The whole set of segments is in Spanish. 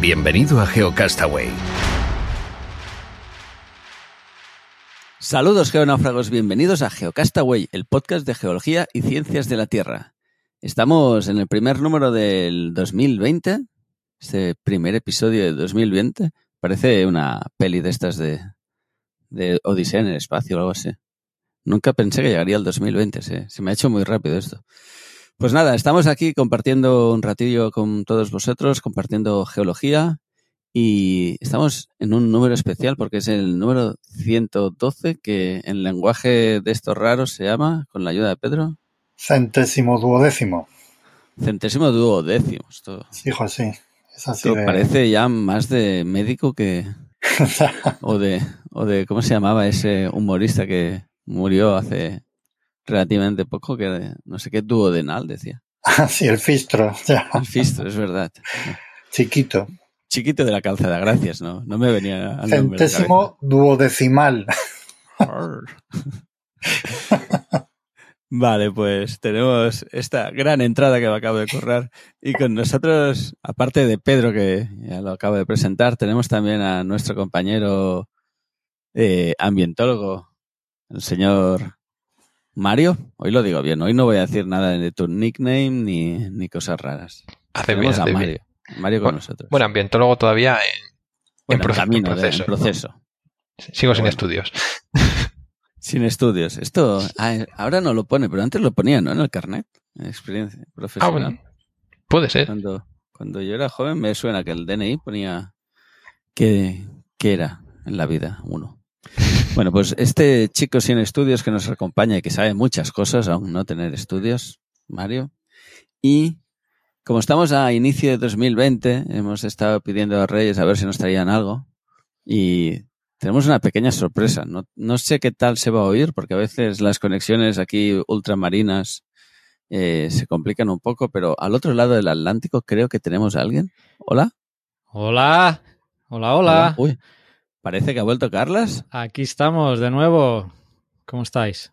Bienvenido a GeoCastaway. Saludos geonáufragos, bienvenidos a GeoCastaway, el podcast de geología y ciencias de la Tierra. Estamos en el primer número del 2020, este primer episodio de 2020. Parece una peli de estas de, de Odisea en el espacio o algo así. Nunca pensé que llegaría el 2020, se, se me ha hecho muy rápido esto. Pues nada, estamos aquí compartiendo un ratillo con todos vosotros, compartiendo geología y estamos en un número especial porque es el número 112 que en lenguaje de estos raros se llama, con la ayuda de Pedro. Centésimo duodécimo. Centésimo duodécimo. Esto, Hijo, sí. Es así esto de... parece ya más de médico que... o de, o de, ¿cómo se llamaba ese humorista que murió hace relativamente poco? Que no sé qué duodenal decía. Ah, sí, el fistro. Ya. El fistro, es verdad. Chiquito. Chiquito de la calzada, gracias, ¿no? No me venía al Centésimo duodecimal. Vale, pues tenemos esta gran entrada que me acabo de correr y con nosotros, aparte de Pedro, que ya lo acabo de presentar, tenemos también a nuestro compañero eh, ambientólogo, el señor Mario. Hoy lo digo bien, hoy no voy a decir nada de tu nickname ni, ni cosas raras. Hace bien, tenemos a Mario. bien. Mario con Bueno, nosotros. Bueno, ambientólogo todavía en, Bueno, en proce- camino, en de- proceso. en proceso. Sigo sin estudios. Sin estudios. Esto ah, ahora no lo pone, pero antes lo ponía, ¿no? En el carnet. En experiencia Ah, profesional. bueno. Puede ser. Cuando, cuando yo era joven me suena que el DNI ponía que, que era en la vida uno. Bueno, pues este chico sin estudios que nos acompaña y que sabe muchas cosas, aún no tener estudios, Mario. Y como estamos a inicio de 2020, hemos estado pidiendo a Reyes a ver si nos traían algo. Y tenemos una pequeña sorpresa. No, no sé qué tal se va a oír, porque a veces las conexiones aquí ultramarinas eh, se complican un poco, pero al otro lado del Atlántico creo que tenemos a alguien. ¿Hola? Hola, hola, hola. Uy, parece que ha vuelto Carlas. Aquí estamos de nuevo. ¿Cómo estáis?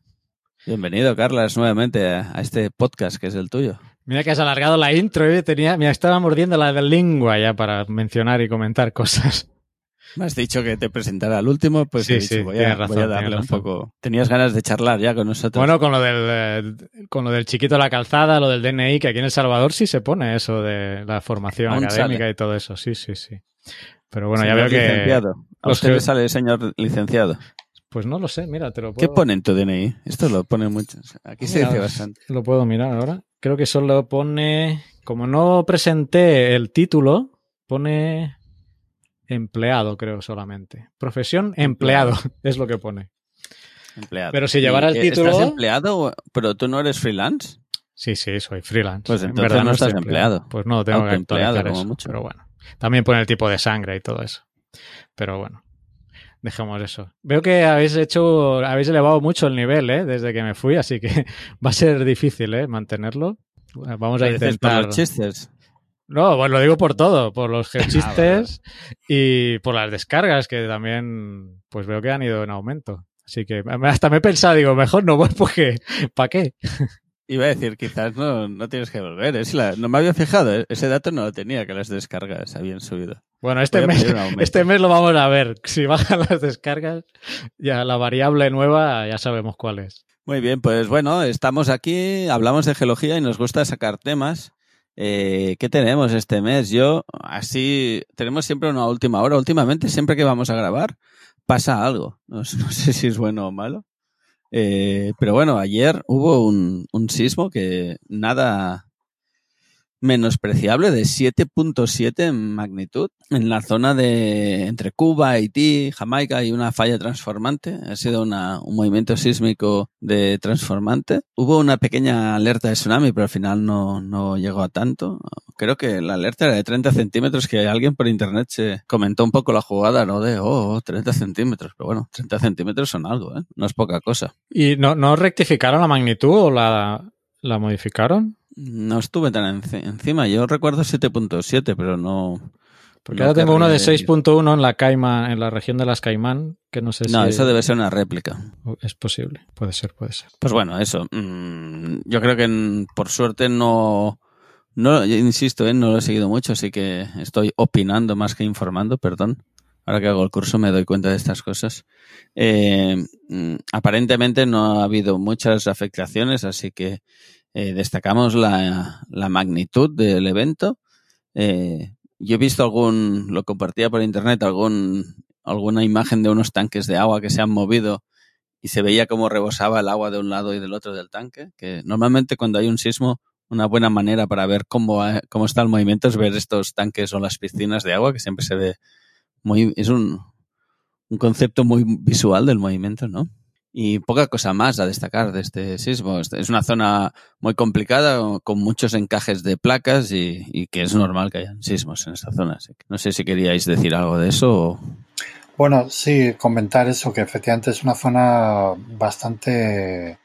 Bienvenido, Carlas, nuevamente a, este podcast que es el tuyo. Mira que has alargado la intro, ¿eh? Tenía, mira, estaba mordiendo la lengua ya para mencionar y comentar cosas. Me has dicho que te presentara al último, pues Sí, he dicho, sí, voy, a, razón, voy a darle un poco. Tenías ganas de charlar ya con nosotros. Bueno, con lo del eh, con lo del chiquito de la calzada, lo del DNI, que aquí en El Salvador sí se pone eso de la formación Aún académica sale. y todo eso. Sí, sí, sí. Pero bueno, ya Señor veo que. A usted le sale señor licenciado. Pues no lo sé, mira, te lo ¿Qué puedo. pone en tu DNI? Esto lo pone mucho. Aquí se dice bastante. Lo puedo mirar ahora. Creo que solo pone. Como no presenté el título, pone empleado, creo solamente. Profesión empleado, es lo que pone. Empleado. Pero si llevara ¿Y el qué, título- ¿Estás empleado? ¿Pero tú no eres freelance? Sí, sí, soy freelance. Pues En verdad no estás empleado. Pues no, tengo que actualizar eso. mucho. Pero bueno. También pone el tipo de sangre y todo eso. Pero bueno. Dejemos eso. Veo que habéis hecho, habéis elevado mucho el nivel, ¿eh? Desde que me fui, así que va a ser difícil, ¿eh? Mantenerlo. Vamos a ¿Lo dices por intentar. los chistes? No, pues lo digo por todo, por los Ah, geochistes y por las descargas que también, pues veo que han ido en aumento. Así que hasta me he pensado, digo, mejor no voy porque, ¿para qué? Iba a decir, quizás no, no tienes que volver. Es la- no me había fijado, ¿eh? ese dato no lo tenía, que las descargas habían subido. Bueno, este mes, este mes lo vamos a ver. Si bajan las descargas, ya la variable nueva ya sabemos cuál es. Muy bien, pues bueno, estamos aquí, hablamos de geología y nos gusta sacar temas. Eh, ¿Qué tenemos este mes? Yo, así, tenemos siempre una última hora. Últimamente, siempre que vamos a grabar, pasa algo. No sé si es bueno o malo. Eh, pero bueno, ayer hubo un, un sismo que nada, menospreciable de 7.7 en magnitud en la zona de entre Cuba, Haití, Jamaica y una falla transformante. Ha sido una, un movimiento sísmico de transformante. Hubo una pequeña alerta de tsunami, pero al final no, no llegó a tanto. Creo que la alerta era de 30 centímetros, que alguien por internet se comentó un poco la jugada, ¿no? De, oh, 30 centímetros. Pero bueno, 30 centímetros son algo, ¿eh? No es poca cosa. ¿Y no, no rectificaron la magnitud o la, la modificaron? No estuve tan enci- encima. Yo recuerdo 7.7, pero no. Porque ahora tengo uno de querré- 6.1 en la Caimán, en la región de las Caimán, que no sé No, si eso debe ser una réplica. es posible. Puede ser, puede ser. Pues bueno, eso. mm, yo creo que mm, por suerte no. No, insisto, ¿eh? no lo he seguido mucho, así que estoy opinando más que informando, perdón. Ahora que hago el curso me doy cuenta de estas cosas. Eh, mm, aparentemente no ha habido muchas afectaciones, así que eh, destacamos la, magnitud del evento. Eh, yo he visto algún, lo compartía por internet, algún, alguna imagen de unos tanques de agua que se han movido y se veía cómo rebosaba el agua de un lado y del otro del tanque, que normalmente cuando hay un sismo, una buena manera para ver cómo, cómo está el movimiento es ver estos tanques o las piscinas de agua, que siempre se ve muy, es un, un concepto muy visual del movimiento, ¿no? Y poca cosa más a destacar de este sismo. Es una zona muy complicada, con muchos encajes de placas y, que es normal que hayan sismos en esta zona. Así que no sé si queríais decir algo de eso o... Bueno, sí, comentar eso, que efectivamente es una zona bastante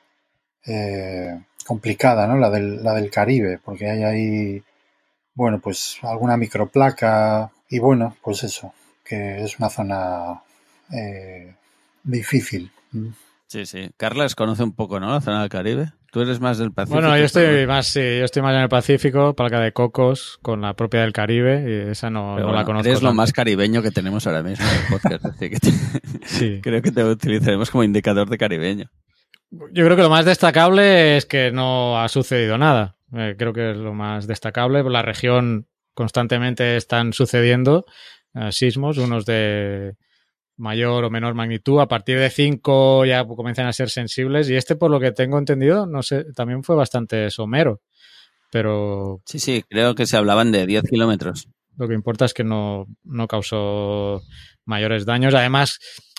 eh, complicada, ¿no? La del, Caribe, porque hay ahí, bueno, pues alguna microplaca y bueno, pues eso, que es una zona eh, difícil. Sí, sí. Carlas conoce un poco, ¿no? La zona del Caribe. Tú eres más del Pacífico. Bueno, yo estoy pero- más, sí, yo estoy más en el Pacífico, Palca de Cocos, con la propia del Caribe, y esa no, la conozco. Eres lo más caribeño que tenemos ahora mismo en el podcast. así que te- Sí. creo que te utilizaremos como indicador de caribeño. Yo creo que lo más destacable es que no ha sucedido nada. Eh, creo que es lo más destacable. La región constantemente están sucediendo eh, sismos, unos de mayor o menor magnitud. A partir de 5 ya comienzan a ser sensibles. Y este, por lo que tengo entendido, no sé, también fue bastante somero. Pero Sí, sí, creo que se hablaban de 10 kilómetros. lo que importa es que no, no causó mayores daños. Además,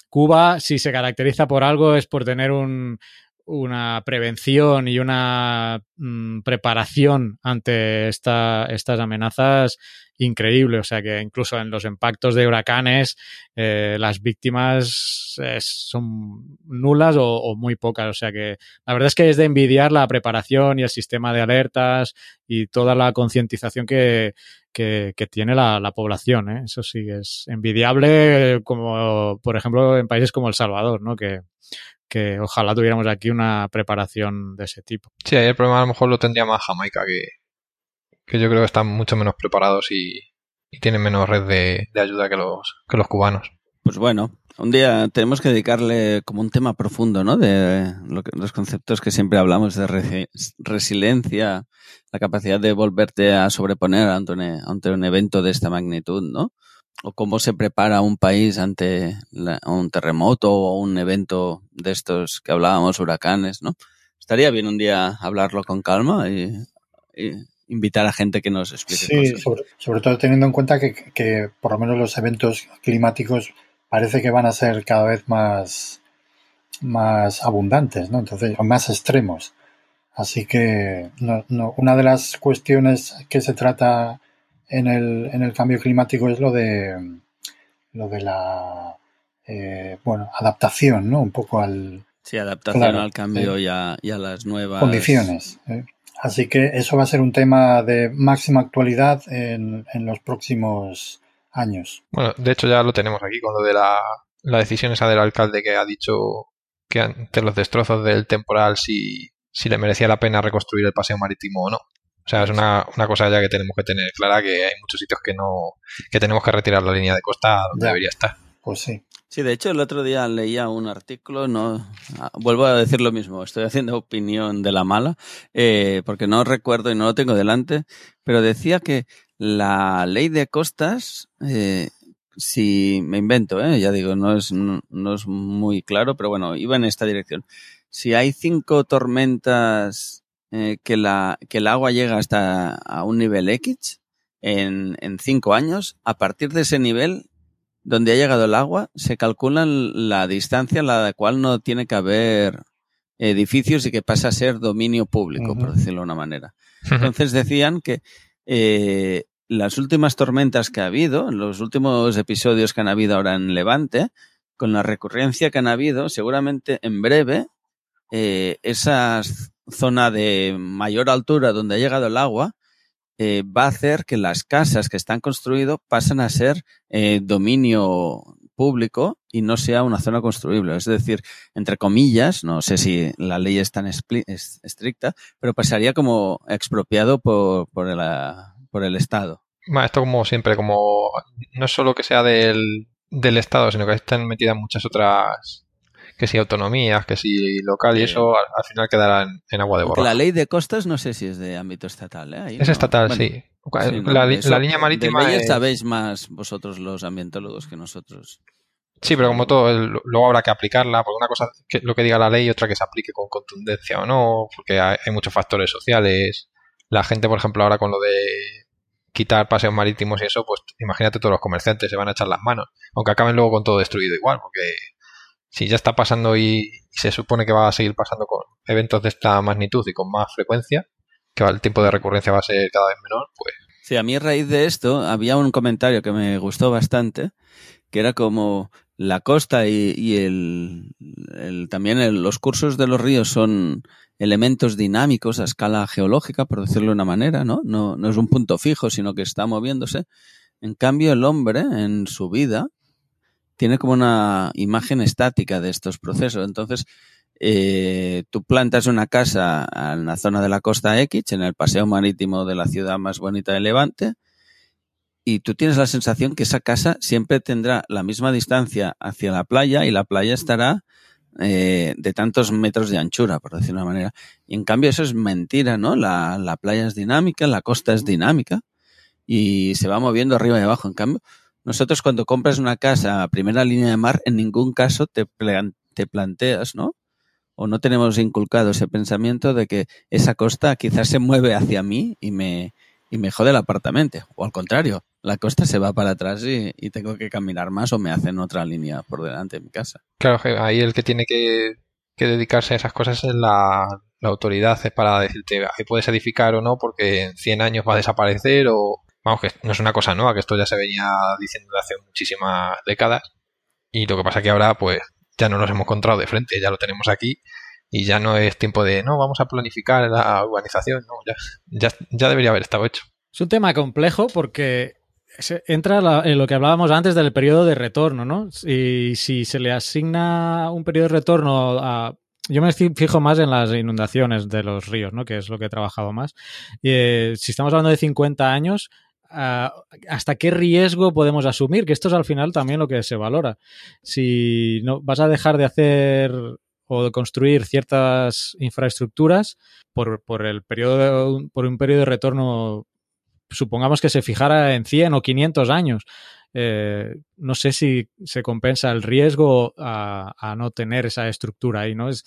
Cuba, si se caracteriza por algo, es por tener un, una prevención y una mm, preparación ante esta, estas amenazas increíble. O sea que incluso en los impactos de huracanes, eh, las víctimas eh, son nulas o, muy pocas. O sea que la verdad es que es de envidiar la preparación y el sistema de alertas y toda la concientización que, que, que tiene la, la población. ¿eh? Eso sí, es envidiable, como por ejemplo en países como El Salvador, ¿no? que, que ojalá tuviéramos aquí una preparación de ese tipo. Sí, ahí el problema a lo mejor lo tendría más Jamaica, que, que yo creo que están mucho menos preparados y, y tienen menos red de, de ayuda que los, que los cubanos. Pues bueno, un día tenemos que dedicarle como un tema profundo, ¿no? De lo que- los conceptos que siempre hablamos de resi- resiliencia, la capacidad de volverte a sobreponer ante un, ante un evento de esta magnitud, ¿no? O cómo se prepara un país ante la- un terremoto o un evento de estos que hablábamos, huracanes, ¿no? Estaría bien un día hablarlo con calma y, y invitar a gente que nos explique Sí, cosas. sobre, sobre todo teniendo en cuenta que, que por lo menos los eventos climáticos parece que van a ser cada vez más, más abundantes, ¿no? Entonces, más extremos. Así que no, no, una de las cuestiones que se trata en el, en el cambio climático es lo de lo de la eh, bueno adaptación, ¿no? Un poco al Sí, adaptación Claro, al cambio sí. y, a, y a las nuevas condiciones. ¿eh? Así que eso va a ser un tema de máxima actualidad en, en los próximos años. Bueno, de hecho ya lo tenemos aquí con lo de la, la decisión esa del alcalde que ha dicho que ante los destrozos del temporal si, si le merecía la pena reconstruir el paseo marítimo o no. O sea, es una, una cosa ya que tenemos que tener clara que hay muchos sitios que no que tenemos que retirar la línea de costa donde Ya. debería estar. Pues sí. Sí, de hecho el otro día leía un artículo, no ah, vuelvo a decir lo mismo, estoy haciendo opinión de la mala, eh, porque no recuerdo y no lo tengo delante, pero decía que la ley de costas, eh, si me invento, eh, ya digo, no es, no, no es muy claro, pero bueno, iba en esta dirección. Si hay cinco tormentas eh, que, la, que el agua llega hasta a un nivel X en, en cinco años. A partir de ese nivel, donde ha llegado el agua, se calcula la distancia a la cual no tiene que haber edificios y que pasa a ser dominio público, por decirlo de una manera. Entonces decían que eh, las últimas tormentas que ha habido, los últimos episodios que han habido ahora en Levante, con la recurrencia que han habido, seguramente en breve eh, esa zona de mayor altura donde ha llegado el agua eh, va a hacer que las casas que están construidas pasen a ser eh, dominio público y no sea una zona construible. Es decir, entre comillas, no sé si la ley es tan estricta, pero pasaría como expropiado por, por, el, por el Estado. Esto como siempre, como no es solo que sea del, del Estado, sino que están metidas muchas otras, que si autonomías, que si local, y eso al, final quedará en, agua de borrajo. La ley de costas no sé si es de ámbito estatal. ¿eh? es estatal, sí. la, línea marítima. De sabéis más vosotros los ambientólogos que nosotros. Sí, pero como todo, luego habrá que aplicarla, porque una cosa que lo que diga la ley y otra que se aplique con contundencia o no, porque hay, muchos factores sociales. La gente, por ejemplo, ahora con lo de quitar paseos marítimos y eso, pues imagínate todos los comerciantes se van a echar las manos, aunque acaben luego con todo destruido igual, porque si ya está pasando y, se supone que va a seguir pasando con eventos de esta magnitud y con más frecuencia, que el tiempo de recurrencia va a ser cada vez menor, pues... Sí, a mí a raíz de esto había un comentario que me gustó bastante, que era como la costa y, el, también los cursos de los ríos son elementos dinámicos a escala geológica, por decirlo de una manera, ¿no? ¿no? No es un punto fijo, sino que está moviéndose. En cambio, el hombre, en su vida, tiene como una imagen estática de estos procesos. Entonces, eh, tú plantas una casa en la zona de la costa X, en el paseo marítimo de la ciudad más bonita de Levante, y tú tienes la sensación que esa casa siempre tendrá la misma distancia hacia la playa y la playa estará eh, de tantos metros de anchura, por decirlo de una manera. Y en cambio eso es mentira, ¿no? La, la playa es dinámica, la costa es dinámica y se va moviendo arriba y abajo. En cambio, nosotros cuando compras una casa a primera línea de mar, en ningún caso te, te planteas, ¿no? O no tenemos inculcado ese pensamiento de que esa costa quizás se mueve hacia mí y me, y me jode el apartamento. O al contrario, la costa se va para atrás y, tengo que caminar más o me hacen otra línea por delante de mi casa. Claro, ahí el que tiene que, dedicarse a esas cosas es la, autoridad, es para decirte, ahí puedes edificar o no porque en 100 años va a desaparecer o... Vamos, que no es una cosa nueva, que esto ya se venía diciendo de hace muchísimas décadas y lo que pasa que ahora pues ya no nos hemos encontrado de frente, ya lo tenemos aquí y ya no es tiempo de, no, vamos a planificar la urbanización, no, ya, ya, debería haber estado hecho. Es un tema complejo porque entra en lo que hablábamos antes del periodo de retorno, ¿no? Y si se le asigna un periodo de retorno a... Yo me fijo más en las inundaciones de los ríos, ¿no? Que es lo que he trabajado más. Eh, si estamos hablando de 50 años, ¿hasta qué riesgo podemos asumir? Que esto es al final también lo que se valora. Si no vas a dejar de hacer o de construir ciertas infraestructuras por, por el periodo por un periodo de retorno supongamos que se fijara en 100 o 500 años eh, no sé si se compensa el riesgo a, no tener esa estructura ahí, ¿no? Es,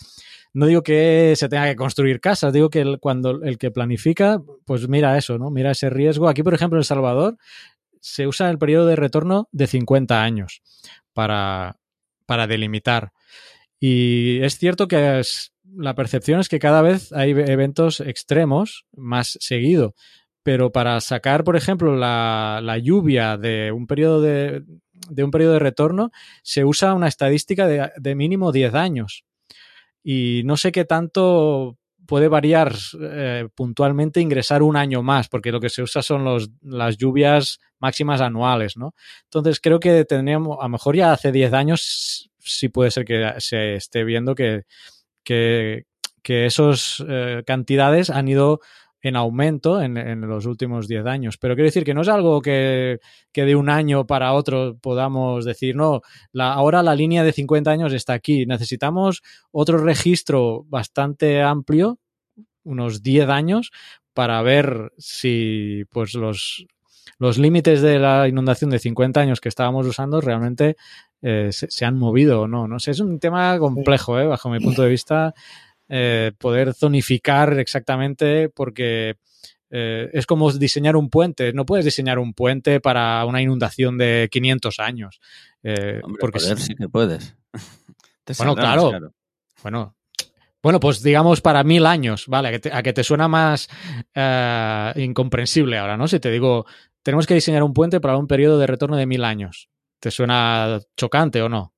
no digo que se tenga que construir casas, digo que el, cuando el que planifica, pues mira eso, ¿no? Mira ese riesgo. Aquí, por ejemplo, en El Salvador se usa el periodo de retorno de 50 años para, para delimitar. Y es cierto que la percepción es que cada vez hay eventos extremos más seguido, pero para sacar, por ejemplo, la, lluvia de un periodo de, un periodo de retorno, se usa una estadística de, mínimo 10 años. Y no sé qué tanto puede variar eh, puntualmente ingresar un año más, porque lo que se usa son los, las lluvias máximas anuales, ¿no? Entonces creo que tendríamos, a lo mejor ya hace 10 años sí puede ser que se esté viendo que, que, esas eh, cantidades han ido en aumento en, los últimos 10 años. Pero quiero decir que no es algo que, de un año para otro podamos decir, no, la, ahora la línea de 50 años está aquí. Necesitamos otro registro bastante amplio, unos 10 años, para ver si pues los, los límites de la inundación de 50 años que estábamos usando realmente eh, se, han movido o no. No sé, es un tema complejo, eh, bajo mi punto de vista. Eh, poder zonificar exactamente porque eh, es como diseñar un puente. No puedes diseñar un puente para una inundación de 500 años. Eh, Hombre, porque poder sí que puedes. Te Bueno, claro. caro. Bueno, bueno, pues digamos para mil años, ¿vale? A que te, a que te suena más incomprensible ahora, ¿no? Si te digo, tenemos que diseñar un puente para un periodo de retorno de mil años. ¿Te suena chocante o no?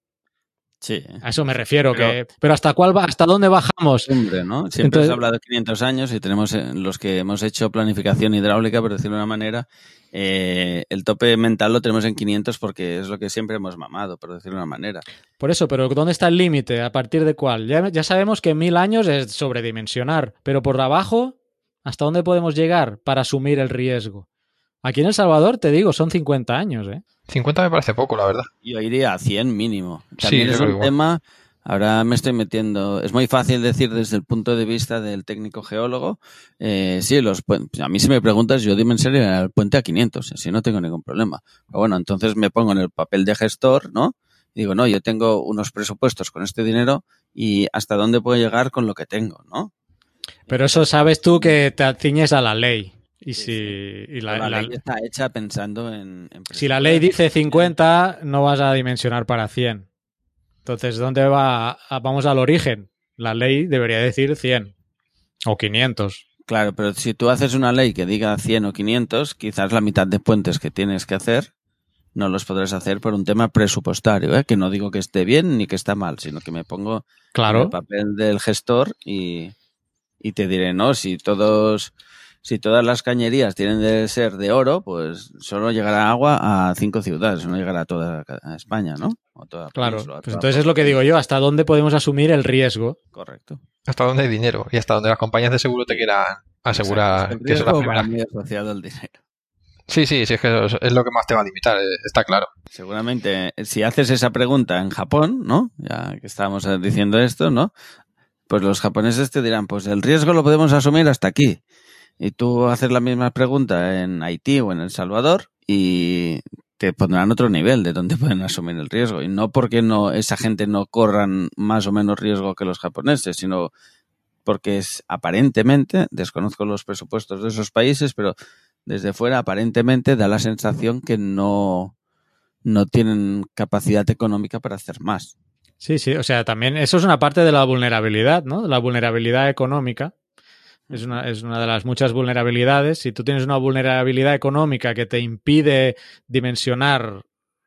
Sí. A eso me refiero. Pero- que, pero ¿hasta cuál va, hasta dónde bajamos? Hombre, ¿no? Siempre Entonces- se habla de 500 años y tenemos eh, los que hemos hecho planificación hidráulica, por decirlo de una manera, eh, el tope mental lo tenemos en 500 porque es lo que siempre hemos mamado, por decirlo de una manera. Por eso, pero ¿dónde está el límite? ¿A partir de cuál? Ya, ya sabemos que mil años es sobredimensionar, pero por abajo, ¿hasta dónde podemos llegar para asumir el riesgo? Aquí en El Salvador, te digo, son 50 años, ¿eh? 50 me parece poco, la verdad. Yo iría a 100 mínimo. Sí, También es un tema, ahora me estoy metiendo, es muy fácil decir desde el punto de vista del técnico geólogo, eh, sí, los a mí si me preguntas, yo dimensionaría el puente a 500, así no tengo ningún problema. Pero bueno, entonces me pongo en el papel de gestor, ¿no? Y digo, no, yo tengo unos presupuestos con este dinero y hasta dónde puedo llegar con lo que tengo, ¿no? Pero eso sabes tú que te ciñes a la ley. Y Sí, si, sí. y la- la, la- ley está hecha pensando en... en si la ley dice 50, no vas a dimensionar para 100. Entonces, ¿dónde va? vamos al origen. La ley debería decir 100 o 500. Claro, pero si tú haces una ley que diga 100 o 500, quizás la mitad de puentes que tienes que hacer no los podrás hacer por un tema presupuestario, ¿eh? que no digo que esté bien ni que está mal, sino que me pongo en el Claro. papel del gestor y, y te diré, no, si todos, si todas las cañerías tienen de ser de oro, pues solo llegará agua a cinco ciudades, no llegará a toda a España, ¿no? O toda Claro. Pues entonces es lo que digo yo, ¿hasta dónde podemos asumir el riesgo? Correcto. Hasta donde hay dinero y hasta donde las compañías de seguro te quieran asegurar Exacto. que es la primera. para mí asociado al dinero. Sí, sí, sí, es que eso es lo que más te va a limitar, eh, está claro. Seguramente, si haces esa pregunta en Japón, ¿no? Ya que estábamos eh, diciendo esto, ¿no? Pues los japoneses te dirán, pues el riesgo lo podemos asumir hasta aquí. Y tú haces la misma pregunta en Haití o en El Salvador y te pondrán otro nivel de donde pueden asumir el riesgo. Y no porque no esa gente no corran más o menos riesgo que los japoneses, sino porque es aparentemente, desconozco los presupuestos de esos países, pero desde fuera aparentemente da la sensación que no, no tienen capacidad económica para hacer más. Sí, sí, o sea, también eso es una parte de la vulnerabilidad, ¿no? La vulnerabilidad económica. Es una, es una de las muchas vulnerabilidades. Si tú tienes una vulnerabilidad económica que te impide dimensionar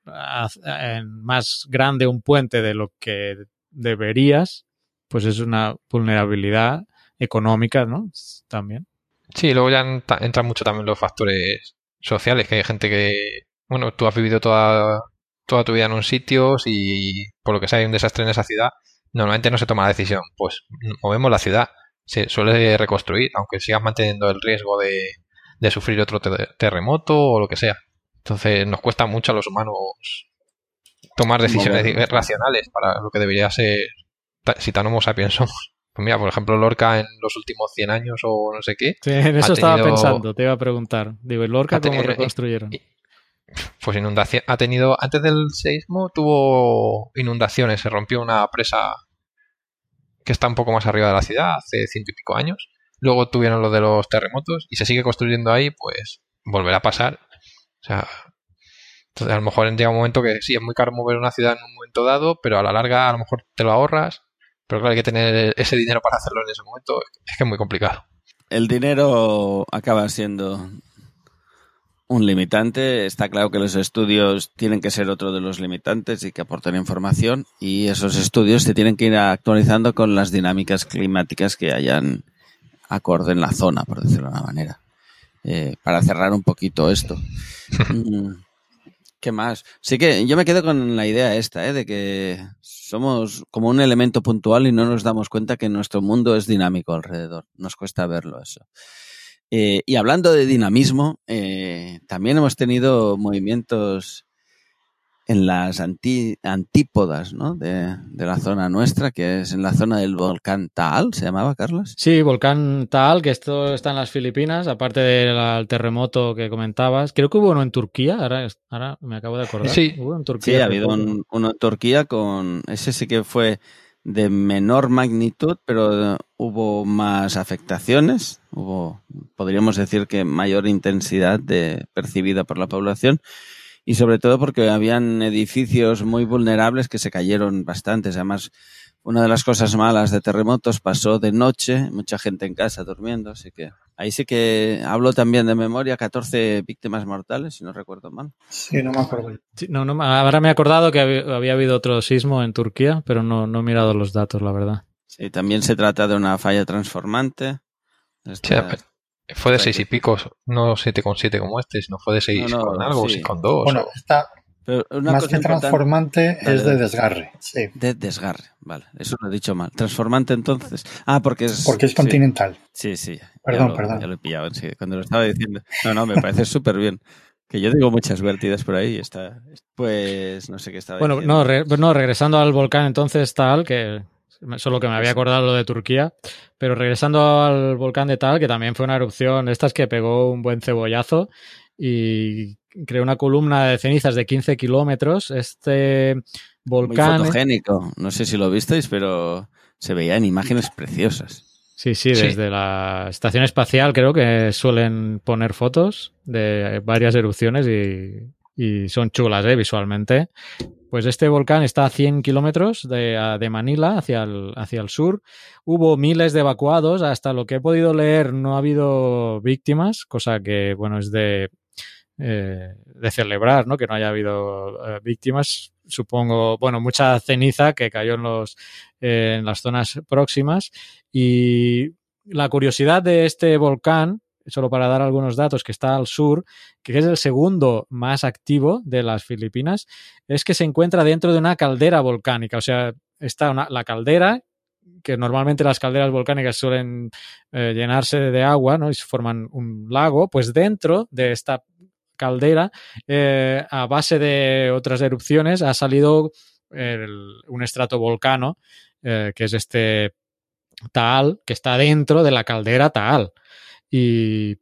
a- a- en más grande un puente de lo que deberías, pues es una vulnerabilidad económica, ¿no? También. Sí, luego ya entran mucho también los factores sociales, que hay gente que, bueno, tú has vivido toda, toda tu vida en un sitio y por lo que sea hay un desastre en esa ciudad, normalmente no se toma la decisión, pues movemos la ciudad, se suele reconstruir, aunque sigas manteniendo el riesgo de, de sufrir otro te- terremoto o lo que sea. Entonces nos cuesta mucho a los humanos tomar decisiones racionales para lo que debería ser, si tan homo sapiens somos. Pues mira, por ejemplo, Lorca en los últimos 100 años o no sé qué, Sí, en eso estaba tenido- pensando, te iba a preguntar. Digo, ¿y Lorca cómo tenido- reconstruyeron? pues inundación ha tenido antes del seismo tuvo inundaciones se rompió una presa que está un poco más arriba de la ciudad hace ciento y pico años. Luego tuvieron lo de los terremotos y se sigue construyendo ahí pues volverá a pasar. O sea entonces a lo mejor llega un momento que sí es muy caro mover una ciudad en un momento dado pero a la larga a lo mejor te lo ahorras. Pero claro hay que tener ese dinero para hacerlo en ese momento es que es muy complicado. El dinero acaba siendo un limitante. Está claro que los estudios tienen que ser otro de los limitantes y que aporten información y esos estudios se tienen que ir actualizando con las dinámicas climáticas que hayan acorde en la zona, por decirlo de una manera. Eh, para cerrar un poquito esto. Mm, ¿Qué más? Sí que yo me quedo con la idea esta, ¿eh? de que somos como un elemento puntual y no nos damos cuenta que nuestro mundo es dinámico alrededor. Nos cuesta verlo eso. Eh, y hablando de dinamismo, eh, también hemos tenido movimientos en las anti- antípodas ¿no? de, de la zona nuestra, que es en la zona del volcán Taal, ¿se llamaba, Carlos? Sí, volcán Taal, que esto está en las Filipinas, aparte del terremoto que comentabas. Creo que hubo uno en Turquía, ahora, ahora me acabo de acordar. Sí. Hubo en Sí, Turquía. ha habido un- uno en Turquía con... Ese sí que fue de menor magnitud, pero hubo más afectaciones, hubo, podríamos decir que mayor intensidad de, percibida por la población y sobre todo porque habían edificios muy vulnerables que se cayeron bastantes. Además, una de las cosas malas de terremotos pasó de noche, mucha gente en casa durmiendo, así que ahí sí que hablo también de memoria, 14 víctimas mortales, si no recuerdo mal. Sí, no me acuerdo. no, no, ahora me he acordado que había, habido otro sismo en Turquía, pero no, no he mirado los datos, la verdad. Sí, también se trata de una falla transformante. fue de seis y pico, no 7,7 como este, sino fue de 6 con algo, sí. con 2. Más que transformante es de desgarre. Sí. De desgarre, vale. Eso lo he dicho mal. Transformante entonces. Ah, porque es. Porque es continental. Sí, sí. Perdón, perdón. Ya lo he pillado, sí, cuando lo estaba diciendo. No, no, me parece súper bien. Que yo digo muchas vertidas por ahí y está. Pues no sé qué estaba bueno, diciendo. No, no, regresando al volcán entonces tal, que solo que me había acordado lo de Turquía, pero regresando al volcán de tal, que también fue una erupción, estas que pegó un buen cebollazo y creó una columna de cenizas de 15 kilómetros. Este volcán. Muy fotogénico. No sé si lo visteis, pero se veía en imágenes preciosas. Sí, sí, desde la estación espacial creo que suelen poner fotos de varias erupciones y, son chulas ¿eh? visualmente. Pues este volcán está a 100 kilómetros de, de, Manila hacia el, hacia el sur. Hubo miles de evacuados. Hasta lo que he podido leer no ha habido víctimas, cosa que, bueno, es de eh, de celebrar, ¿no? Que no haya habido eh, víctimas. Supongo, bueno, mucha ceniza que cayó en los en las zonas próximas y la curiosidad de este volcán, solo para dar algunos datos, que está al sur, que es el segundo más activo de las Filipinas, es que se encuentra dentro de una caldera volcánica. O sea, está la caldera, que normalmente las calderas volcánicas suelen eh, llenarse de agua, ¿no? Y se forman un lago, pues dentro de esta caldera, eh, a base de otras erupciones, ha salido un estratovolcano, eh, que es este Taal, que está dentro de la caldera Taal. Y,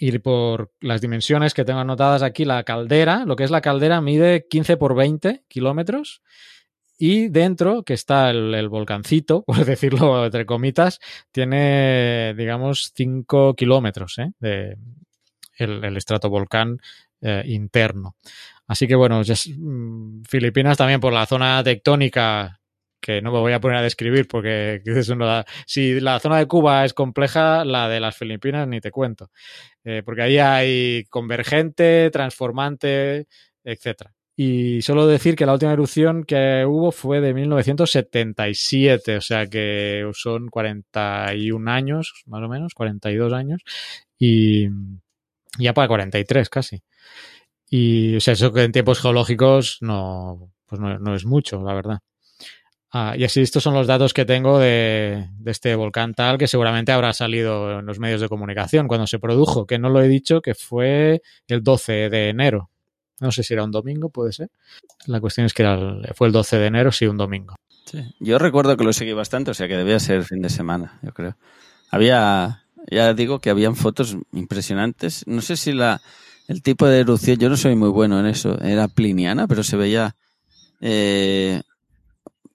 y por las dimensiones que tengo anotadas aquí, la caldera, lo que es la caldera, mide 15 por 20 kilómetros. Y dentro, que está el, volcancito, por decirlo entre comitas, tiene, digamos, 5 kilómetros ¿eh? de, el, estratovolcán eh, interno. Así que bueno, mm, Filipinas también por la zona tectónica que no me voy a poner a describir porque si la zona de Cuba es compleja, la de las Filipinas ni te cuento. Eh, porque ahí hay convergente, transformante, etcétera. Y solo decir que la última erupción que hubo fue de 1977, o sea que son 41 años, más o menos, 42 años. Y, ya para 43 casi. Y o sea, eso que en tiempos geológicos no, pues no, es mucho, la verdad. Ah, y así estos son los datos que tengo de, de, este volcán tal que seguramente habrá salido en los medios de comunicación cuando se produjo, que no lo he dicho, que fue el 12 de enero. No sé si era un domingo, puede ser. La cuestión es que fue el 12 de enero, sí, un domingo. Sí. Yo recuerdo que lo seguí bastante, o sea que debía ser fin de semana, yo creo. Había ya digo que habían fotos impresionantes. No sé si la, el tipo de erupción, yo no soy muy bueno en eso, era pliniana, pero se veía eh,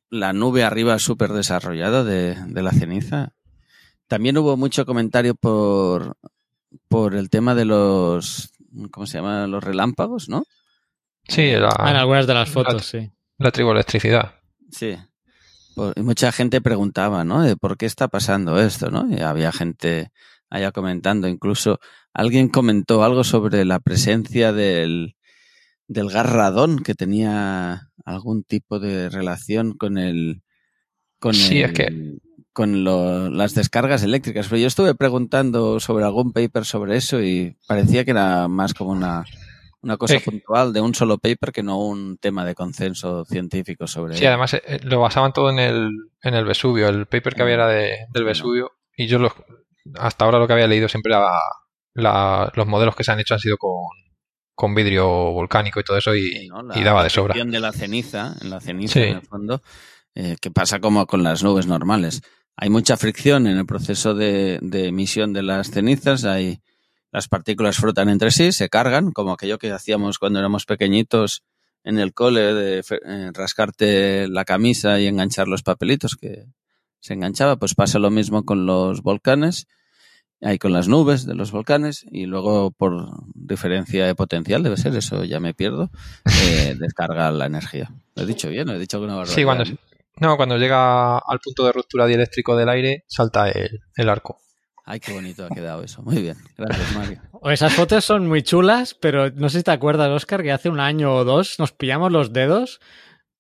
la nube arriba súper desarrollada de, de, la ceniza. También hubo mucho comentario por, por el tema de los, ¿cómo se llama? Los relámpagos, ¿no? Sí, en algunas de las fotos, sí. La triboelectricidad. Sí. Y mucha gente preguntaba, ¿no? De por qué está pasando esto, ¿no? Y había gente allá comentando. Incluso alguien comentó algo sobre la presencia del, del gas radón que tenía algún tipo de relación con el con sí, es que... con lo, las descargas eléctricas. Pero yo estuve preguntando sobre algún paper sobre eso y parecía que era más como una una cosa puntual de un solo paper que no un tema de consenso científico sobre Sí, además eh, lo basaban todo en el, en el Vesubio. El paper que había era de, del Vesubio y yo hasta ahora lo que había leído siempre era los modelos que se han hecho han sido con, con vidrio volcánico y todo eso y, daba de sobra. de la ceniza, en la ceniza en el fondo, eh, que pasa como con las nubes normales. Hay mucha fricción en el proceso de, de emisión de las cenizas, hay las partículas frotan entre sí, se cargan, como aquello que hacíamos cuando éramos pequeñitos en el cole de eh, rascarte la camisa y enganchar los papelitos que se enganchaba, pues pasa lo mismo con los volcanes, ahí con las nubes de los volcanes y luego por diferencia de potencial, debe ser, eso ya me pierdo, eh, descarga la energía. Lo he dicho bien, lo he dicho que una barbaridad. Sí, cuando, no, cuando llega al punto de ruptura dieléctrico del aire, salta el arco. Ay, qué bonito ha quedado eso. Muy bien. Gracias, Mario. Esas fotos son muy chulas, pero no sé si te acuerdas, Oscar, que hace un año o dos nos pillamos los dedos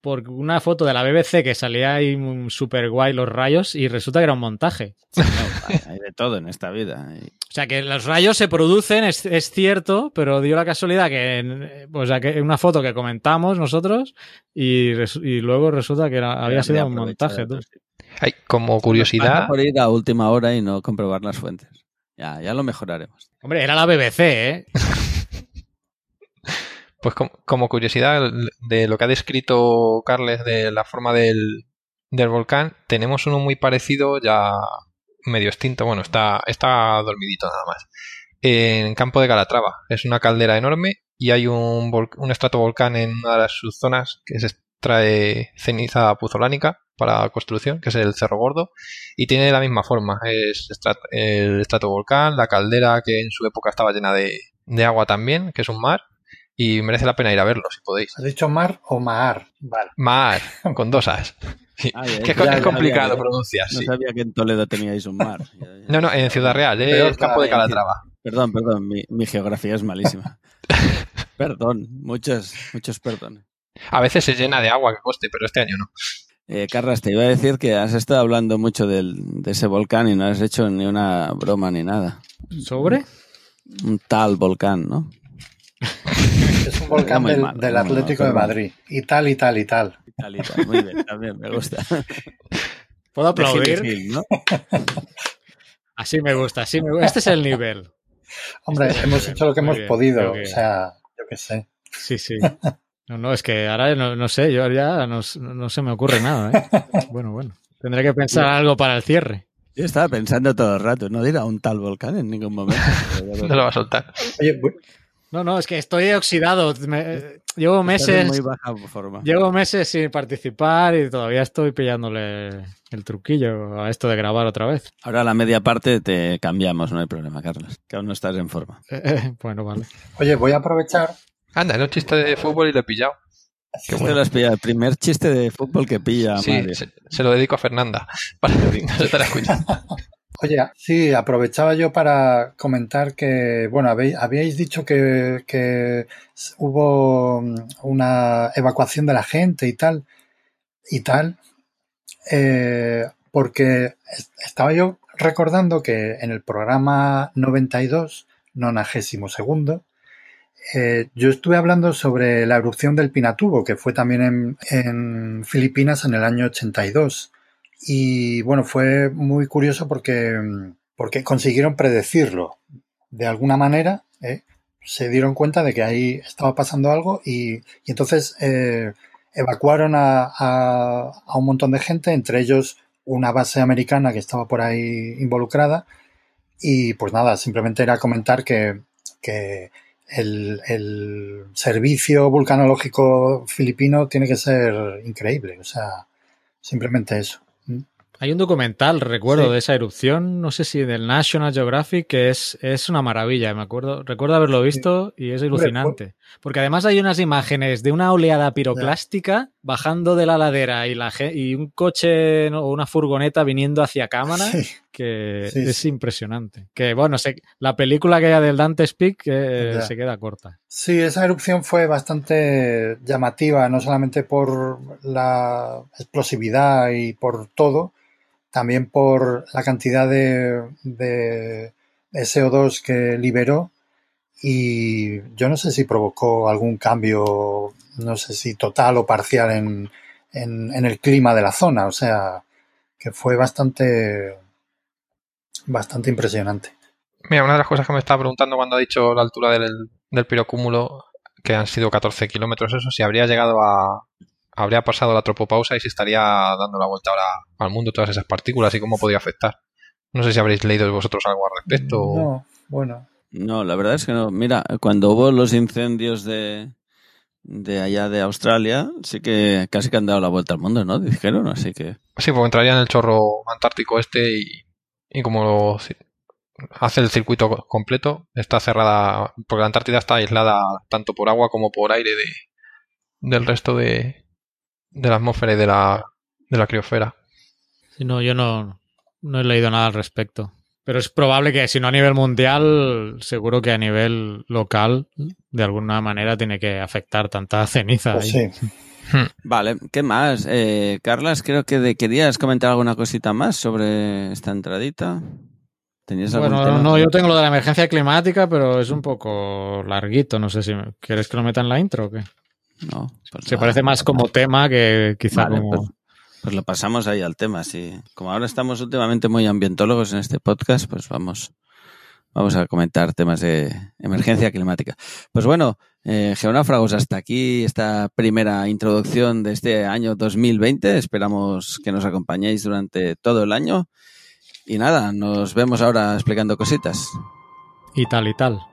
por una foto de la BBC que salía ahí súper guay los rayos y resulta que era un montaje. hay de todo en esta vida. O sea, que los rayos se producen, es, cierto, pero dio la casualidad que, pues, que una foto que comentamos nosotros y, y luego resulta que era, había sido un montaje. Como curiosidad. Por ir a última hora y no comprobar las fuentes. Ya, ya lo mejoraremos. Hombre, era la BBC, ¿eh? pues como, curiosidad de lo que ha descrito Carles de la forma del, del volcán, tenemos uno muy parecido, ya medio extinto, bueno, está, está dormidito nada más. En Campo de Calatrava. Es una caldera enorme y hay un, un estratovolcán en una de sus zonas que se extrae ceniza puzolánica para construcción, que es el Cerro Gordo, y tiene la misma forma. Es el estratovolcán, la caldera que en su época estaba llena de, agua también, que es un mar, y merece la pena ir a verlo si podéis. ¿Has dicho mar o mar? Mar, con dos as. que es complicado pronunciar. No sabía que en Toledo teníais un mar. no, no, en Ciudad Real, es el campo de Calatrava. Perdón, perdón, mi, mi geografía es malísima. perdón, muchos, muchos perdones. A veces se llena de agua que coste, pero este año no. Eh, Carlas, te iba a decir que has estado hablando mucho del, de ese volcán y no has hecho ni una broma ni nada. ¿Sobre? Un tal volcán, ¿no? Es un volcán del, Atlético de Madrid. Y tal, y tal, y tal. Y tal, y tal. Muy bien, también me gusta. ¿Puedo aplaudir? Así me gusta, así me gusta. Este es el nivel. Hombre, hemos hecho lo que hemos podido. O sea, yo qué sé. Sí, sí. No, no, es que ahora no, sé, yo ya no, se me ocurre nada. ¿eh? Bueno, bueno. Tendré que pensar algo para el cierre. Yo estaba pensando todo el rato, no dirá un tal volcán en ningún momento. no lo va a soltar. no, no, es que estoy oxidado. llevo meses. Muy baja forma. Llevo meses sin participar y todavía estoy pillándole el truquillo a esto de grabar otra vez. Ahora la media parte te cambiamos, no hay problema, Carlos. Que aún no estás en forma. bueno, vale. Oye, voy a aprovechar Anda, era un chiste de fútbol y lo he pillado. Qué bueno. lo has pillado. El primer chiste de fútbol que pilla. Sí, se, lo dedico a Fernanda. Para que no se Oye, sí, aprovechaba yo para comentar que, bueno, habéis, dicho que, que, hubo una evacuación de la gente y tal, y tal, eh, porque estaba yo recordando que en el programa 92, nonagésimo segundo, eh, yo estuve hablando sobre la erupción del Pinatubo, que fue también en, Filipinas en el año 82. Y bueno, fue muy curioso porque, porque consiguieron predecirlo. De alguna manera, ¿eh? se dieron cuenta de que ahí estaba pasando algo y, entonces eh, evacuaron a, a, un montón de gente, entre ellos una base americana que estaba por ahí involucrada. Y pues nada, simplemente era comentar que el, servicio vulcanológico filipino tiene que ser increíble. O sea, simplemente eso. Hay un documental, recuerdo, de esa erupción, no sé si del National Geographic, que es, es una maravilla, me acuerdo, recuerdo haberlo visto y es alucinante. Porque además hay unas imágenes de una oleada piroclástica bajando de la ladera y, la, y un coche o una furgoneta viniendo hacia cámara, que es impresionante. Que bueno, la película que hay del Dante Peak eh, se queda corta. Sí, esa erupción fue bastante llamativa, no solamente por la explosividad y por todo, también por la cantidad de, de, CO2 que liberó y yo no sé si provocó algún cambio, no sé si total o parcial en, en, el clima de la zona, o sea, que fue bastante, bastante impresionante. Mira, una de las cosas que me estaba preguntando cuando ha dicho la altura del, del pirocúmulo, que han sido 14 kilómetros, eso, si habría llegado a, habría pasado la tropopausa y se estaría dando la vuelta ahora al mundo todas esas partículas y cómo podría afectar. No sé si habréis leído vosotros algo al respecto. No, bueno. No, la verdad es que no. Mira, cuando hubo los incendios de, de allá de Australia sí que casi que han dado la vuelta al mundo, ¿no? Dijeron, así que... Sí, porque entraría en el chorro antártico este y, y como si- hace el circuito co- completo, está cerrada, porque la Antártida está aislada tanto por agua como por aire de, del resto de, de la atmósfera y de la, de la criosfera. Sí, no, yo no, no he leído nada al respecto. Pero es probable que, si no a nivel mundial, seguro que a nivel local, de alguna manera, tiene que afectar tanta ceniza. Pues ahí. sí. Vale, ¿qué más? Eh, Carlas, creo que de- querías comentar alguna cosita más sobre esta entradita. ¿Tenías algún Bueno, tema? no, yo tengo lo de la emergencia climática, pero es un poco larguito. No sé si me- quieres que lo meta en la intro o qué. No, pues Se nada. parece más como tema que quizá Vale, como. pues, pues lo pasamos ahí al tema, sí. Como ahora estamos últimamente muy ambientólogos en este podcast, pues vamos, vamos a comentar temas de emergencia climática. Pues bueno, eh, geonáfragos, hasta aquí esta primera introducción de este año 2020. Esperamos que nos acompañéis durante todo el año. Y nada, nos vemos ahora explicando cositas. Y tal y tal.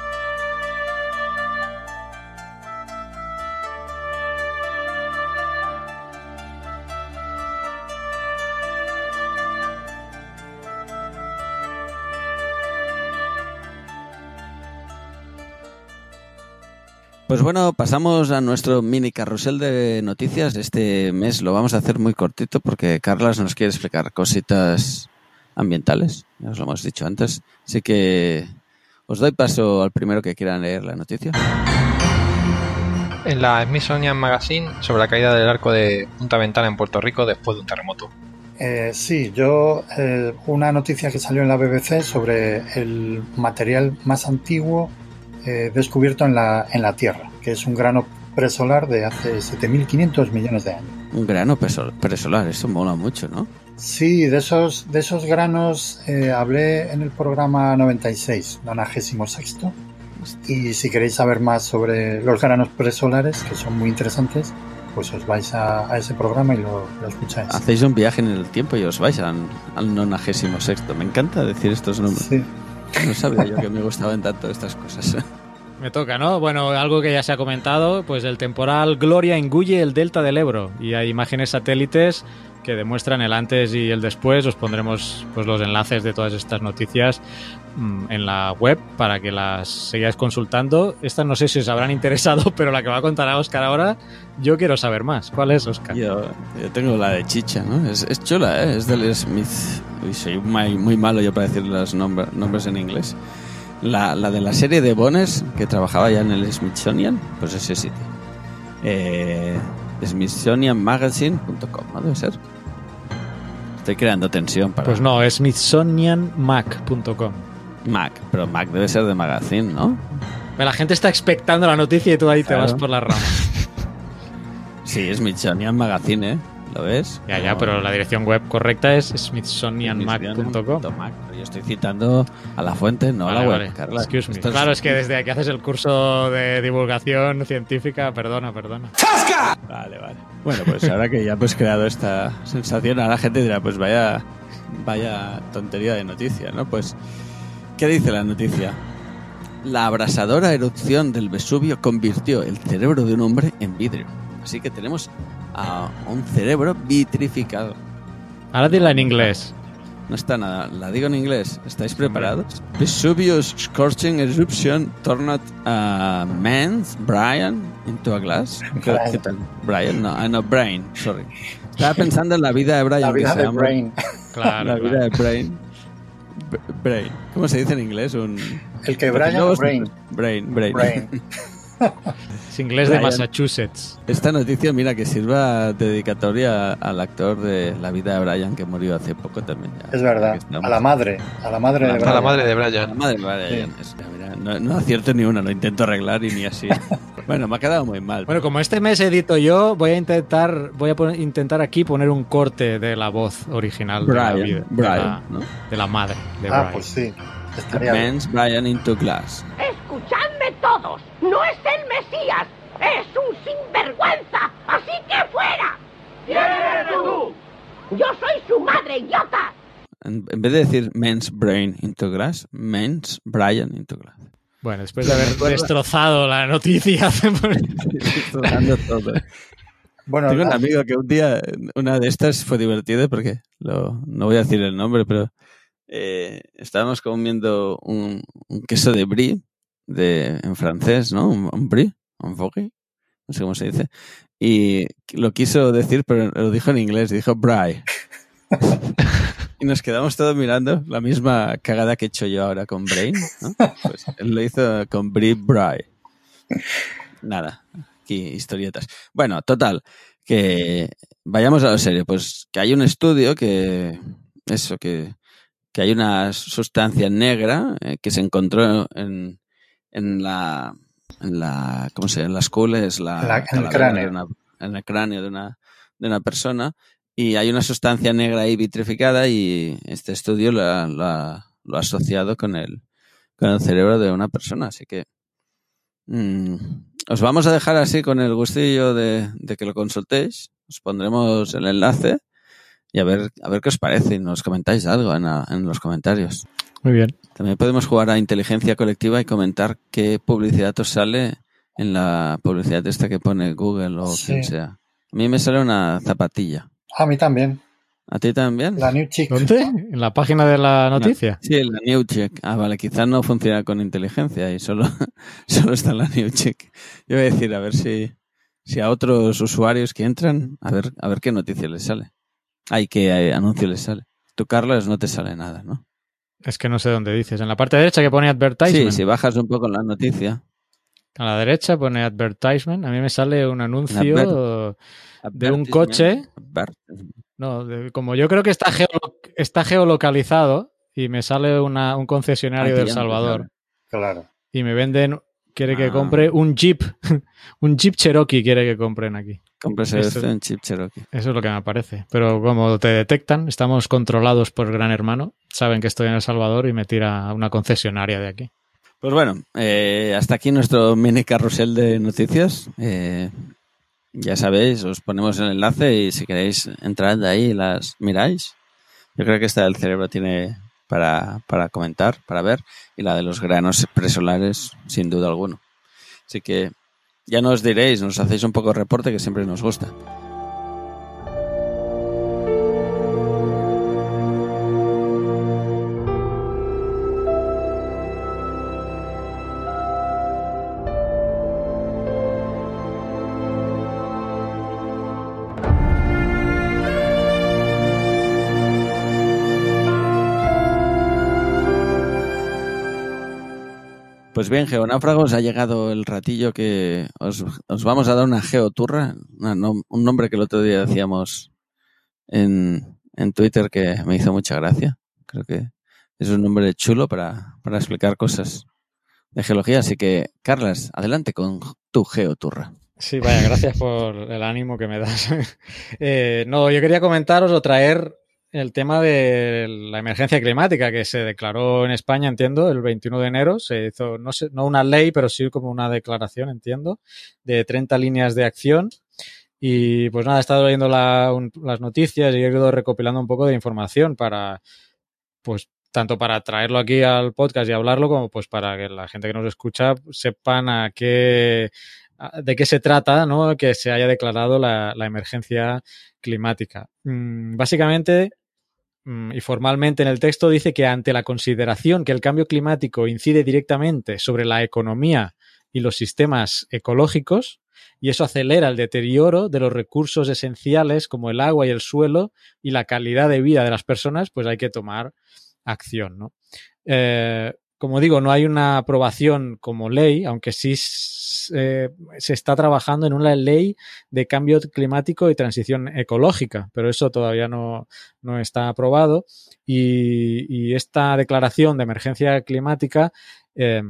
Pues bueno, pasamos a nuestro mini carrusel de noticias. Este mes lo vamos a hacer muy cortito porque Carlas nos quiere explicar cositas ambientales, ya os lo hemos dicho antes. Así que os doy paso al primero que quiera leer la noticia. En la Smithsonian Magazine sobre la caída del arco de Punta Ventana en Puerto Rico después de un terremoto. Eh, sí, yo eh, una noticia que salió en la BBC sobre el material más antiguo eh, descubierto en la, en la Tierra, que es un grano presolar de hace 7.500 millones de años. Un grano preso- presolar, eso mola mucho, ¿no? Sí, de esos, de esos granos eh, hablé en el programa 96, 96. Y si queréis saber más sobre los granos presolares, que son muy interesantes, pues os vais a, a ese programa y lo, lo escucháis. Hacéis un viaje en el tiempo y os vais al, al nonagésimo sexto. Me encanta decir estos nombres. Sí. No sabía yo que me gustaban tanto estas cosas. Me toca, ¿no? Bueno, algo que ya se ha comentado, pues el temporal Gloria engulle el delta del Ebro y hay imágenes satélites que demuestran el antes y el después. Os pondremos pues, los enlaces de todas estas noticias mm, en la web para que las sigáis consultando. Estas no sé si os habrán interesado, pero la que va a contar a Oscar ahora, yo quiero saber más. ¿Cuál es, Oscar? Yo, yo tengo la de chicha, ¿no? Es, es chula, ¿eh? Es del Smith. Uy, soy muy, muy malo yo para decir los nombre- nombres en inglés. La, la de la serie de Bones, que trabajaba ya en el Smithsonian, pues ese sitio. Eh, Smithsonianmagazine.com, ¿no? Debe ser. Estoy creando tensión para Pues no, smithsonianmac.com. Mac, pero Mac debe ser de magazine, ¿no? Pero La gente está expectando la noticia y tú ahí Claro. te vas por las ramas. Sí, Smithsonian Magazine, ¿eh? ¿Lo ves? Ya, ya, pero la dirección web correcta es smithsonianmac.com. Mac, pero Yo estoy citando a la fuente, no a la web, vale. Carla. Excuse me. Claro, es que desde que haces el curso de divulgación científica, perdona, perdona. Vale, vale. Bueno, pues ahora que ya hemos creado esta sensación, ahora la gente dirá, pues vaya, vaya tontería de noticia, ¿no? Pues, ¿qué dice la noticia? La abrasadora erupción del Vesubio convirtió el cerebro de un hombre en vidrio. Así que tenemos a un cerebro vitrificado. Ahora dila en inglés. No está nada, la digo en inglés. ¿Estáis preparados? Vesuvius scorching eruption turned a man's Brian into a glass. ¿Qué, Brian. qué tal? Brian, no, ah, no, Brain, sorry. Estaba pensando en la vida de Brian. La que vida se de llama- Brain. Claro, La claro. vida de Brain. B- Brain. ¿Cómo se dice en inglés? Un... El que Brian o Brain. Brain, Brain. Brain. Es inglés de Brian. Massachusetts. Esta noticia, mira, que sirva de dedicatoria al actor de La vida de Brian que murió hace poco también. ya. Es verdad. A la madre. A la madre de A la A Brian. la madre de La Brian. madre de Brian. Es- mira, no, no acierto ni una, lo intento arreglar y ni así. Bueno, me ha quedado muy mal. Bueno, como este mes edito yo, voy a intentar, voy a poner- intentar aquí poner un corte de la voz original de, la, Brian, vida- de Brian, la- ¿no? de la madre de Ah, Brian. pues sí. Estaría bien. Men's Brian into glass. Escuchadme todos. No es el Mesías. Es un sinvergüenza. Así que fuera. ¿Quién eres tú? Yo soy su madre, idiota. En, en vez de decir men's brain into glass, men's Brian into glass. Bueno, después de haber destrozado la noticia, Destrozando todo. Bueno, Tengo un amigo que un día, una de estas fue divertida porque lo, no voy a decir el nombre, pero eh, estábamos comiendo un, un queso de brie, de, en francés, ¿no? Un, brie, un brie, no sé cómo se dice. Y lo quiso decir, pero lo dijo en inglés, dijo brie. y nos quedamos todos mirando la misma cagada que he hecho yo ahora con brain, ¿no? Pues él lo hizo con brie, brie. Nada, aquí historietas. Bueno, total, que vayamos a lo serio. Pues que hay un estudio que, eso, que, que hay una sustancia negra eh, que se encontró en, en la, en la, ¿cómo se llama? En la skull, es la, En la- en el cráneo. de una- en el cráneo de una, de una persona. Y hay una sustancia negra ahí vitrificada y este estudio lo ha, lo ha- lo ha asociado con el, con el cerebro de una persona. Así que mm, os vamos a dejar así con el gustillo de, de que lo consultéis. Os pondremos el enlace y a ver, a ver qué os parece y nos comentáis algo en, la- en los comentarios. Muy bien. También podemos jugar a inteligencia colectiva y comentar qué publicidad os sale en la publicidad esta que pone Google o Sí. quien sea. A mí me sale una zapatilla. a mí también. ¿A ti también? La New Chic. ¿Dónde? ¿En la página de la noticia? Sí, la New Check. Ah, vale, quizás no funciona con inteligencia y solo, solo está en la New Check. Yo voy a decir, a ver si, si a otros usuarios que entran, a ver, a ver qué noticia les sale. Ay, qué eh, anuncio les sale. Tú, Carlos, no te sale nada, ¿no? Es que no sé dónde dices. En la parte derecha que pone Sí, advertisement. si bajas un poco la noticia. A la derecha pone advertisement. A mí me sale un anuncio de un coche. No, de- como yo creo que está, geolo- está geolocalizado y me sale una- un concesionario Aquí del ya Salvador Claro. y me venden, quiere que Ah. compre un Jeep, un Jeep Cherokee quiere que compren aquí. Cómprese Esto- este en chip Cherokee. Eso es lo que me parece. Pero como te detectan, estamos controlados por Gran Hermano, saben que estoy en El Salvador y me tira a una concesionaria de aquí. Pues bueno, eh, hasta aquí nuestro mini carrusel de noticias. Eh, ya sabéis, os ponemos el enlace y si queréis entrad ahí y las miráis. Yo creo que esta del cerebro tiene para, para comentar, para ver, y la de los granos presolares, sin duda alguno. Así que ya nos diréis, nos hacéis un poco de reporte que siempre nos gusta. Pues bien, geonáufragos, ha llegado el ratillo que os, os vamos a dar una geoturra, un nombre que el otro día decíamos en, en Twitter que me hizo mucha gracia. Creo que es un nombre chulo para, para explicar cosas de geología. Así que, Carlas, adelante con tu geoturra. Sí, vaya, gracias por el ánimo que me das. Eh, no, yo quería comentaros o traer el tema de la emergencia climática que se declaró en España, entiendo, el 21 de enero. Se hizo, no, sé, no una ley, pero sí como una declaración, entiendo, de 30 líneas de acción. Y pues nada, he estado leyendo la- un- las noticias y he ido recopilando un poco de información para, pues, tanto para traerlo aquí al podcast y hablarlo, como pues para que la gente que nos escucha sepan a qué, de qué se trata, ¿no? Que se haya declarado la, emergencia climática. Mm, básicamente, y formalmente en el texto dice que ante la consideración que el cambio climático incide directamente sobre la economía y los sistemas ecológicos, y eso acelera el deterioro de los recursos esenciales como el agua y el suelo y la calidad de vida de las personas, pues hay que tomar acción, ¿no? Eh, como digo, no hay una aprobación como ley, aunque sí eh, se está trabajando en una ley de cambio climático y transición ecológica, pero eso todavía no, no está aprobado. Y, esta declaración de emergencia climática eh,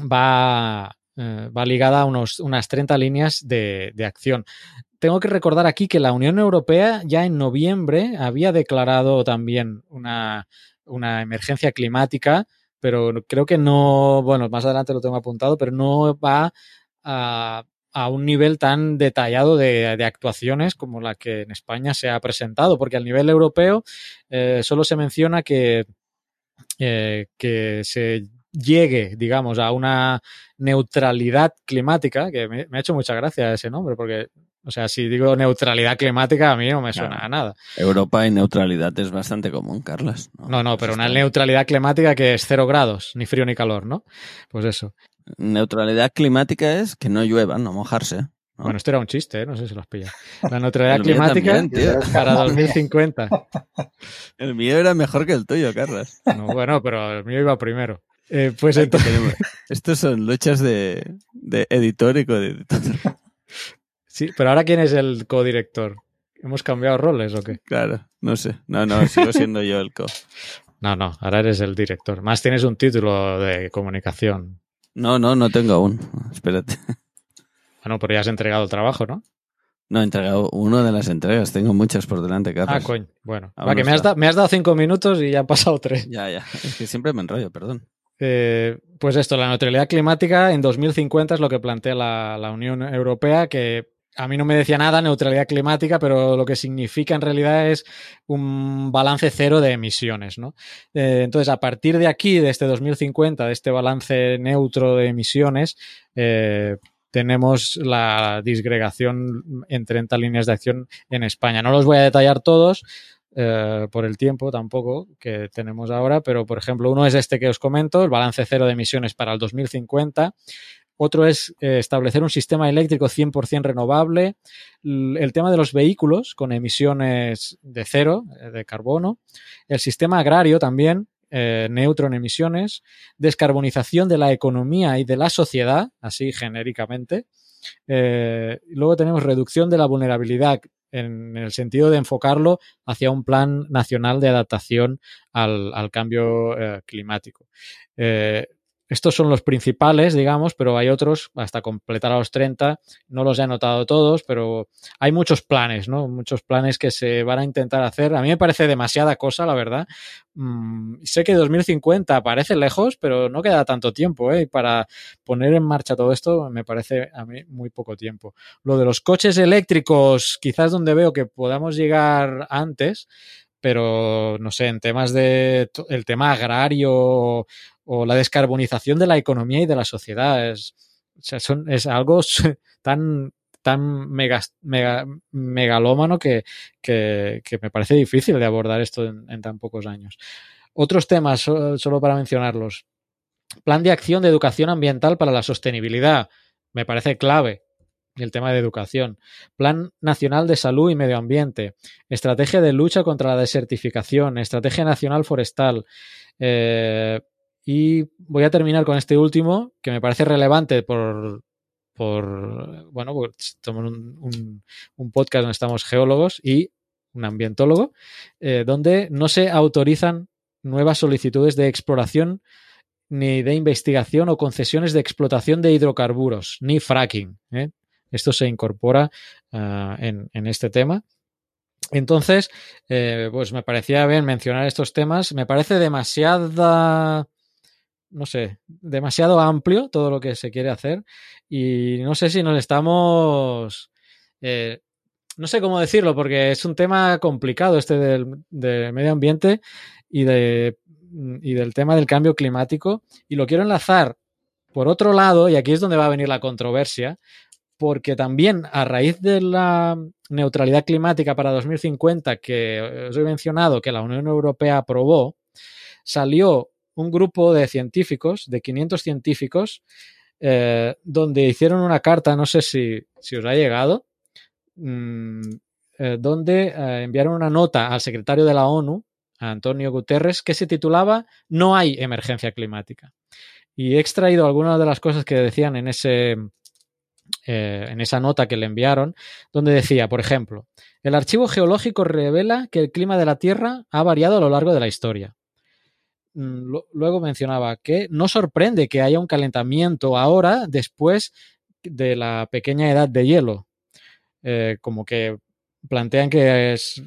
va, eh, va ligada a unos, unas 30 líneas de, de acción tengo que recordar aquí que la Unión Europea ya en noviembre había declarado también una, una, emergencia climática, pero creo que no, bueno, más adelante lo tengo apuntado, pero no va a, a un nivel tan detallado de, de, actuaciones como la que en España se ha presentado, porque al nivel europeo eh, solo se menciona que, eh, que se llegue, digamos, a una neutralidad climática, que me, me, ha hecho mucha gracia ese nombre, porque o sea, si digo neutralidad climática, a mí no me suena claro. a nada. Europa y neutralidad es bastante común, Carlas. No, no, no pero una neutralidad climática que es cero grados, ni frío ni calor, ¿no? Pues eso. Neutralidad climática es que no llueva, no mojarse. ¿no? Bueno, esto era un chiste, ¿eh? no sé si lo has pillado. La neutralidad climática también, para 2050. El mío era mejor que el tuyo, Carlas. No, bueno, pero el mío iba primero. Eh, pues entonces... Estos son luchas de, de editor y coeditor. Sí, pero ahora ¿quién es el codirector? ¿Hemos cambiado roles o qué? Claro, no sé. No, no, sigo siendo yo el co. No, no, ahora eres el director. Más tienes un título de comunicación. No, no, no tengo aún. Espérate. Bueno, pero ya has entregado el trabajo, ¿no? No, he entregado una de las entregas. Tengo muchas por delante, Carlos. Ah, coño. Bueno, va, que me has, da, me has, dado cinco minutos y ya han pasado tres. Ya, ya. Es que siempre me enrollo, perdón. Eh, pues esto, la neutralidad climática en 2050 es lo que plantea la, la Unión Europea, que a mí no me decía nada neutralidad climática, pero lo que significa en realidad es un balance cero de emisiones, ¿no? Eh, entonces, a partir de aquí, de este 2050, de este balance neutro de emisiones, eh, tenemos la disgregación en 30 líneas de acción en España. No los voy a detallar todos, eh, por el tiempo tampoco que tenemos ahora, pero por ejemplo, uno es este que os comento, el balance cero de emisiones para el 2050. Otro es eh, establecer un sistema eléctrico 100% renovable. El tema de los vehículos con emisiones de cero eh, de carbono. El sistema agrario también, eh, neutro en emisiones. Descarbonización de la economía y de la sociedad, así genéricamente. Eh, luego tenemos reducción de la vulnerabilidad en el sentido de enfocarlo hacia un plan nacional de adaptación al, cambio climático. Estos son los principales, digamos, pero hay otros hasta completar a los 30. No los he anotado todos, pero hay muchos planes, ¿no? Muchos planes que se van a intentar hacer. A mí me parece demasiada cosa, la verdad. Mm, sé que 2050 parece lejos, pero no queda tanto tiempo, ¿eh? Para poner en marcha todo esto me parece a mí muy poco tiempo. Lo de los coches eléctricos, quizás donde veo que podamos llegar antes, pero no sé, en temas de el tema agrario o la descarbonización de la economía y de la sociedad. Es, son, es algo tan, tan mega, mega, megalómano que, que, me parece difícil de abordar esto en tan pocos años. Otros temas, solo para mencionarlos. Plan de acción de educación ambiental para la sostenibilidad. Me parece clave el tema de educación. Plan Nacional de Salud y Medio Ambiente. Estrategia de lucha contra la desertificación. Estrategia Nacional Forestal. Eh, y voy a terminar con este último, que me parece relevante por, por bueno, porque un, un, podcast donde estamos geólogos y un ambientólogo, eh, donde no se autorizan nuevas solicitudes de exploración ni de investigación o concesiones de explotación de hidrocarburos, ni fracking. ¿eh? Esto se incorpora uh, en, este tema. Entonces, eh, pues me parecía bien mencionar estos temas. Me parece demasiada no sé, demasiado amplio todo lo que se quiere hacer y no sé si nos estamos... Eh, no sé cómo decirlo porque es un tema complicado este del, medio ambiente y del tema del cambio climático y lo quiero enlazar por otro lado, y aquí es donde va a venir la controversia, porque también a raíz de la neutralidad climática para 2050 que os he mencionado que la Unión Europea aprobó, salió un grupo de científicos, de 500 científicos, eh, donde hicieron una carta, no sé si, si os ha llegado, mmm, eh, donde eh, enviaron una nota al secretario de la ONU, Antonio Guterres, que se titulaba No hay emergencia climática. Y he extraído algunas de las cosas que decían en ese, eh, en esa nota que le enviaron, donde decía, por ejemplo, el archivo geológico revela que el clima de la Tierra ha variado a lo largo de la historia mm, luego mencionaba que no sorprende que haya un calentamiento ahora después de la pequeña edad de hielo. Eh, como que plantean que es,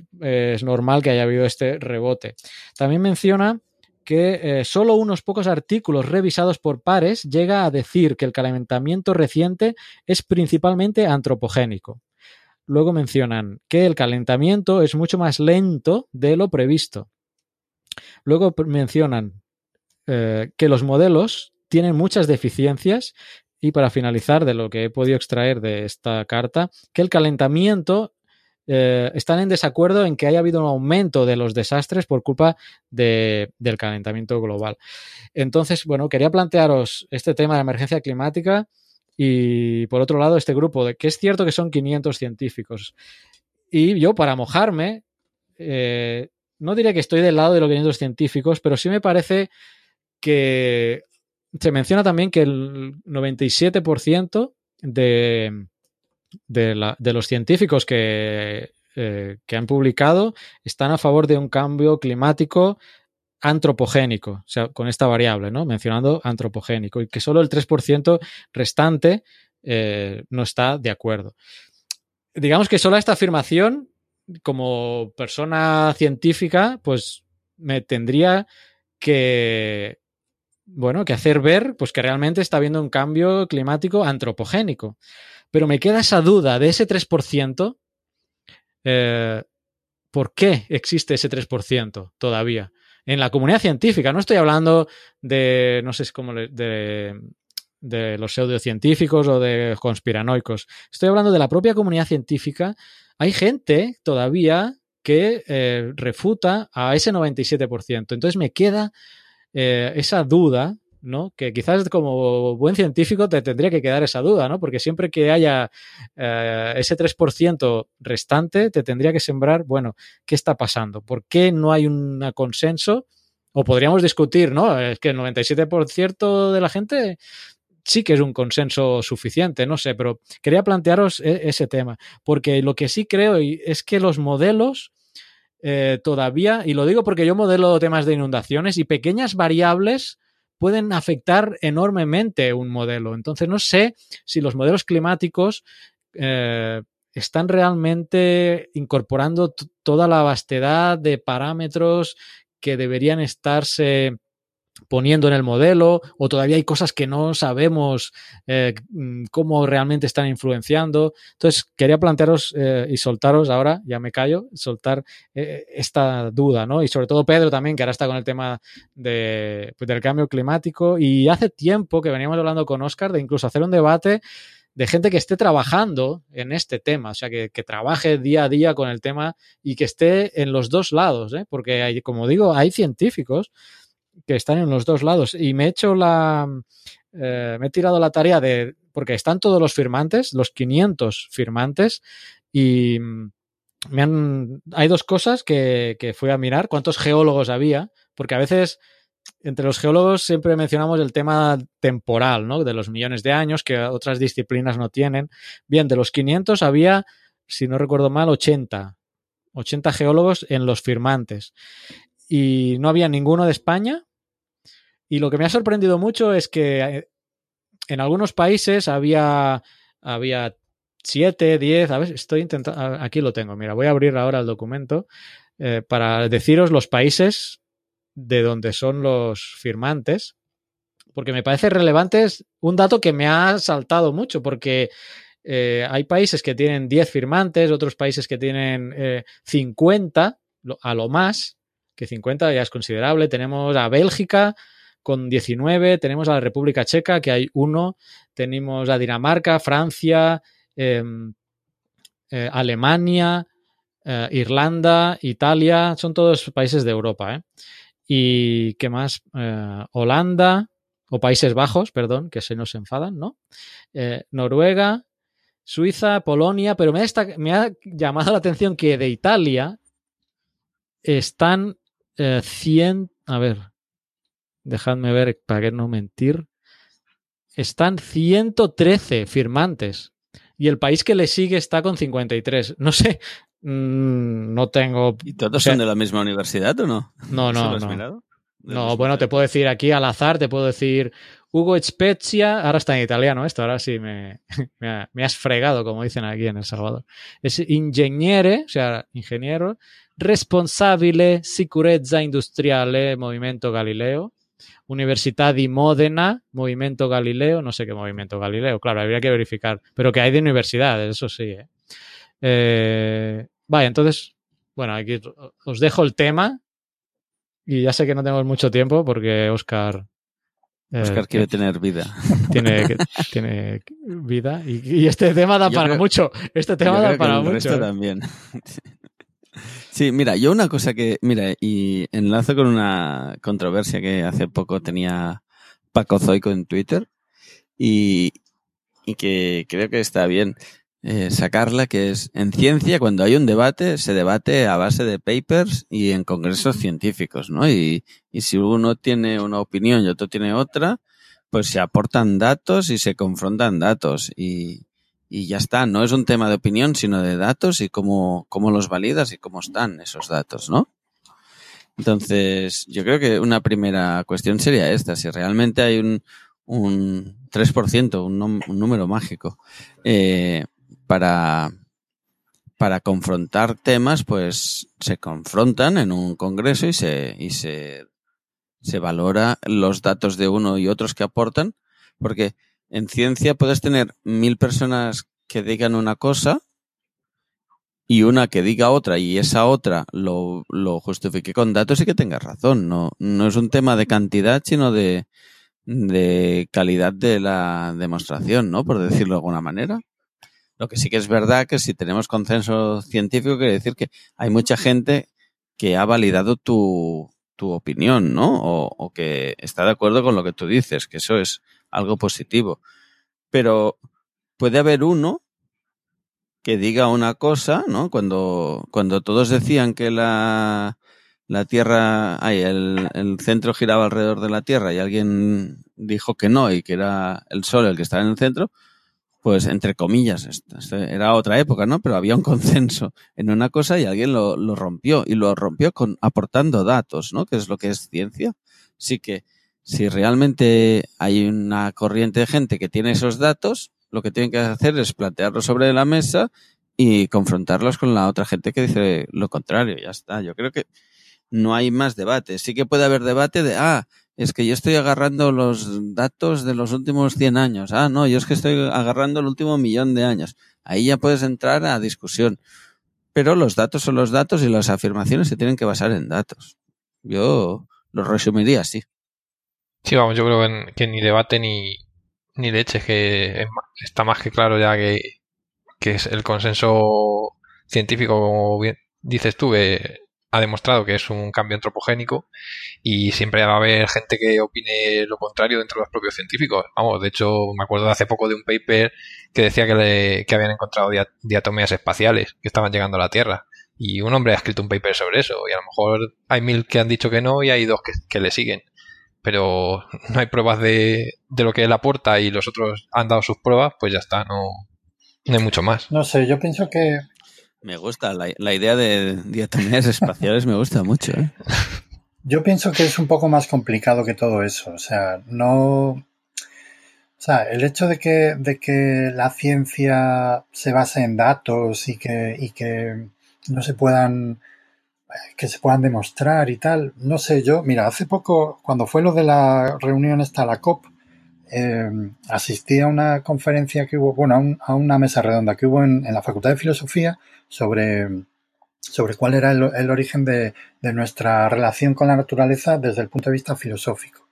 normal que haya habido este rebote. También menciona que eh, solo unos pocos artículos revisados por pares llega a decir que el calentamiento reciente es principalmente antropogénico. Luego mencionan que el calentamiento es mucho más lento de lo previsto. Luego mencionan eh, que los modelos tienen muchas deficiencias y para finalizar de lo que he podido extraer de esta carta, que el calentamiento eh, están en desacuerdo en que haya habido un aumento de los desastres por culpa del calentamiento global. Entonces, bueno, quería plantearos este tema de emergencia climática y por otro lado este grupo, de que es cierto que son 500 científicos. Y yo, para mojarme, eh, no diré que estoy del lado de los 500 científicos, pero sí me parece que se menciona también que el 97% de, de, los científicos que, eh, que han publicado están a favor de un cambio climático antropogénico, o sea, con esta variable, ¿no? Mencionando antropogénico, y que solo el 3% restante eh, no está de acuerdo. Digamos que solo esta afirmación, como persona científica, pues me tendría que, bueno, que hacer ver pues que realmente está habiendo un cambio climático antropogénico. Pero me queda esa duda de ese 3%. Eh, ¿Por qué existe ese 3% todavía? en la comunidad científica. No estoy hablando de, no sé cómo, de, los pseudocientíficos o de conspiranoicos. Estoy hablando de la propia comunidad científica. Hay gente todavía que eh, refuta a ese 97%. Entonces me queda eh, esa duda ¿no? Que quizás como buen científico te tendría que quedar esa duda, ¿no? Porque siempre que haya eh, ese 3% restante, te tendría que sembrar, bueno, ¿qué está pasando? ¿Por qué no hay un consenso? O podríamos discutir, ¿no? Es que el 97% de la gente sí que es un consenso suficiente, no sé, pero quería plantearos e-, ese tema, porque lo que sí creo es que los modelos eh, todavía, y lo digo porque yo modelo temas de inundaciones y pequeñas variables pueden afectar enormemente un modelo. Entonces, no sé si los modelos climáticos eh, están realmente incorporando toda la vastedad de parámetros que deberían estarse poniendo en el modelo o todavía hay cosas que no sabemos eh, mm, cómo realmente están influenciando. Entonces, quería plantearos eh, y soltaros ahora, ya me callo, soltar eh, esta duda, ¿no? Y sobre todo Pedro también, que ahora está con el tema de, pues, del cambio climático y hace tiempo que veníamos hablando con Oscar de incluso hacer un debate de gente que esté trabajando en este tema, o sea, que, que, trabaje día a día con el tema y que esté en los dos lados, ¿eh? porque hay, como digo, hay científicos que están en los dos lados. Y me he hecho la. Eh, me he tirado la tarea de. Porque están todos los firmantes, los 500 firmantes, y me han. Hay dos cosas que, que fui a mirar: cuántos geólogos había, porque a veces. Entre los geólogos siempre mencionamos el tema temporal, ¿no? De los millones de años que otras disciplinas no tienen. Bien, de los 500 había, si no recuerdo mal, 80. 80 geólogos en los firmantes y no había ninguno de España. Y lo que me ha sorprendido mucho es que eh, en algunos países había, había 7, 10, a ver, estoy intentando, aquí lo tengo, mira, voy a abrir ahora el documento eh, para deciros los países de donde son los firmantes, porque me parece relevante, es un dato que me ha saltado mucho, porque eh, hay países que tienen 10 firmantes, otros países que tienen 50 a lo más, que 50 ya es considerable. Tenemos a Bélgica con 19, tenemos a la República Checa, que hay uno, tenemos a Dinamarca, Francia, em, eh, Alemania, eh, Irlanda, Italia, son todos países de Europa. ¿eh? ¿Y qué más? Holanda, o Países Bajos, perdón, que se nos enfadan, ¿no? Noruega, Suiza, Polonia, pero me me ha llamado la atención que de Italia están 100, eh, a ver, dejadme ver para que no mentir. Están 113 firmantes y el país que le sigue está con 53. No sé, mm, no tengo. ¿Y todos son de la misma universidad o no? No, no, no. de No, bueno, te puedo decir aquí al azar, te puedo decir Hugo Spezia, ahora está en italiano esto, ahora sí me, me, ha- me has fregado, como dicen aquí en El Salvador. Es ingegnere, o sea, ingeniero, responsabile sicurezza industriale, Movimento Galileo, Università di Modena, Movimiento Galileo, no sé qué Movimiento Galileo, claro, habría que verificar, pero que hay de universidades, eso sí. ¿eh? Eh, vaya, entonces, bueno, aquí os dejo el tema y ya sé que no tenemos mucho tiempo porque Oscar, eh, Oscar quiere tener vida. tiene, tiene vida y, y este tema da Yo para creo- mucho. Este tema da para el mucho. resto ¿eh? también. Sí, mira, yo una cosa que, mira, y enlazo con una controversia que hace poco tenía Paco Zoico en Twitter y, y que creo que está bien eh, sacarla, que es en ciencia, cuando hay un debate, se debate a base de papers y en congresos científicos, ¿no? Y, y si uno tiene una opinión y otro tiene otra, pues se aportan datos y se confrontan datos y, y ya está. No es un tema de opinión, sino de datos y cómo, cómo los validas y cómo están esos datos, ¿no? Entonces, yo creo que una primera cuestión sería esta, si realmente hay un, un 3%, un, un número mágico, eh, para, para confrontar temas, pues se confrontan en un congreso y se, y se, se valora los datos de uno y otros que aportan, porque en ciencia puedes tener mil personas que digan una cosa y una que diga otra y esa otra lo, lo justifique con datos y que tengas razón. No, no es un tema de cantidad, sino de, de calidad de la demostración, ¿no? Por decirlo de alguna manera. Lo que sí que es verdad que si tenemos consenso científico quiere decir que hay mucha gente que ha validado tu, tu opinión, ¿no? O, o que está de acuerdo con lo que tú dices, que eso es algo positivo. Pero puede haber uno que diga una cosa, ¿no? Cuando, cuando todos decían que la, la Tierra, ay, el, el centro giraba alrededor de la Tierra y alguien dijo que no y que era el Sol el que estaba en el centro, pues entre comillas, esto- era otra época, ¿no? Pero había un consenso en una cosa y alguien lo, rompió y lo rompió con aportando datos, ¿no? Que es lo que es ciencia. Sí que si realmente hay una corriente de gente que tiene esos datos, lo que tienen que hacer es plantearlos sobre la mesa y confrontarlos con la otra gente que dice lo contrario. Ya está. Yo creo que no hay más debate. Sí que puede haber debate de, ah, es que yo estoy agarrando los datos de los últimos 100 años. Ah, no, yo es que estoy agarrando el último millón de años. Ahí ya puedes entrar a discusión. Pero los datos son los datos y las afirmaciones se tienen que basar en datos. Yo lo resumiría así. Sí, vamos, yo creo que, que ni debate ni, ni leche, que está más que claro ya que, que es el consenso científico, como dices tú, que ha demostrado que es un cambio antropogénico y siempre va a haber gente que opine lo contrario dentro de los propios científicos. Vamos, de hecho, me acuerdo de hace poco de un paper que decía que, le- que habían encontrado dia- diatomeas espaciales que estaban llegando a la Tierra. Y un hombre ha escrito un paper sobre eso. Y a lo mejor hay mil que han dicho que no y hay dos que, le siguen pero no hay pruebas de, de lo que él aporta y los otros han dado sus pruebas, pues ya está, no, no hay mucho más. No sé, yo pienso que Me gusta, la, la idea de diatomeas espaciales me gusta mucho. ¿eh? Yo pienso que es un poco más complicado que todo eso. O sea, no. O sea, el hecho de que, de que la ciencia se base en datos y que, y que no se puedan que se puedan demostrar y tal. No sé, yo, mira, hace poco, cuando fue lo de la reunión esta, la COP, eh, asistí a una conferencia que hubo, bueno, a, un- a una mesa redonda que hubo en, en la Facultad de Filosofía sobre, sobre cuál era el, origen de, de nuestra relación con la naturaleza desde el punto de vista filosófico.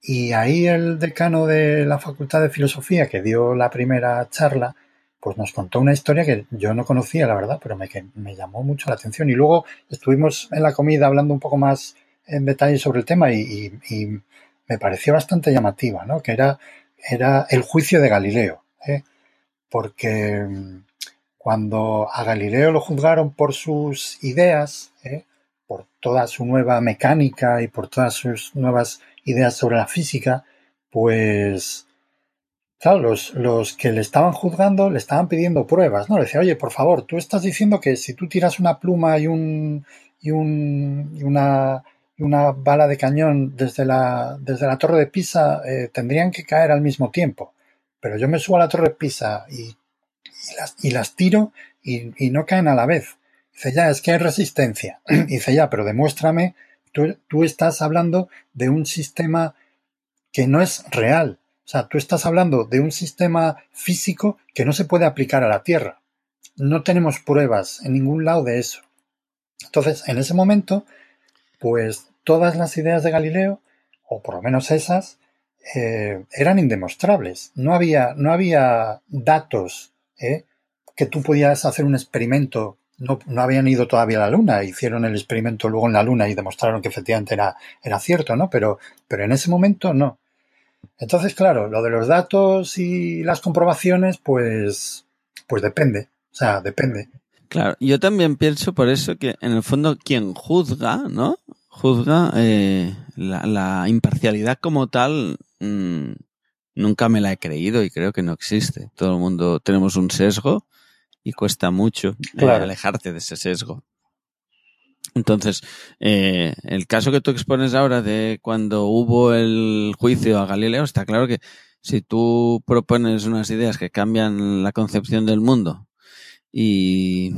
Y ahí el decano de la Facultad de Filosofía, que dio la primera charla, pues nos contó una historia que yo no conocía, la verdad, pero me, me llamó mucho la atención. Y luego estuvimos en la comida hablando un poco más en detalle sobre el tema y, me pareció bastante llamativa, ¿no? Que era, era el juicio de Galileo, ¿eh? Porque cuando a Galileo lo juzgaron por sus ideas, ¿eh? por toda su nueva mecánica y por todas sus nuevas ideas sobre la física, pues Claro, los, los que le estaban juzgando le estaban pidiendo pruebas, ¿no? Le decía, oye, por favor, tú estás diciendo que si tú tiras una pluma y un y un y una una bala de cañón desde la, desde la torre de Pisa eh, tendrían que caer al mismo tiempo. Pero yo me subo a la torre de Pisa y, y, las, tiro y, no caen a la vez. Dice, ya, es que hay resistencia. Dice, ya, pero demuéstrame, tú, tú estás hablando de un sistema que no es real. O sea, tú estás hablando de un sistema físico que no se puede aplicar a la Tierra. No tenemos pruebas en ningún lado de eso. Entonces, en ese momento, pues todas las ideas de Galileo, o por lo menos esas, eh, eran indemostrables. No había, no había datos ¿eh? que tú pudieras hacer un experimento. No, no, habían ido todavía a la Luna, hicieron el experimento luego en la Luna y demostraron que efectivamente era, era cierto, ¿no? Pero, pero en ese momento no. Entonces, claro, lo de los datos y las comprobaciones, pues, pues depende. O sea, depende. Claro, yo también pienso por eso que en el fondo quien juzga, ¿no? Juzga eh, la, imparcialidad como tal, mmm, nunca me la he creído y creo que no existe. Todo el mundo tenemos un sesgo y cuesta mucho Claro. eh, alejarte de ese sesgo. Entonces, eh, el caso que tú expones ahora de cuando hubo el juicio a Galileo, está claro que si tú propones unas ideas que cambian la concepción del mundo y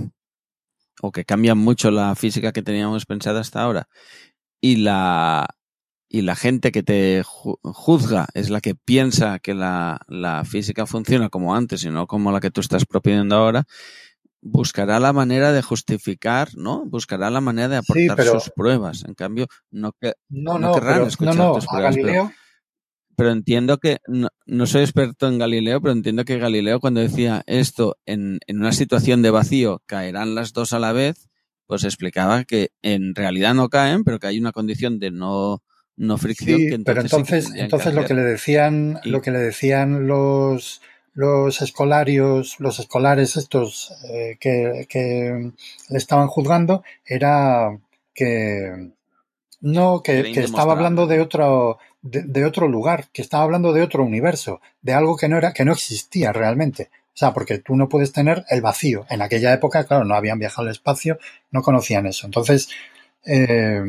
o que cambian mucho la física que teníamos pensada hasta ahora y la y la gente que te ju- juzga es la que piensa que la, la física funciona como antes y no como la que tú estás proponiendo ahora, buscará la manera de justificar, ¿no? Buscará la manera de Sí, aportar pero- sus pruebas. En cambio, no que No, no no, querrán pero, no, escuchar no, tus pruebas, pero- Galileo, pero entiendo que, no, no soy experto en Galileo, pero entiendo que Galileo cuando decía esto en, en una situación de vacío caerán las dos a la vez, pues explicaba que en realidad no caen, pero que hay una condición de no, no fricción sí, que pero entonces, sí que entonces, lo que le decían, Y- lo que le decían los los escolarios, los escolares estos eh, que, que le estaban juzgando era que no, que, que estaba hablando de otro de, de otro lugar, que estaba hablando de otro universo, de algo que no era, que no existía realmente. O sea, porque tú no puedes tener el vacío. En aquella época, claro, no habían viajado al espacio, no conocían eso. Entonces, eh,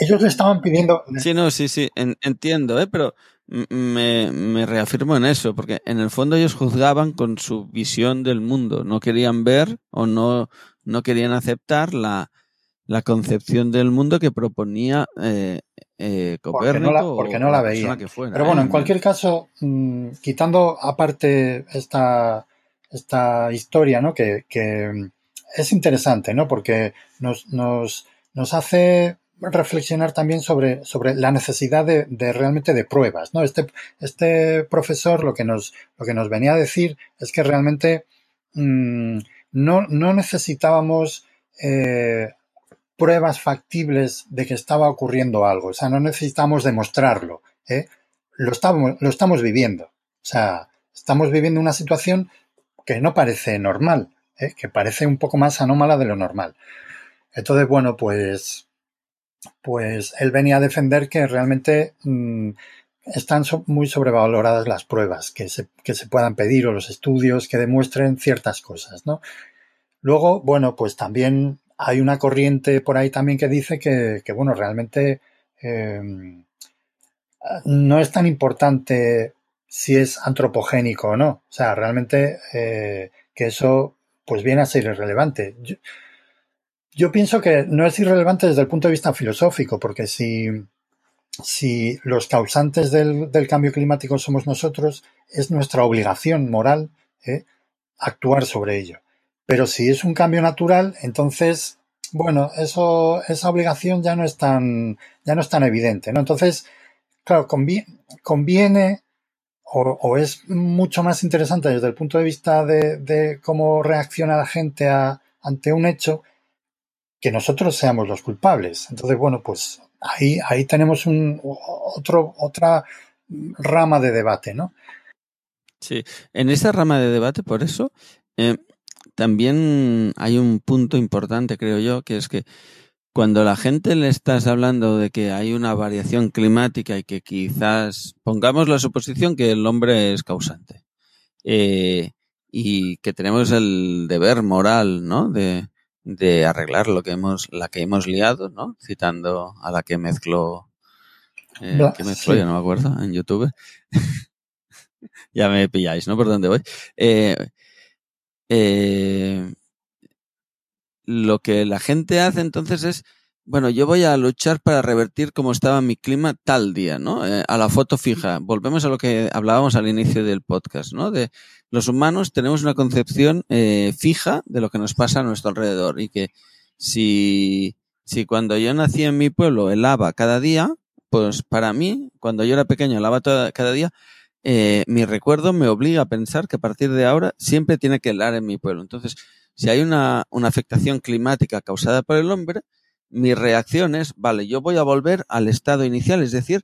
ellos le estaban pidiendo. Sí, no, sí, sí, en- entiendo, ¿eh? pero me, me reafirmo en eso, porque en el fondo ellos juzgaban con su visión del mundo, no querían ver o no, no querían aceptar la, la concepción del mundo que proponía eh, eh, Porque Copérnico no la- porque no la que fuera. Pero bueno, ¿eh? en cualquier caso, mm, quitando aparte esta, esta historia, ¿no? Que, que es interesante, ¿no? Porque nos, nos, nos hace reflexionar también sobre, sobre la necesidad de, de realmente de pruebas, ¿no? Este, este profesor lo que nos, lo que nos venía a decir es que realmente mm, no, no necesitábamos eh, pruebas factibles de que estaba ocurriendo algo. O sea, no necesitamos demostrarlo. ¿eh? Lo, estamos, lo estamos viviendo. O sea, estamos viviendo una situación que no parece normal, ¿eh? que parece un poco más anómala de lo normal. Entonces, bueno, pues, pues él venía a defender que realmente mmm, están muy sobrevaloradas las pruebas que se, que se puedan pedir o los estudios que demuestren ciertas cosas, ¿no? Luego, bueno, pues también hay una corriente por ahí también que dice que, que bueno, realmente eh, no es tan importante si es antropogénico o no. O sea, realmente eh, que eso pues viene a ser irrelevante. Yo, pienso que no es irrelevante desde el punto de vista filosófico, porque si, si los causantes del, cambio climático somos nosotros, es nuestra obligación moral ¿eh? actuar sobre ello. Pero si es un cambio natural, entonces, bueno, eso, esa obligación ya no es tan, ya no es tan evidente, ¿no? Entonces, claro, conviene, o, es mucho más interesante desde el punto de vista de, de cómo reacciona la gente a, ante un hecho que nosotros seamos los culpables. Entonces, bueno, pues ahí, ahí tenemos un, otro, otra rama de debate, ¿no? Sí, en esa rama de debate, por eso, eh, también hay un punto importante, creo yo, que es que cuando la gente le estás hablando de que hay una variación climática y que quizás pongamos la suposición que el hombre es causante eh, y que tenemos el deber moral, ¿no? De, de arreglar lo que hemos, la que hemos liado, ¿no? Citando a la que mezcló, eh, que mezcló, sí. ya no me acuerdo, en YouTube. ya me pilláis, ¿no? Por dónde voy. Eh, eh, lo que la gente hace entonces es, bueno, yo voy a luchar para revertir como estaba mi clima tal día, ¿no? Eh, a la foto fija. Volvemos a lo que hablábamos al inicio del podcast, ¿no? De los humanos tenemos una concepción eh, fija de lo que nos pasa a nuestro alrededor y que si, si cuando yo nací en mi pueblo helaba cada día, pues para mí, cuando yo era pequeño helaba toda- cada día, eh, mi recuerdo me obliga a pensar que a partir de ahora siempre tiene que helar en mi pueblo. Entonces, si hay una, una afectación climática causada por el hombre, mi reacción es, vale, yo voy a volver al estado inicial, es decir,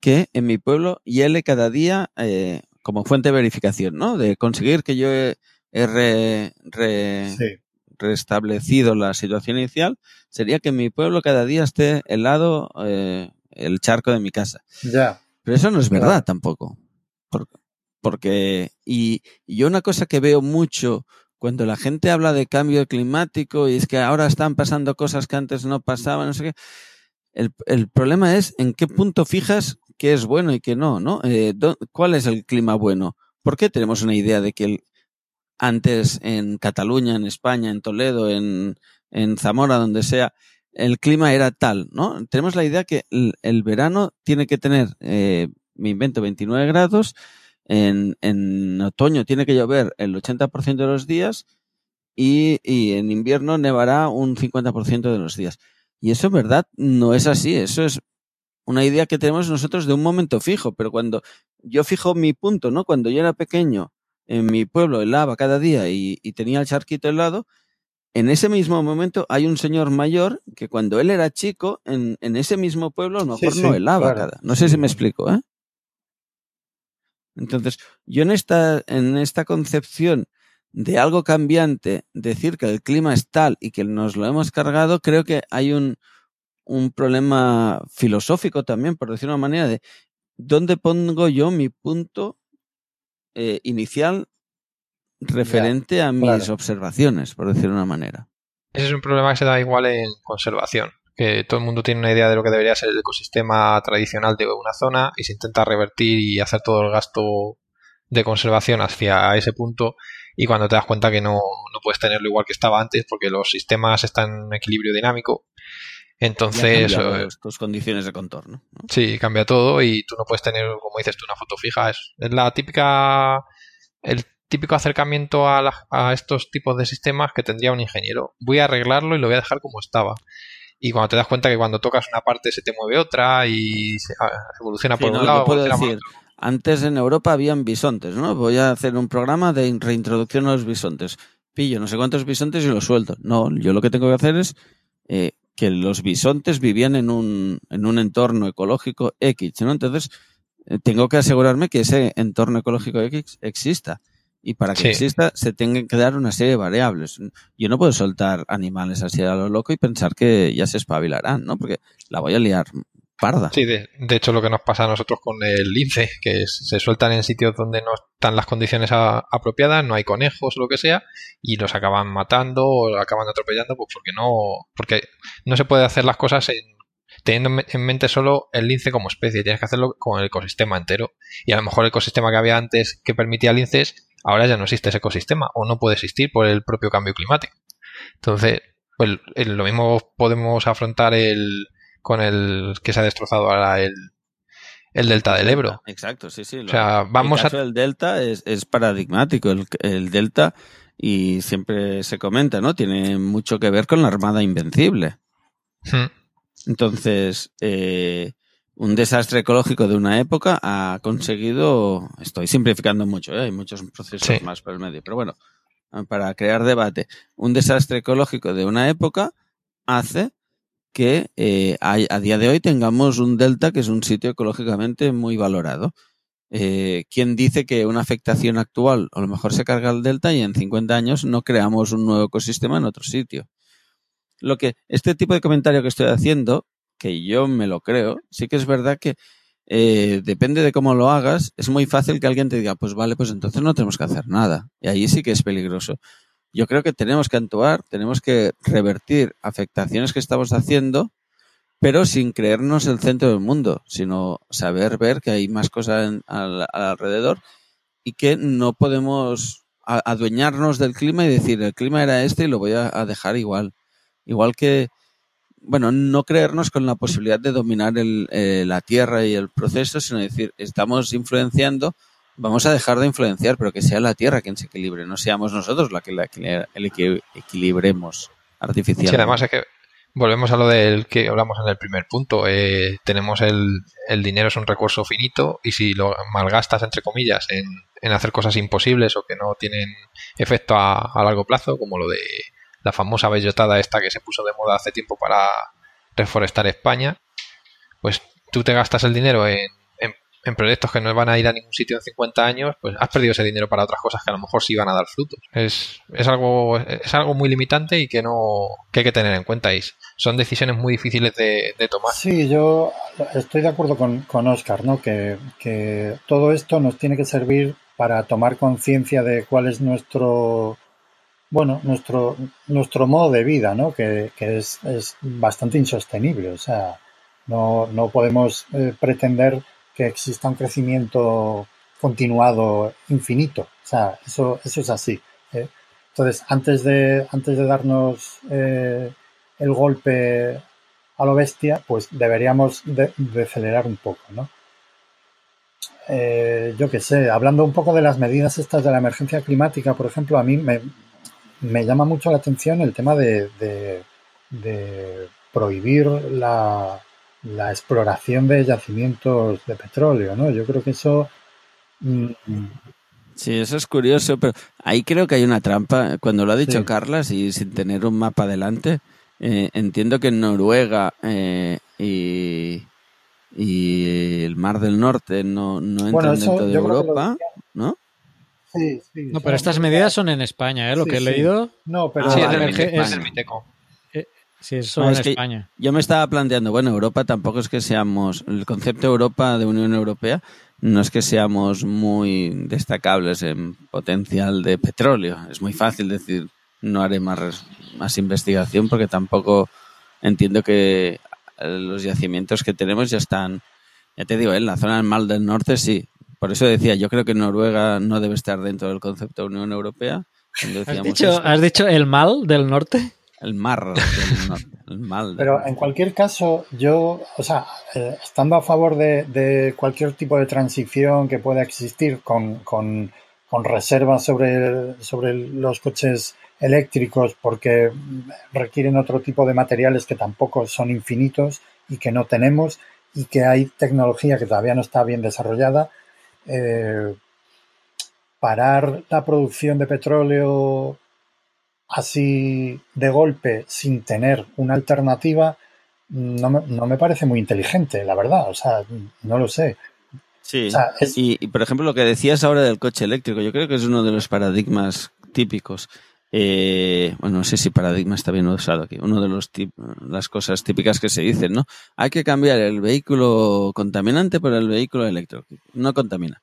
que en mi pueblo hiele cada día eh, como fuente de verificación, ¿no? De conseguir que yo he, he re- re- Sí. restablecido la situación inicial, sería que en mi pueblo cada día esté helado eh, el charco de mi casa. Ya. Pero eso no es Claro. verdad tampoco. Por- porque, y, y yo una cosa que veo mucho cuando la gente habla de cambio climático y es que ahora están pasando cosas que antes no pasaban, no sé qué. El, el problema es en qué punto fijas qué es bueno y qué no, ¿no? Eh, dó- ¿Cuál es el clima bueno? ¿Por qué tenemos una idea de que el- antes en Cataluña, en España, en Toledo, en, en Zamora, donde sea, el clima era tal, ¿no? Tenemos la idea que el, el verano tiene que tener, eh, me invento, 29 grados, en, en otoño tiene que llover el 80% de los días y, y en invierno nevará un 50% de los días. Y eso en verdad no es así, eso es una idea que tenemos nosotros de un momento fijo, pero cuando yo fijo mi punto, ¿no? Cuando yo era pequeño, en mi pueblo helaba cada día y, y tenía el charquito helado, en ese mismo momento hay un señor mayor que cuando él era chico, en, en ese mismo pueblo a lo Sí, mejor sí, no helaba claro. cada. No sé si me explico, ¿eh? Entonces, yo en esta, en esta concepción de algo cambiante, decir que el clima es tal y que nos lo hemos cargado, creo que hay un, un problema filosófico también, por decir una manera, de dónde pongo yo mi punto eh, inicial referente a mis claro. observaciones, por decir una manera. Ese es un problema que se da igual en conservación, que todo el mundo tiene una idea de lo que debería ser el ecosistema tradicional de una zona y se intenta revertir y hacer todo el gasto de conservación hacia ese punto y cuando te das cuenta que no, no puedes tenerlo igual que estaba antes porque los sistemas están en equilibrio dinámico. Entonces, eh, tus condiciones de contorno. ¿no? Sí, cambia todo y tú no puedes tener, como dices tú, una foto fija. Es, es la típica, el típico acercamiento a, la- a estos tipos de sistemas que tendría un ingeniero. Voy a arreglarlo y lo voy a dejar como estaba. Y cuando te das cuenta que cuando tocas una parte se te mueve otra y se- ah, evoluciona por un lado, puedo evoluciona por decir, otro. antes en Europa habían bisontes, ¿no? Voy a hacer un programa de in- reintroducción a los bisontes. Pillo no sé cuántos bisontes y los suelto. No, yo lo que tengo que hacer es eh, que los bisontes vivían en un, en un entorno ecológico X, ¿no? Entonces, eh, tengo que asegurarme que ese entorno ecológico X exista. Y para que Sí. exista, se tengan que dar una serie de variables. Yo no puedo soltar animales así a lo loco y pensar que ya se espabilarán, ¿no? Porque la voy a liar parda. Sí, de, de hecho lo que nos pasa a nosotros con el lince, que es- se sueltan en sitios donde no están las condiciones a- apropiadas, no hay conejos o lo que sea, y los acaban matando o los acaban atropellando, pues porque no, porque no se puede hacer las cosas en, teniendo en mente solo el lince como especie, tienes que hacerlo con el ecosistema entero. Y a lo mejor el ecosistema que había antes que permitía linces, ahora ya no existe ese ecosistema, o no puede existir por el propio cambio climático. Entonces, pues lo mismo podemos afrontar el con el que se ha destrozado ahora el, el delta del Ebro. Exacto, sí, sí. O sea, vamos el a caso del delta es, es paradigmático. El, el delta, y siempre se comenta, ¿no? Tiene mucho que ver con la Armada Invencible. Hmm. Entonces, eh, un desastre ecológico de una época ha conseguido, estoy simplificando mucho, ¿eh? hay muchos procesos Sí. más por el medio, pero bueno, para crear debate, un desastre ecológico de una época hace que eh, a día de hoy tengamos un delta que es un sitio ecológicamente muy valorado. Eh, ¿Quién dice que una afectación actual a lo mejor se carga el delta y en 50 años no creamos un nuevo ecosistema en otro sitio? Lo que este tipo de comentario que estoy haciendo, que yo me lo creo, sí que es verdad que eh, depende de cómo lo hagas, es muy fácil que alguien te diga, pues vale, pues entonces no tenemos que hacer nada. Y ahí sí que es peligroso. yo creo que tenemos que actuar, tenemos que revertir afectaciones que estamos haciendo, pero sin creernos el centro del mundo, sino saber ver que hay más cosas en- al, alrededor y que no podemos adueñarnos del clima y decir el clima era este y lo voy a dejar igual. Igual que, bueno, no creernos con la posibilidad de dominar el, eh, la Tierra y el proceso, sino decir, estamos influenciando, vamos a dejar de influenciar, pero que sea la Tierra quien se equilibre, no seamos nosotros la que la, equilibremos artificialmente. Sí, además es que volvemos a lo del que hablamos en el primer punto. eh, tenemos el, el dinero es un recurso finito y si lo malgastas, entre comillas, en, en hacer cosas imposibles o que no tienen efecto a, a largo plazo, como lo de la famosa bellotada esta que se puso de moda hace tiempo para reforestar España, pues tú te gastas el dinero en, en- proyectos que no van a ir a ningún sitio en 50 años, pues has perdido ese dinero para otras cosas que a lo mejor sí van a dar frutos. Es, es algo es algo muy limitante y que no que hay que tener en cuenta y son decisiones muy difíciles de, de tomar. Sí, yo estoy de acuerdo con, con Oscar, ¿no? Que, que todo esto nos tiene que servir para tomar conciencia de cuál es nuestro, bueno, nuestro, nuestro modo de vida, ¿no? Que, que es, es bastante insostenible. O sea, no, no podemos eh, pretender que exista un crecimiento continuado infinito. O sea, eso, eso es así. ¿eh? Entonces, antes de, antes de darnos eh, el golpe a lo bestia, pues deberíamos de, de acelerar un poco, ¿no? Eh, yo qué sé, hablando un poco de las medidas estas de la emergencia climática, por ejemplo, a mí me, me llama mucho la atención el tema de, de, de prohibir la, la, exploración de yacimientos de petróleo, ¿no? Yo creo que eso... mm, Sí, eso es curioso, pero ahí creo que hay una trampa. Cuando lo ha dicho Sí. Carlas y sin tener un mapa delante, eh, entiendo que en Noruega eh, y, y el Mar del Norte no, no entran Bueno, dentro de Europa. Sí, sí, No, pero estas medidas son en España, ¿eh? Lo Sí, que he sí. leído. No, pero... Ah, sí, es del, es Miteco. Sí, son No, en es España. Yo me estaba planteando, bueno, Europa tampoco es que seamos, el concepto Europa de Unión Europea no es que seamos muy destacables en potencial de petróleo. Es muy fácil decir, no haré más, más investigación porque tampoco entiendo que eh, los yacimientos que tenemos ya están, ya te digo, en la zona del Mar del Norte sí. Por eso decía, yo creo que Noruega no debe estar dentro del concepto de Unión Europea. ¿Has dicho, eso. ¿Has dicho el mal del norte? El mar del norte. El mal del Pero norte. en cualquier caso, yo, o sea, eh, estando a favor de, de cualquier tipo de transición que pueda existir con, con, con reservas sobre, sobre los coches eléctricos porque requieren otro tipo de materiales que tampoco son infinitos y que no tenemos y que hay tecnología que todavía no está bien desarrollada, eh, parar la producción de petróleo así de golpe sin tener una alternativa no me, no me parece muy inteligente, la verdad. O sea, no lo sé. Sí. O sea, es- y, y, por ejemplo, lo que decías ahora del coche eléctrico, yo creo que es uno de los paradigmas típicos. Eh, bueno, no sé si paradigma está bien usado aquí. Uno de los las cosas típicas que se dicen, ¿no? Hay que cambiar el vehículo contaminante por el vehículo eléctrico. No contamina.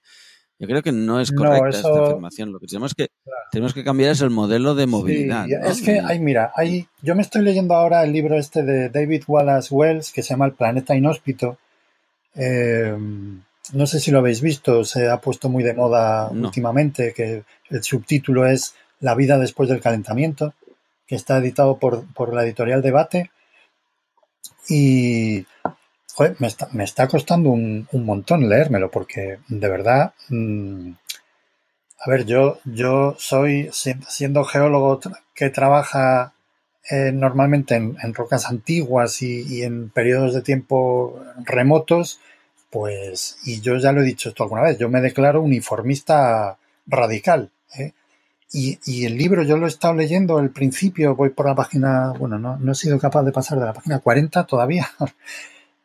Yo creo que no es No, correcta eso- esta afirmación. Lo que tenemos que tenemos que cambiar es el modelo de movilidad. Sí, ¿no? es que Y- hay, mira, hay, yo me estoy leyendo ahora el libro este de David Wallace Wells que se llama El planeta inhóspito. Eh, no sé si lo habéis visto, se ha puesto muy de moda No. últimamente, que el subtítulo es La vida después del calentamiento, que está editado por, por la editorial Debate. Y me, está, me está costando un, un montón leérmelo, porque de verdad, mm, a ver, yo, yo soy, si- siendo geólogo que trabaja eh, normalmente en, en rocas antiguas y, y en periodos de tiempo remotos, pues, y yo ya lo he dicho esto alguna vez, yo me declaro uniformista radical. ¿eh? Y, el libro yo lo he estado leyendo al principio, voy por la página, bueno, no, no he sido capaz de pasar de la página 40 todavía.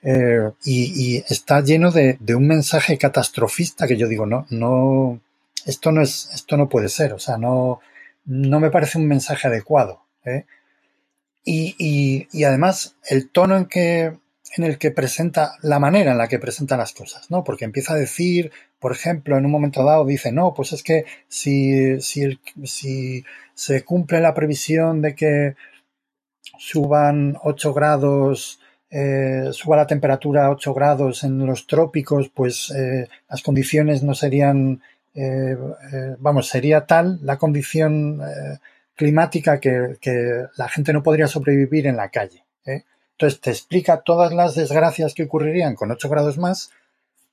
Eh, y, está lleno de, un mensaje catastrofista que yo digo, no, no, esto no es, esto no puede ser, o sea, no, no me parece un mensaje adecuado. ¿eh? Y, y, y además el tono en que en el que presenta, la manera en la que presenta las cosas, ¿no? Porque empieza a decir, por ejemplo, en un momento dado dice, no, pues es que si, si, el, si se cumple la previsión de que suban 8 grados, eh, suba la temperatura a 8 grados en los trópicos, pues eh, las condiciones no serían, eh, eh vamos, sería tal la condición climática que, que, la gente no podría sobrevivir en la calle. Entonces te explica todas las desgracias que ocurrirían con 8 grados más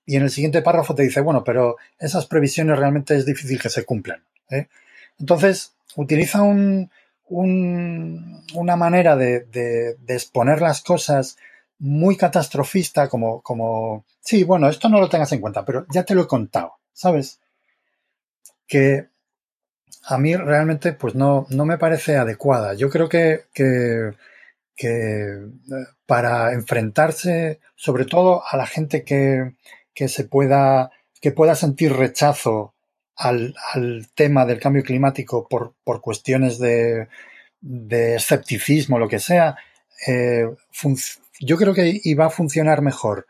y en el siguiente párrafo te dice, bueno, pero esas previsiones realmente es difícil que se cumplan. Entonces, utiliza un, un, una manera de, exponer las cosas muy catastrofista, como, como, sí, bueno, esto no lo tengas en cuenta, pero ya te lo he contado, ¿sabes? Que a mí realmente pues no, no me parece adecuada. Yo creo que, que, que para enfrentarse sobre todo a la gente que, que se pueda, que pueda sentir rechazo al, al tema del cambio climático por, por cuestiones de, de escepticismo, lo que sea, eh, yo creo que iba a funcionar mejor.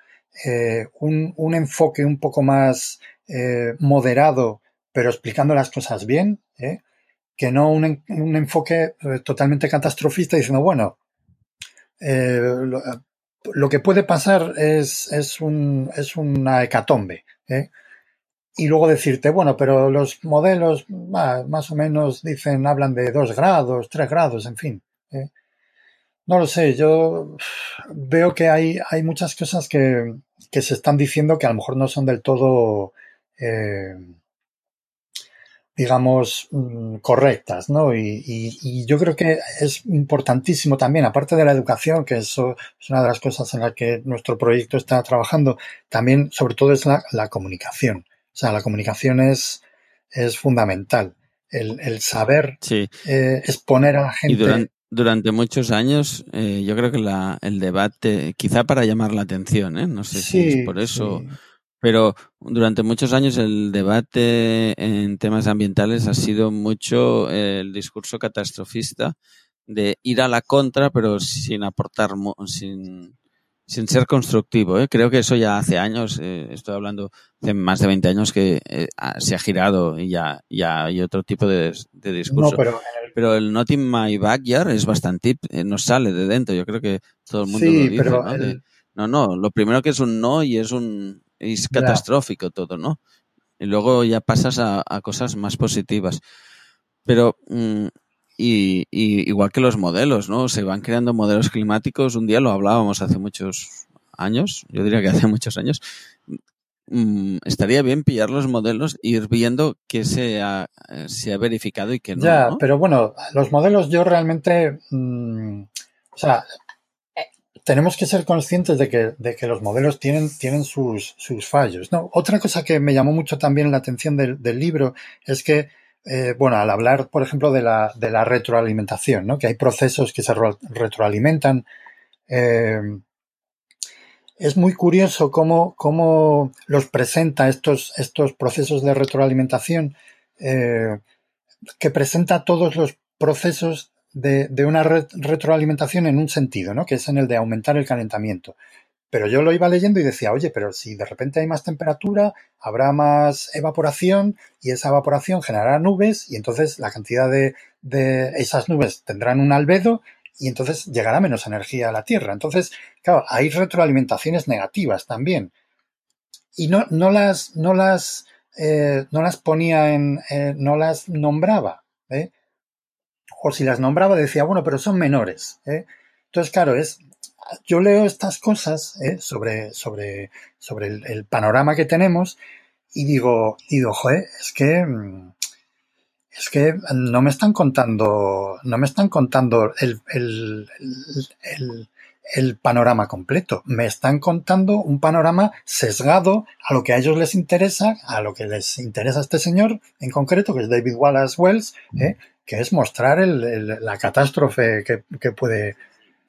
Eh, un, un, enfoque un poco más eh, moderado, pero explicando las cosas bien, que no un, un, enfoque totalmente catastrofista diciendo, bueno, lo, que puede pasar es, es, un, es una hecatombe. ¿eh? y luego decirte, bueno, pero los modelos más o menos dicen, hablan de dos grados, tres grados, en fin. ¿eh? No lo sé, yo veo que hay, hay muchas cosas que, que, se están diciendo que a lo mejor no son del todo, eh, digamos, mm, correctas, ¿no? Y, y, y, yo creo que es importantísimo también, aparte de la educación, que eso es una de las cosas en las que nuestro proyecto está trabajando, también, sobre todo, es la, la comunicación. O sea, la comunicación es, es fundamental. El, el saber sí. eh, exponer a la gente. Y durante, durante muchos años, eh, yo creo que la, el debate, quizá para llamar la atención, ¿eh? no sé sí, si es por eso, sí. Pero durante muchos años el debate en temas ambientales ha sido mucho el discurso catastrofista de ir a la contra, pero sin aportar, sin, sin ser constructivo. ¿eh? Creo que eso ya hace años, eh, estoy hablando de más de 20 años que eh, se ha girado y ya, ya hay otro tipo de, de discurso. No, pero, el... pero, el... Not in My Backyard es bastante, eh, nos sale de dentro. Yo creo que todo el mundo sí, lo dice. Pero ¿no? el... De, no, no, lo primero que es un no y es un es catastrófico todo, ¿no? Y luego ya pasas a, a cosas más positivas. Pero mm, y, y, igual que los modelos, ¿no? Se van creando modelos climáticos. Un día lo hablábamos hace muchos años, yo diría que hace muchos años. Mm, estaría bien pillar los modelos e ir viendo qué se ha, se ha verificado y qué no. Ya, ¿no? pero bueno, los modelos yo realmente, mmm, o sea, tenemos que ser conscientes de que, los modelos tienen, sus, fallos. Otra cosa que me llamó mucho también la atención del, libro es que eh, bueno, al hablar, por ejemplo, de la, retroalimentación, ¿no? que hay procesos que se retroalimentan, eh, es muy curioso cómo, los presenta estos, estos procesos de retroalimentación, eh, que presenta todos los procesos de, una re retroalimentación en un sentido, ¿no? que es en el de aumentar el calentamiento. Pero yo lo iba leyendo y decía, oye, pero si de repente hay más temperatura, habrá más evaporación y esa evaporación generará nubes y entonces la cantidad de, de esas nubes tendrán un albedo y entonces llegará menos energía a la Tierra. Entonces, claro, hay retroalimentaciones negativas también. Y no, no las, no las, eh, no las ponía en, eh, no las nombraba, ¿eh? O si las nombraba decía, bueno, pero son menores, ¿eh? Entonces, claro, es, yo leo estas cosas ¿eh? sobre, sobre, sobre el, panorama que tenemos y digo, digo, joder, es que, es que no me están contando, no me están contando el, el panorama completo. Me están contando un panorama sesgado a lo que a ellos les interesa, a lo que les interesa a este señor en concreto, que es David Wallace Wells, ¿eh? que es mostrar el, el, la catástrofe que, que puede,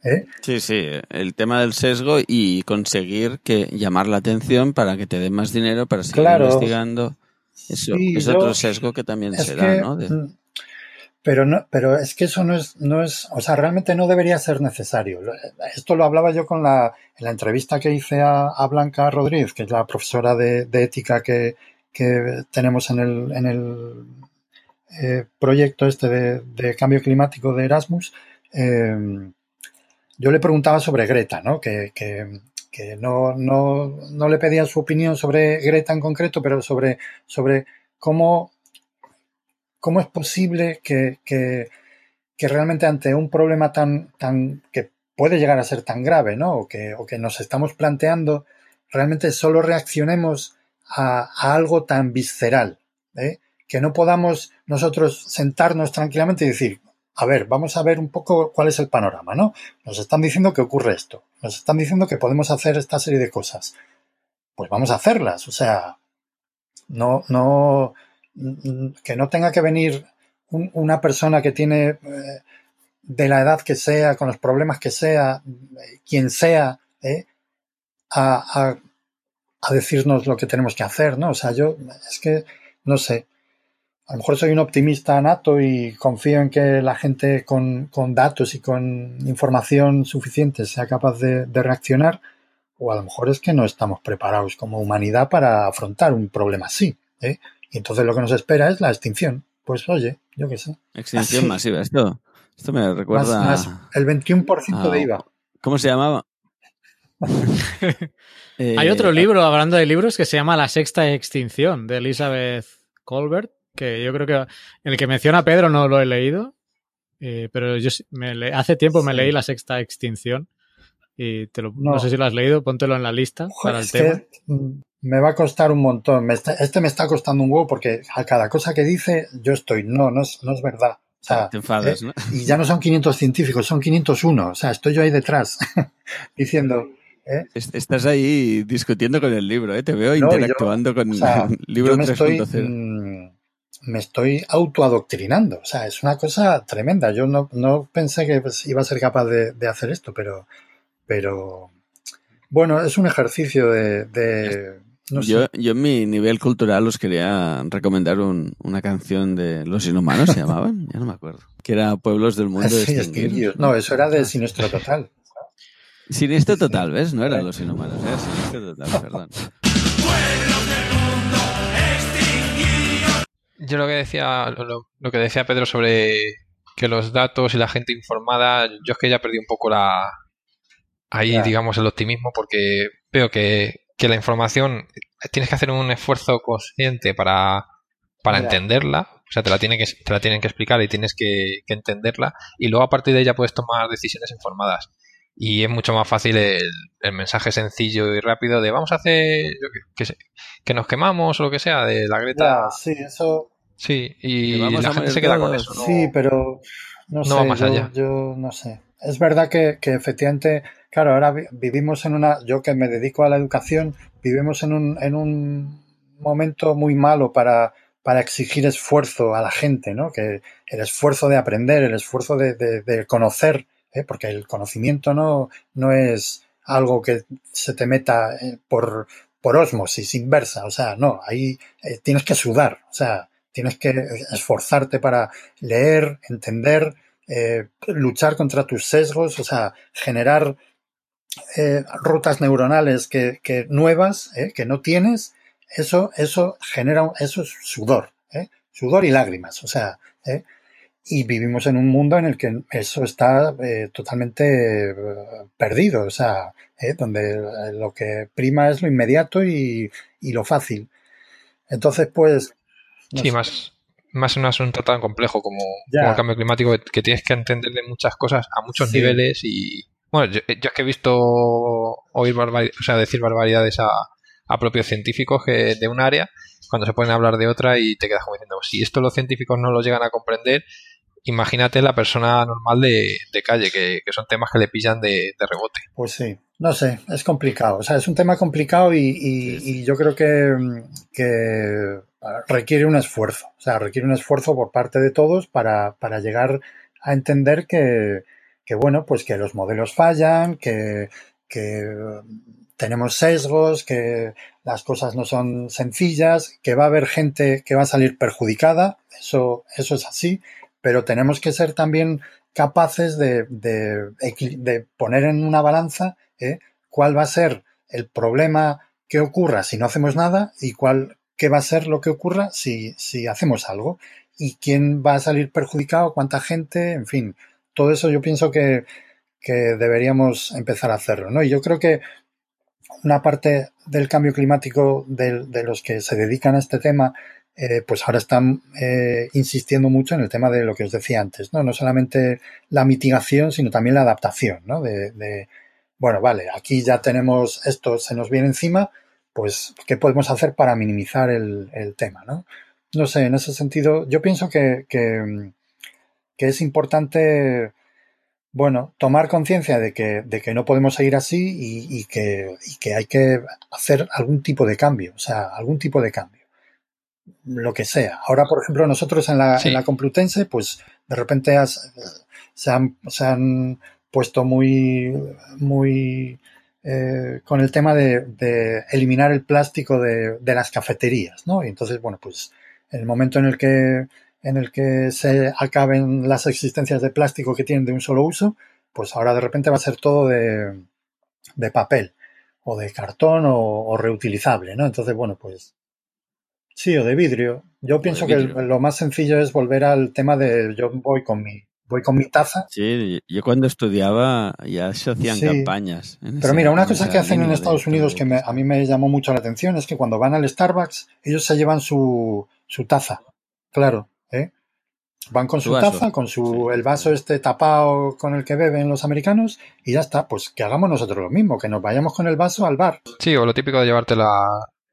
¿Eh? Sí, sí, el tema del sesgo y conseguir que llamar la atención para que te den más dinero para seguir claro. investigando. Eso sí, es yo, otro sesgo que también se da, ¿no? De... Pero no, pero es que eso no es, no es, o sea, realmente no debería ser necesario. Esto lo hablaba yo con la, en la entrevista que hice a, Blanca Rodríguez, que es la profesora de, ética que, que tenemos en el, en el eh, proyecto este de, cambio climático de Erasmus, eh, yo le preguntaba sobre Greta, ¿no? Que, no, no, le pedía su opinión sobre Greta en concreto, pero sobre, sobre cómo, cómo es posible que, que, realmente ante un problema tan, tan que puede llegar a ser tan grave, ¿no? O que, o que nos estamos planteando, realmente solo reaccionemos a, algo tan visceral, ¿eh? que no podamos nosotros sentarnos tranquilamente y decir, a ver, vamos a ver un poco cuál es el panorama, ¿no? Nos están diciendo que ocurre esto, nos están diciendo que podemos hacer esta serie de cosas. Pues vamos a hacerlas, o sea, no, no, que no tenga que venir una persona que tiene eh, de la edad que sea, con los problemas que sea, quien sea, ¿eh? a, a decirnos lo que tenemos que hacer, ¿no? O sea, yo es que, no sé, a lo mejor soy un optimista nato y confío en que la gente con, datos y con información suficiente sea capaz de, reaccionar, o a lo mejor es que no estamos preparados como humanidad para afrontar un problema así. ¿eh? Y entonces lo que nos espera es la extinción. Pues oye, yo qué sé. Extinción masiva, esto, esto me recuerda. el 21% de IVA. ¿Cómo se llamaba? Hay otro eh, libro, hablando de libros, que se llama La sexta extinción, de Elizabeth Colbert, que yo creo que el que menciona a Pedro no lo he leído, eh, pero yo me hace tiempo me leí La sexta extinción y te lo, no. sé si lo has leído, póntelo en la lista para el tema. Mm, me va a costar un montón. este me está costando un huevo porque a cada cosa que dice yo estoy, no, no es, no es verdad. O sea, Te enfadas, ¿eh? Y ya no son 500 científicos, son 501. O sea, estoy yo ahí detrás diciendo, ¿Eh? Estás ahí discutiendo con el libro, ¿eh? te veo interactuando con el libro 3.0. Mm, me estoy autoadoctrinando, o sea, es una cosa tremenda. Yo no, pensé que pues, iba a ser capaz de, hacer esto, pero, pero bueno, es un ejercicio de... yo, yo en mi nivel cultural os quería recomendar una canción de Los Inhumanos, ¿se llamaban? Ya no me acuerdo. Que era Pueblos del Mundo sí, No, eso era de Sinistro Total. Siniestro total, ¿ves? No eran los inhumanos, era siniestro total, perdón. Yo lo que decía, lo, que decía Pedro sobre que los datos y la gente informada, yo es que ya perdí un poco la ahí, digamos, el optimismo, porque veo que, la información tienes que hacer un esfuerzo consciente para, para entenderla, o sea, te la, tienen que, te la tienen que explicar y tienes que, que entenderla, y luego a partir de ella puedes tomar decisiones informadas y es mucho más fácil el, mensaje sencillo y rápido de vamos a hacer que, nos quemamos o lo que sea de la Greta. sí, eso. Sí, y la gente se queda con eso. Sí, pero no, sé, va más allá. Yo no sé. Es verdad que, que, efectivamente, claro, ahora vivimos en una, yo que me dedico a la educación, vivimos en un, en un momento muy malo para, para exigir esfuerzo a la gente, ¿no? Que el esfuerzo de aprender, el esfuerzo de, de, conocer ¿eh? porque el conocimiento no, no es algo que se te meta eh, por, por osmosis inversa, o sea, no, ahí eh, tienes que sudar, o sea, tienes que esforzarte para leer, entender, luchar contra tus sesgos, o sea, generar rutas neuronales que, que nuevas, que no tienes, eso, eso genera, eso es sudor, sudor y lágrimas, o sea, y vivimos en un mundo en el que eso está eh, totalmente eh, perdido, o sea, eh, donde lo que prima es lo inmediato y, lo fácil. Entonces, pues... sí, más, más un asunto tan complejo como, el cambio climático que, tienes que entenderle muchas cosas a muchos niveles y... Bueno, yo, es que he visto oír o sea, decir barbaridades a, a propios científicos que, de un área cuando se pueden hablar de otra y te quedas como diciendo, si esto los científicos no lo llegan a comprender, imagínate la persona normal de, calle, que, son temas que le pillan de, rebote. Pues sí, no sé, es complicado. O sea, es un tema complicado y, yo creo que, requiere un esfuerzo. O sea, requiere un esfuerzo por parte de todos para, llegar a entender que, bueno, pues que los modelos fallan, que, tenemos sesgos, que las cosas no son sencillas, que va a haber gente que va a salir perjudicada, eso, eso es así, pero tenemos que ser también capaces de, poner en una balanza ¿eh? cuál va a ser el problema que ocurra si no hacemos nada y cuál qué va a ser lo que ocurra si, si hacemos algo y quién va a salir perjudicado, cuánta gente, en fin, todo eso yo pienso que, que deberíamos empezar a hacerlo, ¿no? Y yo creo que una parte del cambio climático de, los que se dedican a este tema, eh, pues ahora están eh, insistiendo mucho en el tema de lo que os decía antes, ¿no? No solamente la mitigación, sino también la adaptación, ¿no? De, bueno, vale, aquí ya tenemos esto, se nos viene encima, pues, ¿qué podemos hacer para minimizar el, tema, ¿no? No sé, en ese sentido, yo pienso que, que es importante bueno, tomar conciencia de que, de que no podemos seguir así y, y, que, y, que, hay que hacer algún tipo de cambio, o sea, algún tipo de cambio. Lo que sea. Ahora, por ejemplo, nosotros en la, sí. en la Complutense, pues de repente has, se, han, se, han, puesto muy, muy eh, con el tema de, de eliminar el plástico de, de, las cafeterías, ¿no? Y entonces, bueno, pues en el momento en el que en el que se acaben las existencias de plástico que tienen de un solo uso, pues ahora de repente va a ser todo de, de papel o de cartón o, o, reutilizable, ¿no? Entonces, bueno, pues sí, o de vidrio. Yo pienso vidrio. que lo más sencillo es volver al tema de yo voy con mi voy con mi taza. Sí, yo cuando estudiaba ya se hacían sí. campañas. Pero mira, una cosa que hacen en Estados Unidos que me, a mí me llamó mucho la atención es que cuando van al Starbucks, ellos se llevan su, su taza. Claro. Van con su, su taza, con su el vaso este tapado con el que beben los americanos y ya está. Pues que hagamos nosotros lo mismo, que nos vayamos con el vaso al bar. Sí, o lo típico de llevarte la,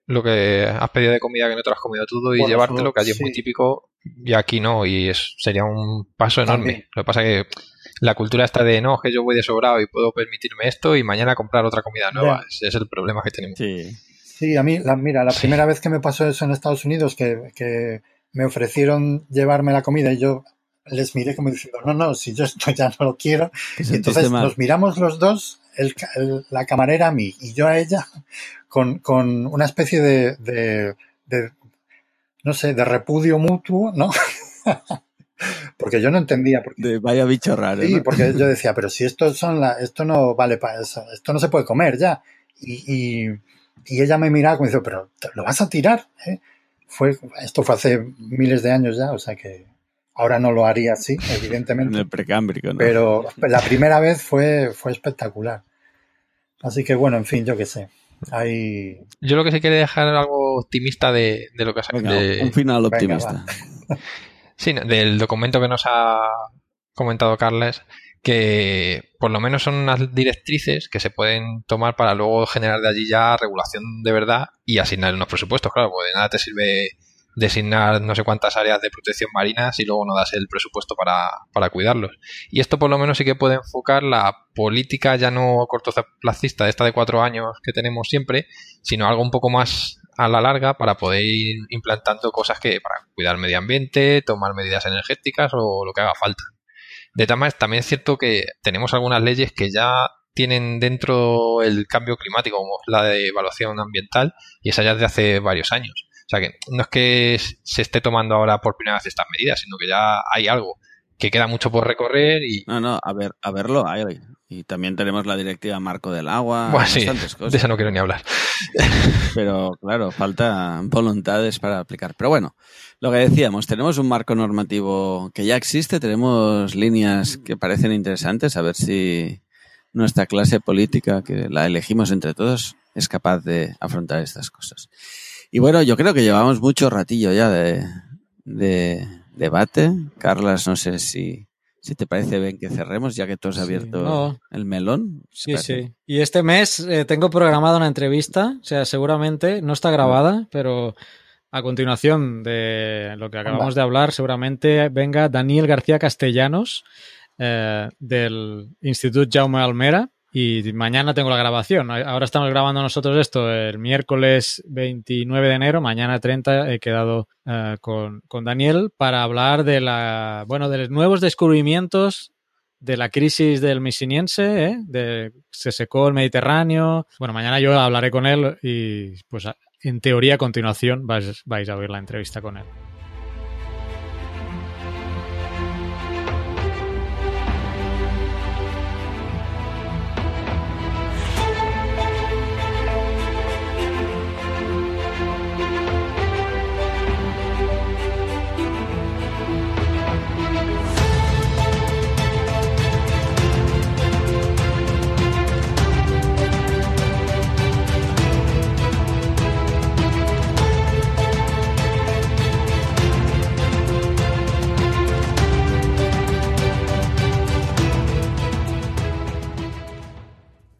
lo que has pedido de comida que no te lo has comido todo y bueno, llevártelo, que allí sí. es muy típico y aquí no, y es, sería un paso enorme. También. Lo que pasa es que la cultura está de no, que yo voy de sobrado y puedo permitirme esto y mañana comprar otra comida nueva. Ese es el problema que tenemos. Sí, sí a mí, la, mira, la sí. primera vez que me pasó eso en Estados Unidos, que, que me ofrecieron llevarme la comida y yo les miré como diciendo, no, no, si yo esto ya no lo quiero. Y entonces nos miramos los dos, el, el, la camarera a mí y yo a ella, con, con una especie de, de, de, no sé, de repudio mutuo, ¿no? porque yo no entendía. Porque, de vaya bicho raro. Sí, ¿no? porque yo decía, pero si esto son la, esto no vale para eso, esto no se puede comer ya. Y, y, y ella me miraba como diciendo, pero lo vas a tirar, ¿eh? Fue, esto fue hace miles de años ya, o sea que ahora no lo haría así, evidentemente. En el precámbrico, ¿no? Pero la primera vez fue, fue espectacular. Así que bueno, en fin, yo qué sé. Hay... Yo lo que sí quería dejar algo optimista de, de lo que has de... Un final optimista. Venga, sí, del documento que nos ha comentado Carles, que por lo menos son unas directrices que se pueden tomar para luego generar de allí ya regulación de verdad y asignar unos presupuestos, claro, porque de nada te sirve designar no sé cuántas áreas de protección marina si luego no das el presupuesto para, para cuidarlos. Y esto por lo menos sí que puede enfocar la política ya no cortoplacista de esta de cuatro años que tenemos siempre, sino algo un poco más a la larga para poder ir implantando cosas que para cuidar el medio ambiente, tomar medidas energéticas o lo que haga falta. De tal manera, también es cierto que tenemos algunas leyes que ya tienen dentro el cambio climático, como la de evaluación ambiental, y esa ya desde hace varios años. O sea que no es que se esté tomando ahora por primera vez estas medidas, sino que ya hay algo que queda mucho por recorrer y... No, no, a ver, a verlo hay. Y también tenemos la directiva Marco del Agua, bueno, sí, cosas. De esa no quiero ni hablar. Pero claro, falta voluntades para aplicar. Pero bueno, lo que decíamos, tenemos un marco normativo que ya existe, tenemos líneas que parecen interesantes, a ver si nuestra clase política, que la elegimos entre todos, es capaz de afrontar estas cosas. Y bueno, yo creo que llevamos mucho ratillo ya de, de debate. Carlas, no sé si, si te parece bien que cerremos, ya que tú has abierto sí, no. el melón. Sí, sí. Y este mes eh, tengo programada una entrevista, o sea, seguramente no está grabada, pero a continuación de lo que acabamos de hablar, seguramente venga Daniel García Castellanos eh, del Instituto Jaume Almera. Y mañana tengo la grabación. Ahora estamos grabando nosotros esto el miércoles 29 de enero. Mañana 30 he quedado uh, con, con, Daniel para hablar de la, bueno, de los nuevos descubrimientos de la crisis del misiniense, ¿eh? de, se secó el Mediterráneo. Bueno, mañana yo hablaré con él y pues en teoría a continuación vais, vais a oír la entrevista con él.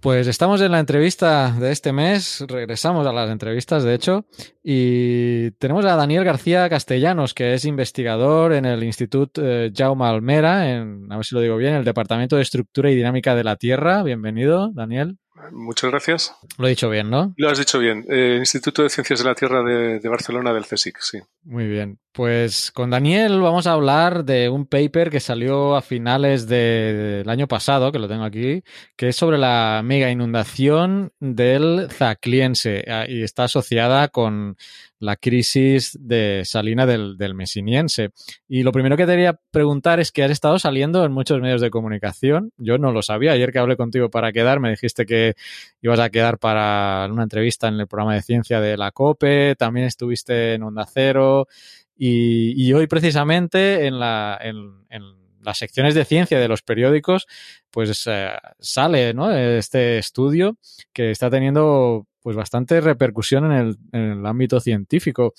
Pues estamos en la entrevista de este mes, regresamos a las entrevistas, de hecho, y tenemos a Daniel García Castellanos, que es investigador en el Instituto eh, Jaume Almera, en, a ver si lo digo bien, el Departamento de Estructura y Dinámica de la Tierra. Bienvenido, Daniel. Muchas gracias. Lo he dicho bien, ¿no? Lo has dicho bien. Eh, Instituto de Ciencias de la Tierra de, de, Barcelona del CSIC, sí. Muy bien. Pues con Daniel vamos a hablar de un paper que salió a finales de, del año pasado, que lo tengo aquí, que es sobre la mega inundación del Zacliense ah, y está asociada con la crisis de salina del, del, mesiniense. Y lo primero que te quería preguntar es que has estado saliendo en muchos medios de comunicación. Yo no lo sabía. Ayer que hablé contigo para quedar, me dijiste que ibas a quedar para una entrevista en el programa de ciencia de la COPE. También estuviste en Onda Cero. Y, hoy precisamente en la... En, en las secciones de ciencia de los periódicos, pues eh, sale este estudio que está teniendo pues bastante repercusión en el, en el ámbito científico.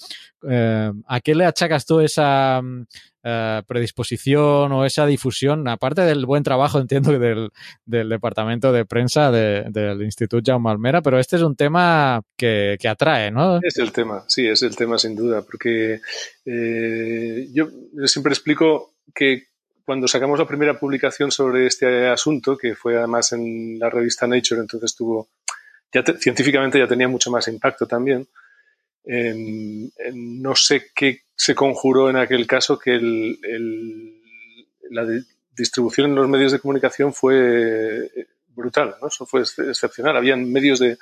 Eh, ¿A qué le achacas tú esa eh, predisposición o esa difusión? Aparte del buen trabajo, entiendo, del, del departamento de prensa de, del Instituto Jaume Almera, pero este es un tema que, que, atrae, ¿no? Es el tema, sí, es el tema sin duda, porque eh, yo siempre explico que cuando sacamos la primera publicación sobre este asunto, que fue además en la revista Nature, entonces tuvo, científicamente ya tenía mucho más impacto también. Eh, no sé qué se conjuró en aquel caso que la di distribución en los medios de comunicación fue brutal, ¿no? Eso fue excepcional. Habían medios de,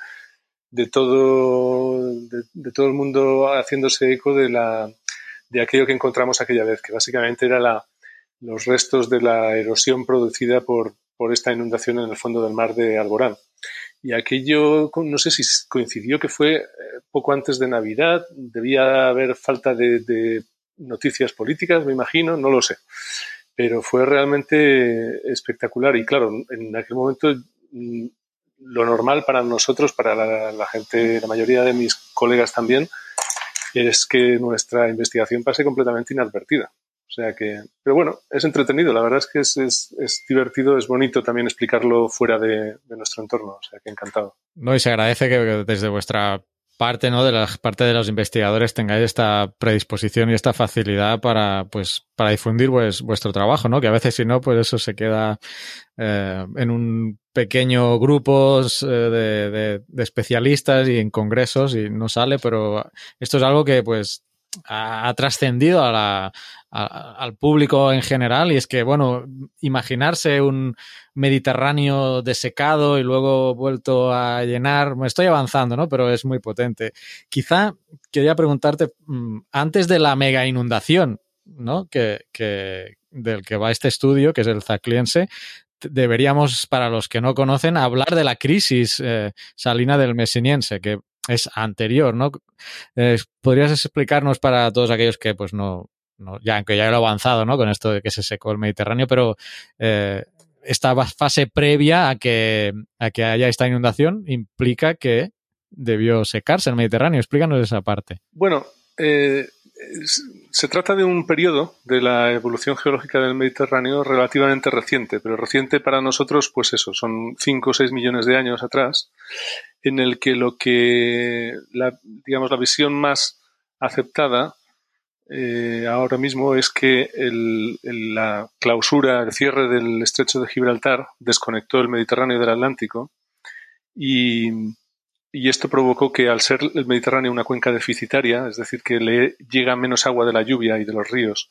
de todo, de, todo el mundo haciéndose eco de, la, de aquello que encontramos aquella vez, que básicamente era los restos de la erosión producida por, por esta inundación en el fondo del mar de Alborán. Y aquello, no sé si coincidió que fue poco antes de Navidad, debía haber falta de, noticias políticas, me imagino, no lo sé. Pero fue realmente espectacular y claro, en aquel momento lo normal para nosotros, para la, gente, la mayoría de mis colegas también, es que nuestra investigación pase completamente inadvertida. O sea que, pero bueno, es entretenido. La verdad es que es, es, es divertido, es bonito también explicarlo fuera de, de, nuestro entorno. O sea que encantado. No, y se agradece que desde vuestra parte, ¿no? De la parte de los investigadores tengáis esta predisposición y esta facilidad para, pues, para difundir pues, vuestro trabajo, ¿no? Que a veces si no, pues eso se queda eh, en un pequeño grupos eh, de, de, especialistas y en congresos y no sale, pero esto es algo que, pues, ha trascendido a la, al público en general y es que, bueno, imaginarse un Mediterráneo desecado y luego vuelto a llenar, me estoy avanzando, ¿no? Pero es muy potente. Quizá quería preguntarte, mm, antes de la mega inundación, ¿no? Que, que, del que va este estudio, que es el Zacliense, deberíamos, para los que no conocen, hablar de la crisis eh, salina del Mesiniense, que es anterior, ¿no? Eh, ¿Podrías explicarnos para todos aquellos que pues no, ya aunque ya lo he avanzado, ¿no? Con esto de que se secó el Mediterráneo, pero eh, esta fase previa a que, a que haya esta inundación implica que debió secarse el Mediterráneo. Explícanos esa parte. Bueno, eh, se trata de un periodo de la evolución geológica del Mediterráneo relativamente reciente, pero reciente para nosotros, pues eso, son 5 o 6 millones de años atrás, en el que lo que, la, digamos, la visión más aceptada eh, ahora mismo es que el, la clausura, el cierre del estrecho de Gibraltar desconectó el Mediterráneo del Atlántico y, y esto provocó que al ser el Mediterráneo una cuenca deficitaria, es decir, que le llega menos agua de la lluvia y de los ríos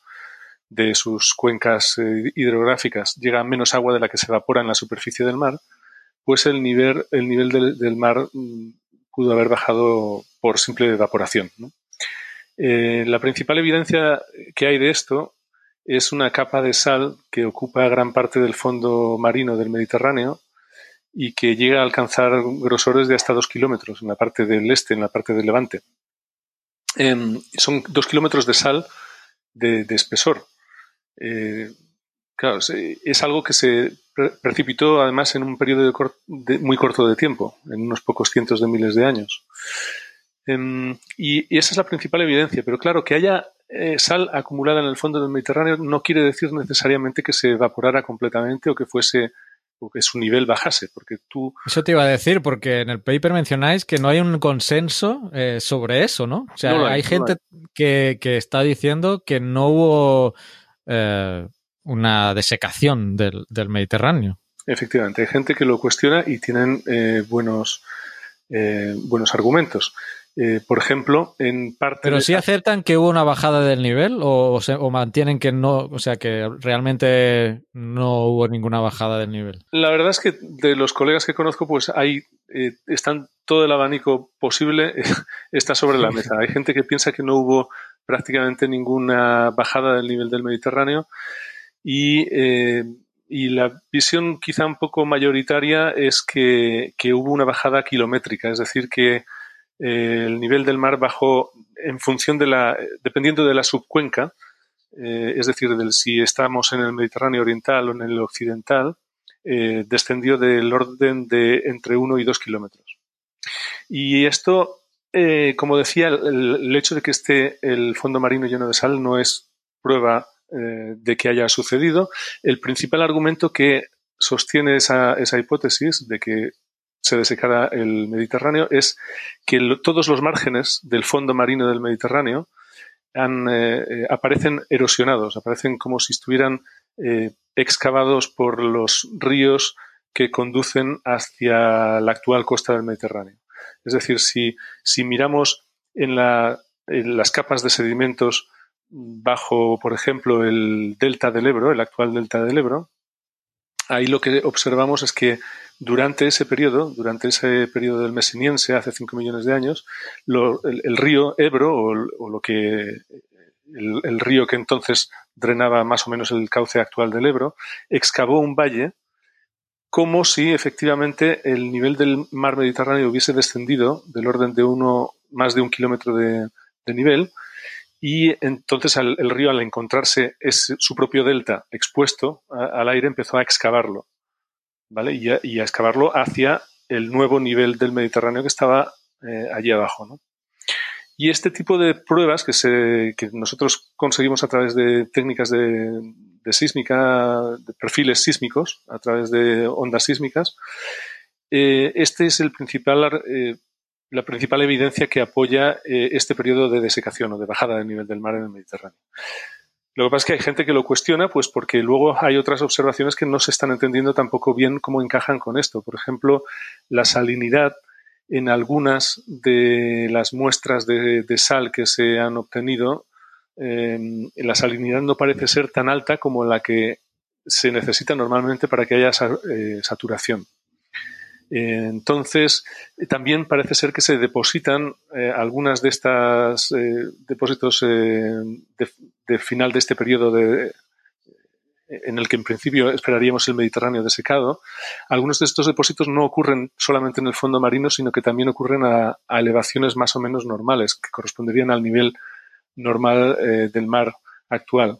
de sus cuencas eh, hidrográficas, llega menos agua de la que se evapora en la superficie del mar, pues el nivel, el nivel del, del mar mm, pudo haber bajado por simple evaporación. ¿no? Eh, la principal evidencia que hay de esto es una capa de sal que ocupa gran parte del fondo marino del Mediterráneo y que llega a alcanzar grosores de hasta dos kilómetros en la parte del este, en la parte del levante. Eh, son dos kilómetros de sal de, espesor. Eh, es algo que se precipitó además en un periodo de, muy corto de tiempo, en unos pocos cientos de miles de años. Um, y, y, esa es la principal evidencia. Pero claro, que haya eh, sal acumulada en el fondo del Mediterráneo no quiere decir necesariamente que se evaporara completamente o que fuese o que su nivel bajase, porque tú... Eso te iba a decir, porque en el paper mencionáis que no hay un consenso eh, sobre eso, ¿no? O sea, No hay, no gente que, que está diciendo que no hubo eh, una desecación del, del Mediterráneo. Efectivamente, hay gente que lo cuestiona y tienen eh, buenos, eh, buenos argumentos. Eh, por ejemplo, en parte... Pero de- sí aceptan que hubo una bajada del nivel o, o se- o mantienen que no, o sea, que realmente no hubo ninguna bajada del nivel. La verdad es que de los colegas que conozco, pues hay, eh, están todo el abanico posible está sobre la mesa. Hay gente que piensa que no hubo prácticamente ninguna bajada del nivel del Mediterráneo y, eh, y la visión quizá un poco mayoritaria es que, que hubo una bajada kilométrica, es decir, que eh, el nivel del mar bajó en función de la, dependiendo de la subcuenca, eh, es decir, del si estamos en el Mediterráneo oriental o en el occidental, eh, descendió del orden de entre 1 y 2 kilómetros. Y esto, como decía, el, el hecho de que esté el fondo marino lleno de sal no es prueba de que haya sucedido. El principal argumento que sostiene esa, esa hipótesis de que se desecara el Mediterráneo es que todos los márgenes del fondo marino del Mediterráneo han, eh, eh, aparecen erosionados, aparecen como si estuvieran eh, excavados por los ríos que conducen hacia la actual costa del Mediterráneo. Es decir, si, si miramos en, la- en las capas de sedimentos bajo, por ejemplo, el delta del Ebro, el actual delta del Ebro, ahí lo que observamos es que durante ese periodo, durante ese periodo del Meseniense, hace 5 millones de años, el, río Ebro, o, o lo que el, río que entonces drenaba más o menos el cauce actual del Ebro, excavó un valle como si efectivamente el nivel del mar Mediterráneo hubiese descendido del orden de uno, más de un kilómetro de, nivel, y entonces el río, al encontrarse su propio delta expuesto al aire, empezó a excavarlo, Y a, excavarlo hacia el nuevo nivel del Mediterráneo que estaba eh, allí abajo, ¿no? Y este tipo de pruebas que, se, que nosotros conseguimos a través de técnicas de, de sísmica, de perfiles sísmicos, a través de ondas sísmicas, eh, este es el principal, eh, la principal evidencia que apoya eh, este periodo de desecación o de bajada del nivel del mar en el Mediterráneo. Lo que pasa es que hay gente que lo cuestiona, pues porque luego hay otras observaciones que no se están entendiendo tampoco bien cómo encajan con esto. Por ejemplo, la salinidad en algunas de las muestras de, sal que se han obtenido, eh, la salinidad no parece ser tan alta como la que se necesita normalmente para que haya eh, saturación. Eh, entonces, eh, también parece ser que se depositan eh, algunas de estas eh, depósitos eh, de, final de este periodo de, en el que en principio esperaríamos el Mediterráneo desecado, algunos de estos depósitos no ocurren solamente en el fondo marino, sino que también ocurren a, a elevaciones más o menos normales, que corresponderían al nivel normal eh, del mar actual.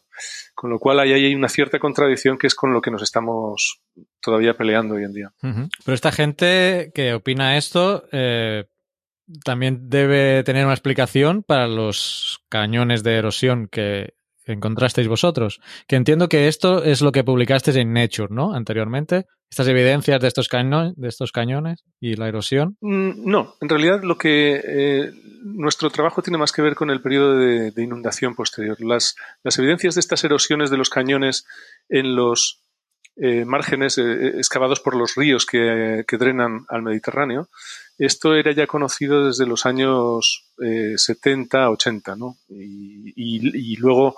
Con lo cual ahí hay una cierta contradicción que es con lo que nos estamos todavía peleando hoy en día. Pero esta gente que opina esto eh, también debe tener una explicación para los cañones de erosión que encontrasteis vosotros. Que entiendo que esto es lo que publicasteis en Nature, ¿no? Anteriormente. Estas evidencias de estos, cañones y la erosión. Mm, No, en realidad lo que eh, nuestro trabajo tiene más que ver con el periodo de, de inundación posterior. Las, las evidencias de estas erosiones de los cañones en los eh, márgenes eh, excavados por los ríos que, que drenan al Mediterráneo, esto era ya conocido desde los años eh, 70, 80, ¿no? Y, luego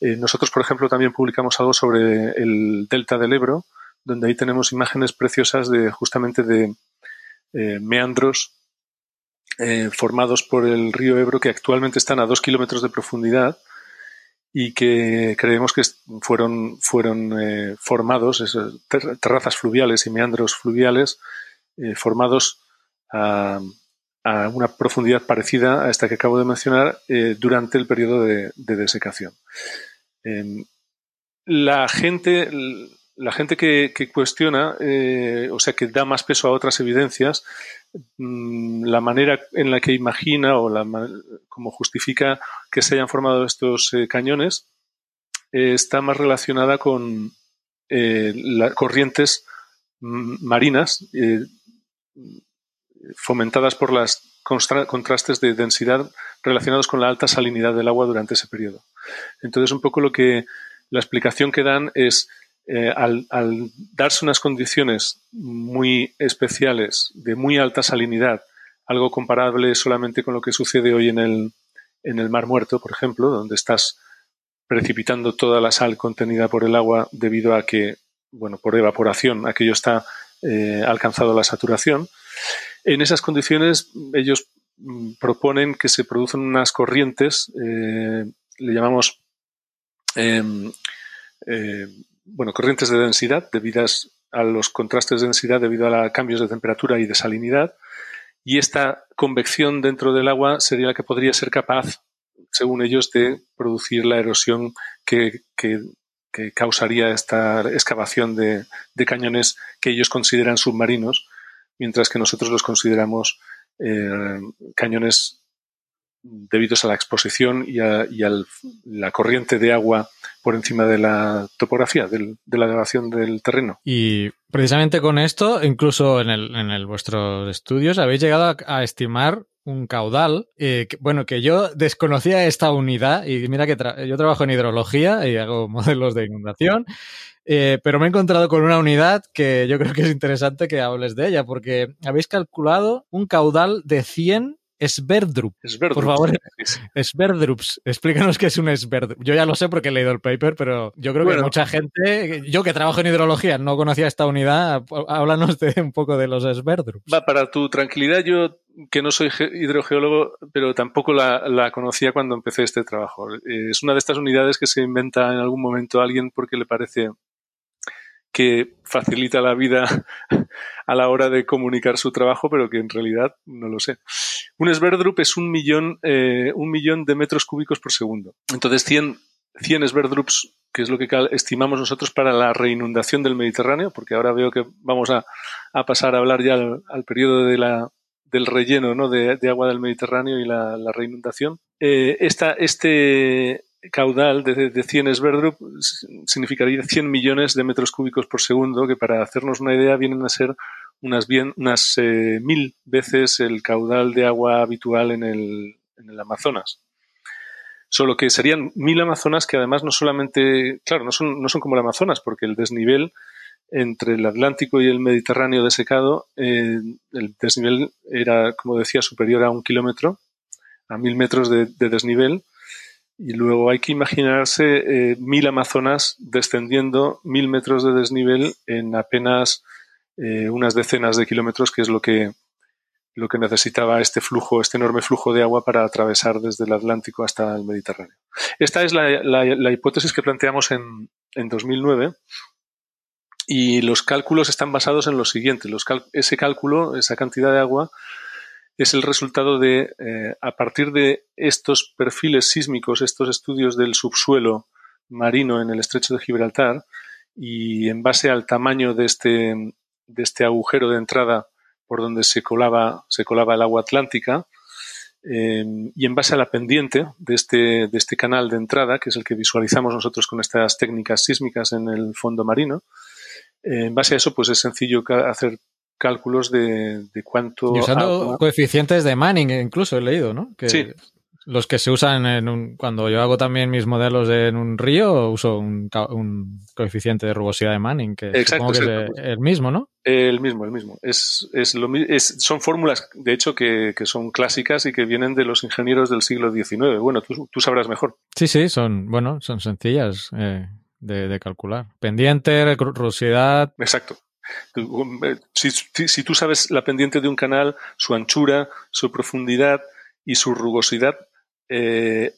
eh, nosotros, por ejemplo, también publicamos algo sobre el delta del Ebro, donde ahí tenemos imágenes preciosas de justamente de eh, meandros eh, formados por el río Ebro que actualmente están a dos kilómetros de profundidad y que creemos que fueron, fueron eh, formados, esos ter- terrazas fluviales y meandros fluviales formados a, una profundidad parecida a esta que acabo de mencionar eh, durante el periodo de, de desecación. Em, la gente, la gente que, cuestiona, eh, o sea, que da más peso a otras evidencias, mm, la manera en la que imagina o la, como justifica que se hayan formado estos eh, cañones está más relacionada con las corrientes marinas eh, fomentadas por los contrastes de densidad relacionados con la alta salinidad del agua durante ese periodo. Entonces, un poco lo que la explicación que dan es eh, al, darse unas condiciones muy especiales de muy alta salinidad, algo comparable solamente con lo que sucede hoy en el, en el Mar Muerto, por ejemplo, donde estás precipitando toda la sal contenida por el agua debido a que, bueno, por evaporación, aquello está eh, alcanzado la saturación. En esas condiciones, ellos mm, proponen que se producen unas corrientes, eh, le llamamos, em, eh, bueno, corrientes de densidad debidas a los contrastes de densidad debido a los cambios de temperatura y de salinidad. Y esta convección dentro del agua sería la que podría ser capaz según ellos, de producir la erosión que, causaría esta excavación de, cañones que ellos consideran submarinos, mientras que nosotros los consideramos eh, cañones debidos a la exposición y a, la corriente de agua por encima de la topografía, de la elevación del terreno. Y precisamente con esto, incluso en, el, en el, vuestros estudios, habéis llegado a estimar un caudal. Eh, bueno, que yo desconocía esta unidad y mira que yo trabajo en hidrología y hago modelos de inundación. Eh, pero me he encontrado con una unidad que yo creo que es interesante que hables de ella, porque habéis calculado un caudal de 100 Sverdrup. Por favor, Sverdrups. Explícanos qué es un Sverdrup. Yo ya lo sé porque he leído el paper, pero yo creo que mucha gente, yo que trabajo en hidrología, no conocía esta unidad. Háblanos de un poco de los Sverdrups. Va, para tu tranquilidad, yo que no soy hidrogeólogo, pero tampoco la, la, conocía cuando empecé este trabajo. Es una de estas unidades que se inventa en algún momento alguien porque le parece que facilita la vida a la hora de comunicar su trabajo, pero que en realidad no lo sé. Un Sverdrup es un millón, eh, un millón de metros cúbicos por segundo. Entonces, 100, 100 Sverdrups, que es lo que estimamos nosotros para la reinundación del Mediterráneo, porque ahora veo que vamos a, pasar a hablar ya al, periodo de la, del relleno ¿no? de, agua del Mediterráneo y la, reinundación. Eh, esta, este, caudal de, de 100 Sverdrup significaría 100 millones de metros cúbicos por segundo, que para hacernos una idea vienen a ser unas, bien, unas eh, mil veces el caudal de agua habitual en el, en el Amazonas. Solo que serían mil Amazonas que además no solamente, claro, no son, no son como el Amazonas, porque el desnivel entre el Atlántico y el Mediterráneo desecado, eh, el desnivel era, como decía, superior a un kilómetro, a mil metros de desnivel, y luego hay que imaginarse eh, mil Amazonas descendiendo mil metros de desnivel en apenas eh, unas decenas de kilómetros, que es lo que, lo que necesitaba este flujo, este enorme flujo de agua para atravesar desde el Atlántico hasta el Mediterráneo. Esta es la, la, hipótesis que planteamos en, en, 2009 y los cálculos están basados en lo siguiente. Los ese cálculo, esa cantidad de agua, es el resultado de, eh, a partir de estos perfiles sísmicos, estos estudios del subsuelo marino en el estrecho de Gibraltar, y en base al tamaño de este, de este agujero de entrada por donde se colaba, se colaba el agua atlántica, em, y en base a la pendiente de este, de este canal de entrada, que es el que visualizamos nosotros con estas técnicas sísmicas en el fondo marino, en base a eso, pues es sencillo hacer cálculos de, de cuánto. Y usando coeficientes de Manning, incluso he leído, ¿no? Que sí. Los que se usan en un. Cuando yo hago también mis modelos en un río, uso un, un coeficiente de rugosidad de Manning, que exacto, supongo que es el mismo, ¿no? El mismo, el mismo. Es, es lo, es, son fórmulas, de hecho, que, que, son clásicas y que vienen de los ingenieros del siglo XIX. Bueno, tú, tú sabrás mejor. Sí, sí, son, bueno, son sencillas eh, de, de calcular. Pendiente, rugosidad. Exacto. Eh, si, tú sabes la pendiente de un canal, su anchura, su profundidad y su rugosidad, eh,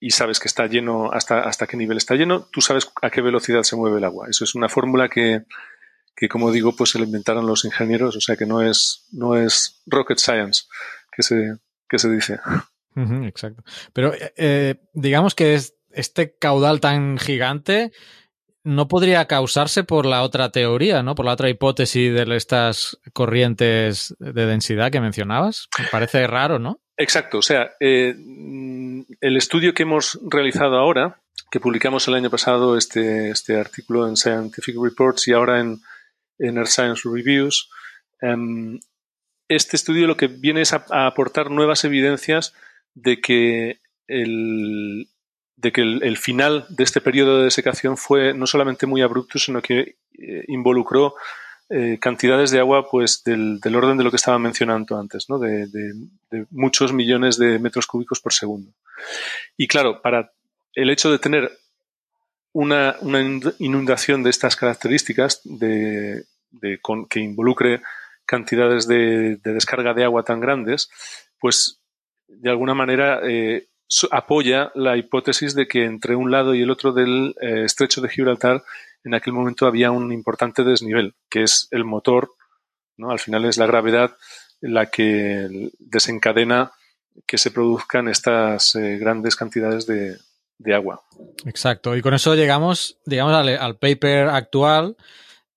y sabes que está lleno, hasta, hasta qué nivel está lleno, tú sabes a qué velocidad se mueve el agua. Eso es una fórmula que, como digo, pues se la inventaron los ingenieros, o sea que no es, no es rocket science que se, que se dice. exacto. Pero eh, digamos que es este caudal tan gigante no podría causarse por la otra teoría, ¿no? Por la otra hipótesis de estas corrientes de densidad que mencionabas. Me parece raro, ¿no? Exacto. O sea, eh, el estudio que hemos realizado ahora, que publicamos el año pasado, este, este artículo en Scientific Reports y ahora en, en Earth Science Reviews. Em, este estudio lo que viene es a, aportar nuevas evidencias de que el, de que el, final de este periodo de desecación fue no solamente muy abrupto, sino que eh, involucró eh, cantidades de agua pues del, orden de lo que estaba mencionando antes, ¿no? de, muchos millones de metros cúbicos por segundo. Y claro, para el hecho de tener una, inundación de estas características, de, que involucre cantidades de, descarga de agua tan grandes, pues de alguna manera eh, apoya la hipótesis de que entre un lado y el otro del eh, estrecho de Gibraltar en aquel momento había un importante desnivel, que es el motor, ¿no? al final es la gravedad la que desencadena que se produzcan estas eh, grandes cantidades de, agua. Exacto, y con eso llegamos, digamos, al, paper actual,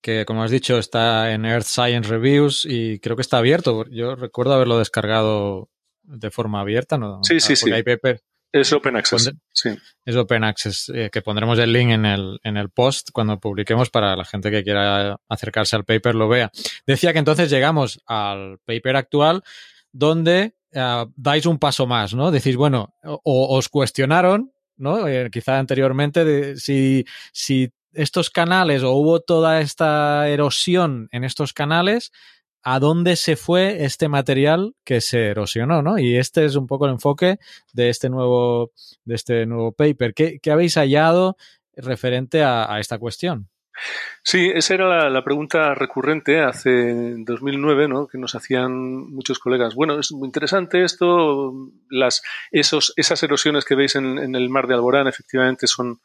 que como has dicho está en Earth Science Reviews y creo que está abierto. Yo recuerdo haberlo descargado de forma abierta, ¿no? Sí, sí, sí. Hay paper, es Open Access. Sí. Es Open Access, eh, que pondremos el link en el, en el post cuando publiquemos para la gente que quiera acercarse al paper lo vea. Decía que entonces llegamos al paper actual donde eh, dais un paso más, ¿no? Decís, bueno, o, os cuestionaron, ¿no? Eh, quizá anteriormente, de, si, si estos canales o hubo toda esta erosión en estos canales, a dónde se fue este material que se erosionó, ¿no? Y este es un poco el enfoque de este nuevo, de este nuevo paper. ¿Qué, habéis hallado referente a, esta cuestión? Sí, esa era la, pregunta recurrente hace 2009, ¿no? Que nos hacían muchos colegas. Bueno, es muy interesante esto. Las, esos, esas erosiones que veis en, el mar de Alborán efectivamente son,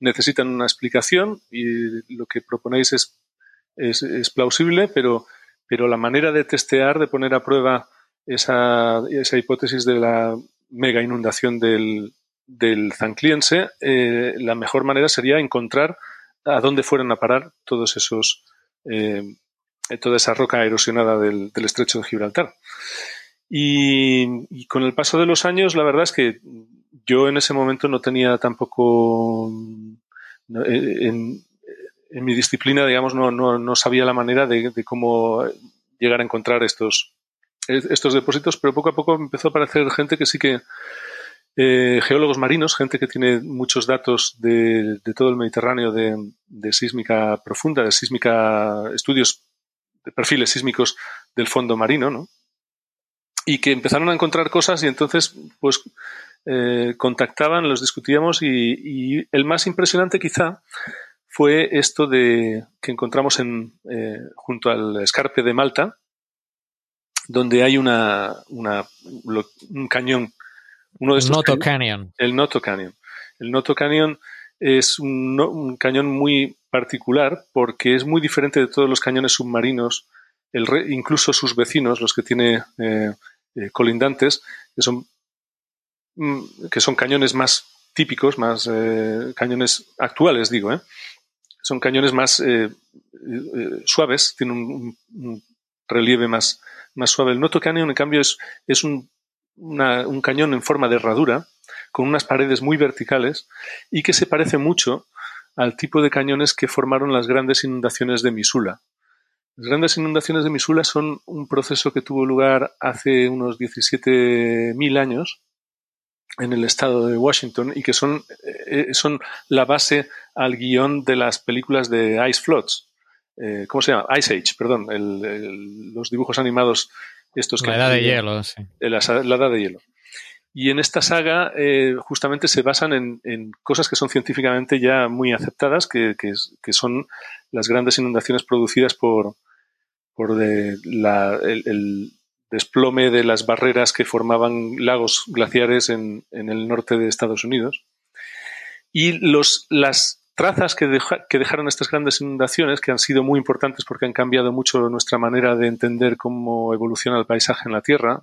necesitan una explicación y lo que proponéis es, es plausible, pero pero la manera de testear, de poner a prueba esa, esa hipótesis de la mega inundación del, del Zancliense, eh, la mejor manera sería encontrar a dónde fueron a parar todos esos, eh, toda esa roca erosionada del, estrecho de Gibraltar. Y, con el paso de los años, la verdad es que yo en ese momento no tenía tampoco eh, en, en mi disciplina, digamos, no, no, no sabía la manera de, cómo llegar a encontrar estos, estos depósitos, pero poco a poco empezó a aparecer gente que sí que, eh, geólogos marinos, gente que tiene muchos datos de, de todo el Mediterráneo de, de, sísmica profunda, de sísmica, estudios de perfiles sísmicos del fondo marino, ¿no? Y que empezaron a encontrar cosas y entonces, pues, eh, contactaban, los discutíamos y el más impresionante quizá fue esto de que encontramos en, eh, junto al escarpe de Malta, donde hay una, una un cañón. Uno de el Noto Canyon. El Noto Canyon. El Noto Canyon es un, un, cañón muy particular porque es muy diferente de todos los cañones submarinos, el incluso sus vecinos, los que tiene eh, eh, colindantes, que son, mm, que son cañones más típicos, más cañones actuales, digo, ¿eh? Son cañones más eh, eh, suaves, tienen un, relieve más, más suave. El Noto Canyon, en cambio, es, es un, un, cañón en forma de herradura, con unas paredes muy verticales y que se parece mucho al tipo de cañones que formaron las grandes inundaciones de Misula. Las grandes inundaciones de Misula son un proceso que tuvo lugar hace unos 17.000 años en el estado de Washington y que son, eh, son la base al guion de las películas de Ice Floods. Eh, ¿Cómo se llama? Ice Age, perdón. los dibujos animados estos La edad de hielo, sí. La, edad de hielo. Y en esta saga eh, justamente se basan en, cosas que son científicamente ya muy aceptadas, que, son las grandes inundaciones producidas por, por la, el, desplome de las barreras que formaban lagos glaciares en, el norte de Estados Unidos. Y las trazas que, dejaron estas grandes inundaciones, que han sido muy importantes porque han cambiado mucho nuestra manera de entender cómo evoluciona el paisaje en la Tierra,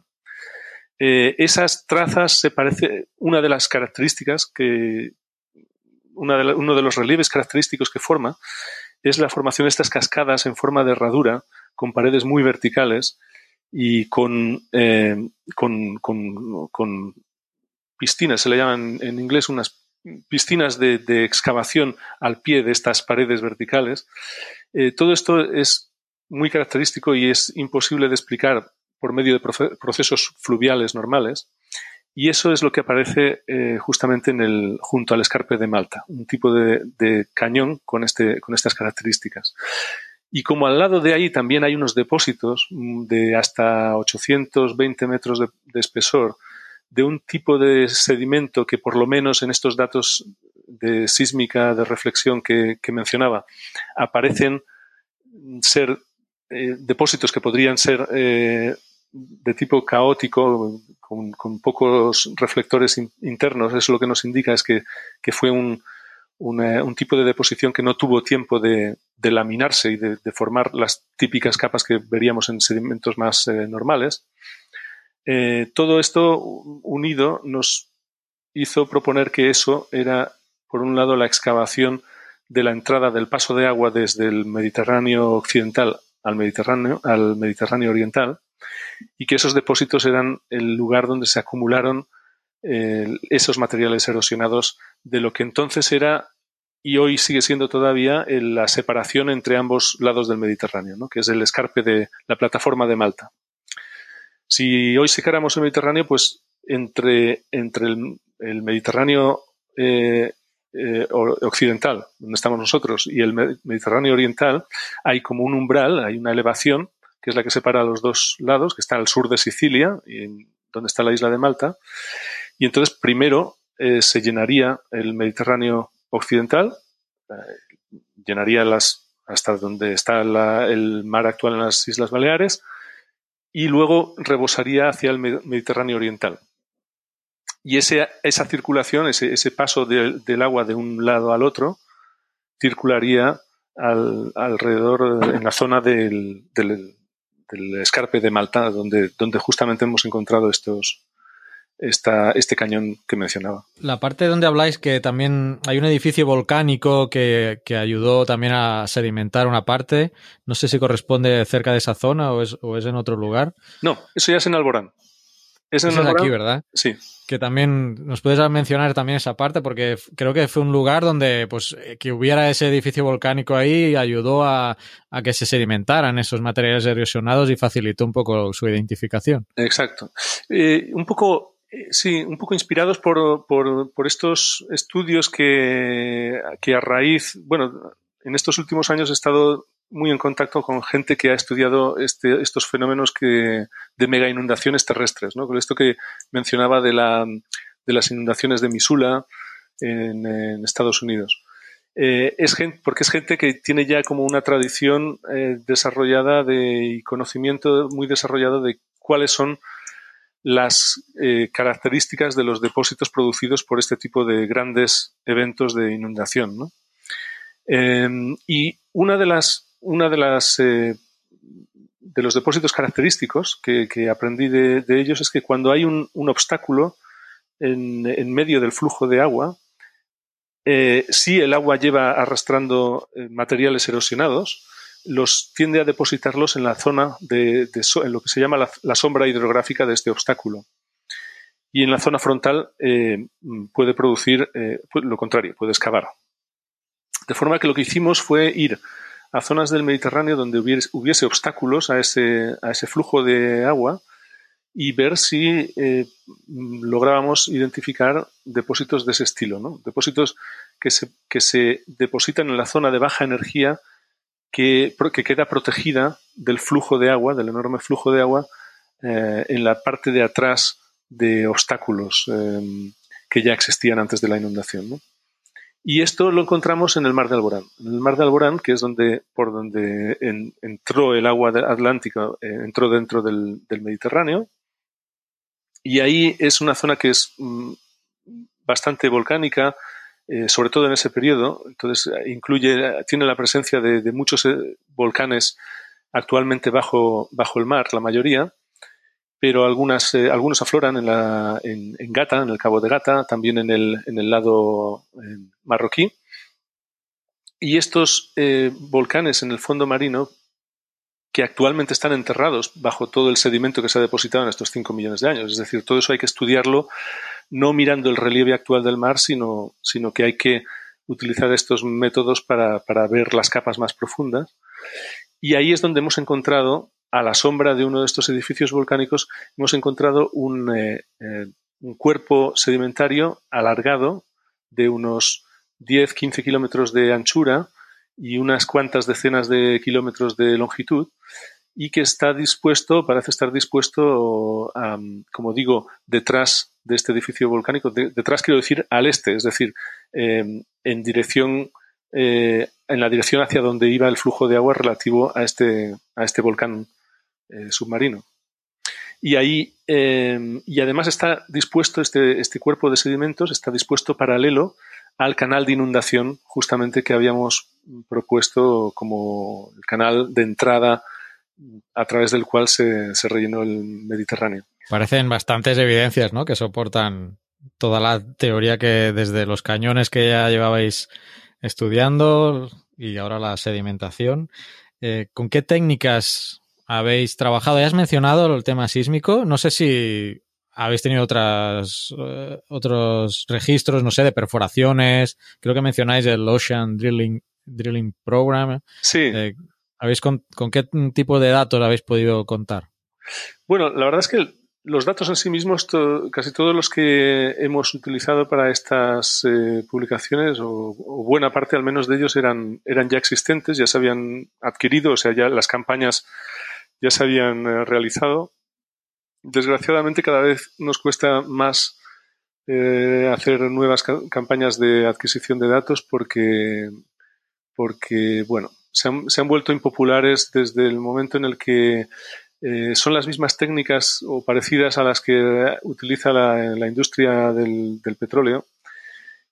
eh, esas trazas se parece, una de las características que, uno de los relieves característicos que forma es la formación de estas cascadas en forma de herradura con paredes muy verticales y con, eh, con, piscinas, se le llaman en inglés unas piscinas de, excavación al pie de estas paredes verticales. Eh, todo esto es muy característico y es imposible de explicar por medio de procesos fluviales normales. Y eso es lo que aparece eh, justamente en el, junto al escarpe de Malta, un tipo de, cañón este, con estas características. Y como al lado de ahí también hay unos depósitos de hasta 820 metros de, espesor de un tipo de sedimento que por lo menos en estos datos de sísmica, de reflexión que, mencionaba, aparecen ser eh, depósitos que podrían ser eh, de tipo caótico, con, pocos reflectores internos, eso lo que nos indica es que, fue un, un, tipo de deposición que no tuvo tiempo de, laminarse y de, formar las típicas capas que veríamos en sedimentos más eh, normales. Eh, todo esto unido nos hizo proponer que eso era, por un lado, la excavación de la entrada del paso de agua desde el Mediterráneo occidental al Mediterráneo, al Mediterráneo oriental, y que esos depósitos eran el lugar donde se acumularon eh, esos materiales erosionados de lo que entonces era y hoy sigue siendo todavía eh, la separación entre ambos lados del Mediterráneo, ¿no? que es el escarpe de la plataforma de Malta. Si hoy secáramos el Mediterráneo, pues entre, entre el, Mediterráneo eh, occidental, donde estamos nosotros, y el Mediterráneo oriental, hay como un umbral, hay una elevación que es la que separa los dos lados, que está al sur de Sicilia, y donde está la isla de Malta. Y entonces primero eh, se llenaría el Mediterráneo occidental, eh, llenaría las, hasta donde está el mar actual en las Islas Baleares, y luego rebosaría hacia el Mediterráneo oriental. Y ese, esa circulación, ese, ese paso del agua de un lado al otro, circularía alrededor en la zona del, del escarpe de Malta, donde, donde justamente hemos encontrado estos, esta, este cañón que mencionaba. La parte donde habláis que también hay un edificio volcánico que, que, ayudó también a sedimentar una parte, no sé si corresponde cerca de esa zona o es, o es en otro lugar. No, eso ya es en Alborán. Es, en aquí, ¿verdad? Sí. Que también nos puedes mencionar también esa parte, porque creo que fue un lugar donde, pues, eh, que hubiera ese edificio volcánico ahí ayudó a, que se sedimentaran esos materiales erosionados y facilitó un poco su identificación. Exacto. Eh, un poco, sí, un poco inspirados por, por, estos estudios que, que a raíz, bueno, en estos últimos años he estado muy en contacto con gente que ha estudiado este, estos fenómenos que, de mega inundaciones terrestres, ¿no? Con esto que mencionaba de, la, de las inundaciones de Missoula en, Estados Unidos. Eh, es gente, porque es gente que tiene ya como una tradición eh, desarrollada de, y conocimiento muy desarrollado de cuáles son las eh, características de los depósitos producidos por este tipo de grandes eventos de inundación. ¿no? y una de las una de las eh, de los depósitos característicos que, aprendí de, ellos es que cuando hay un, obstáculo en, medio del flujo de agua, eh, si el agua lleva arrastrando materiales erosionados, los tiende a depositarlos en la zona de, en lo que se llama la, sombra hidrográfica de este obstáculo. Y en la zona frontal puede producir lo contrario, puede excavar. De forma que lo que hicimos fue ir a zonas del Mediterráneo donde hubiese, obstáculos a ese, a ese, flujo de agua y ver si eh, lográbamos identificar depósitos de ese estilo, ¿no? depósitos que se, que se depositan en la zona de baja energía que, que queda protegida del flujo de agua, del enorme flujo de agua, eh, en la parte de atrás de obstáculos eh, que ya existían antes de la inundación. Y esto lo encontramos en el mar de Alborán. En el mar de Alborán, que es donde, por donde entró el agua atlántica, eh, entró dentro del, Mediterráneo. Y ahí es una zona que es mm, bastante volcánica, eh, sobre todo en ese periodo. Entonces, incluye, tiene la presencia de, muchos eh, volcanes actualmente bajo, bajo el mar, la mayoría pero algunas, eh, algunos afloran en, la, en, Gata, en el Cabo de Gata, también en el, en el lado eh, marroquí. Y estos eh, volcanes en el fondo marino, que actualmente están enterrados bajo todo el sedimento que se ha depositado en estos 5 millones de años. Es decir, todo eso hay que estudiarlo no mirando el relieve actual del mar, sino, sino que hay que utilizar estos métodos para, para ver las capas más profundas. y ahí es donde hemos encontrado, a la sombra de uno de estos edificios volcánicos, hemos encontrado un, eh, eh, un cuerpo sedimentario alargado de unos 10-15 kilómetros de anchura y unas cuantas decenas de kilómetros de longitud y que está dispuesto, parece estar dispuesto, como digo, detrás de este edificio volcánico. detrás quiero decir al este, es decir, em, en dirección, eh, en la dirección hacia donde iba el flujo de agua relativo a este, a este volcán eh, submarino. Y ahí, em, y además está dispuesto este, este cuerpo de sedimentos, está dispuesto paralelo al canal de inundación justamente que habíamos propuesto como el canal de entrada a través del cual se, rellenó el Mediterráneo. Parecen bastantes evidencias ¿no? que soportan toda la teoría que desde los cañones que ya llevabais estudiando y ahora la sedimentación. Eh, ¿Con qué técnicas habéis trabajado? Ya has mencionado el tema sísmico. No sé si habéis tenido otras, eh, otros registros, no sé, de perforaciones. Creo que mencionáis el Ocean Drilling, Drilling Program. Sí. Eh, ¿habéis con, qué tipo de datos habéis podido contar? Bueno, la verdad es que los datos en sí mismos, casi todos los que hemos utilizado para estas eh, publicaciones, o, buena parte al menos de ellos, eran, eran ya existentes, ya se habían adquirido, o sea, ya las campañas ya se habían realizado desgraciadamente cada vez nos cuesta más eh, hacer nuevas campañas de adquisición de datos porque, porque bueno, se han, vuelto impopulares desde el momento en el que eh, son las mismas técnicas o parecidas a las que utiliza la, industria del, petróleo.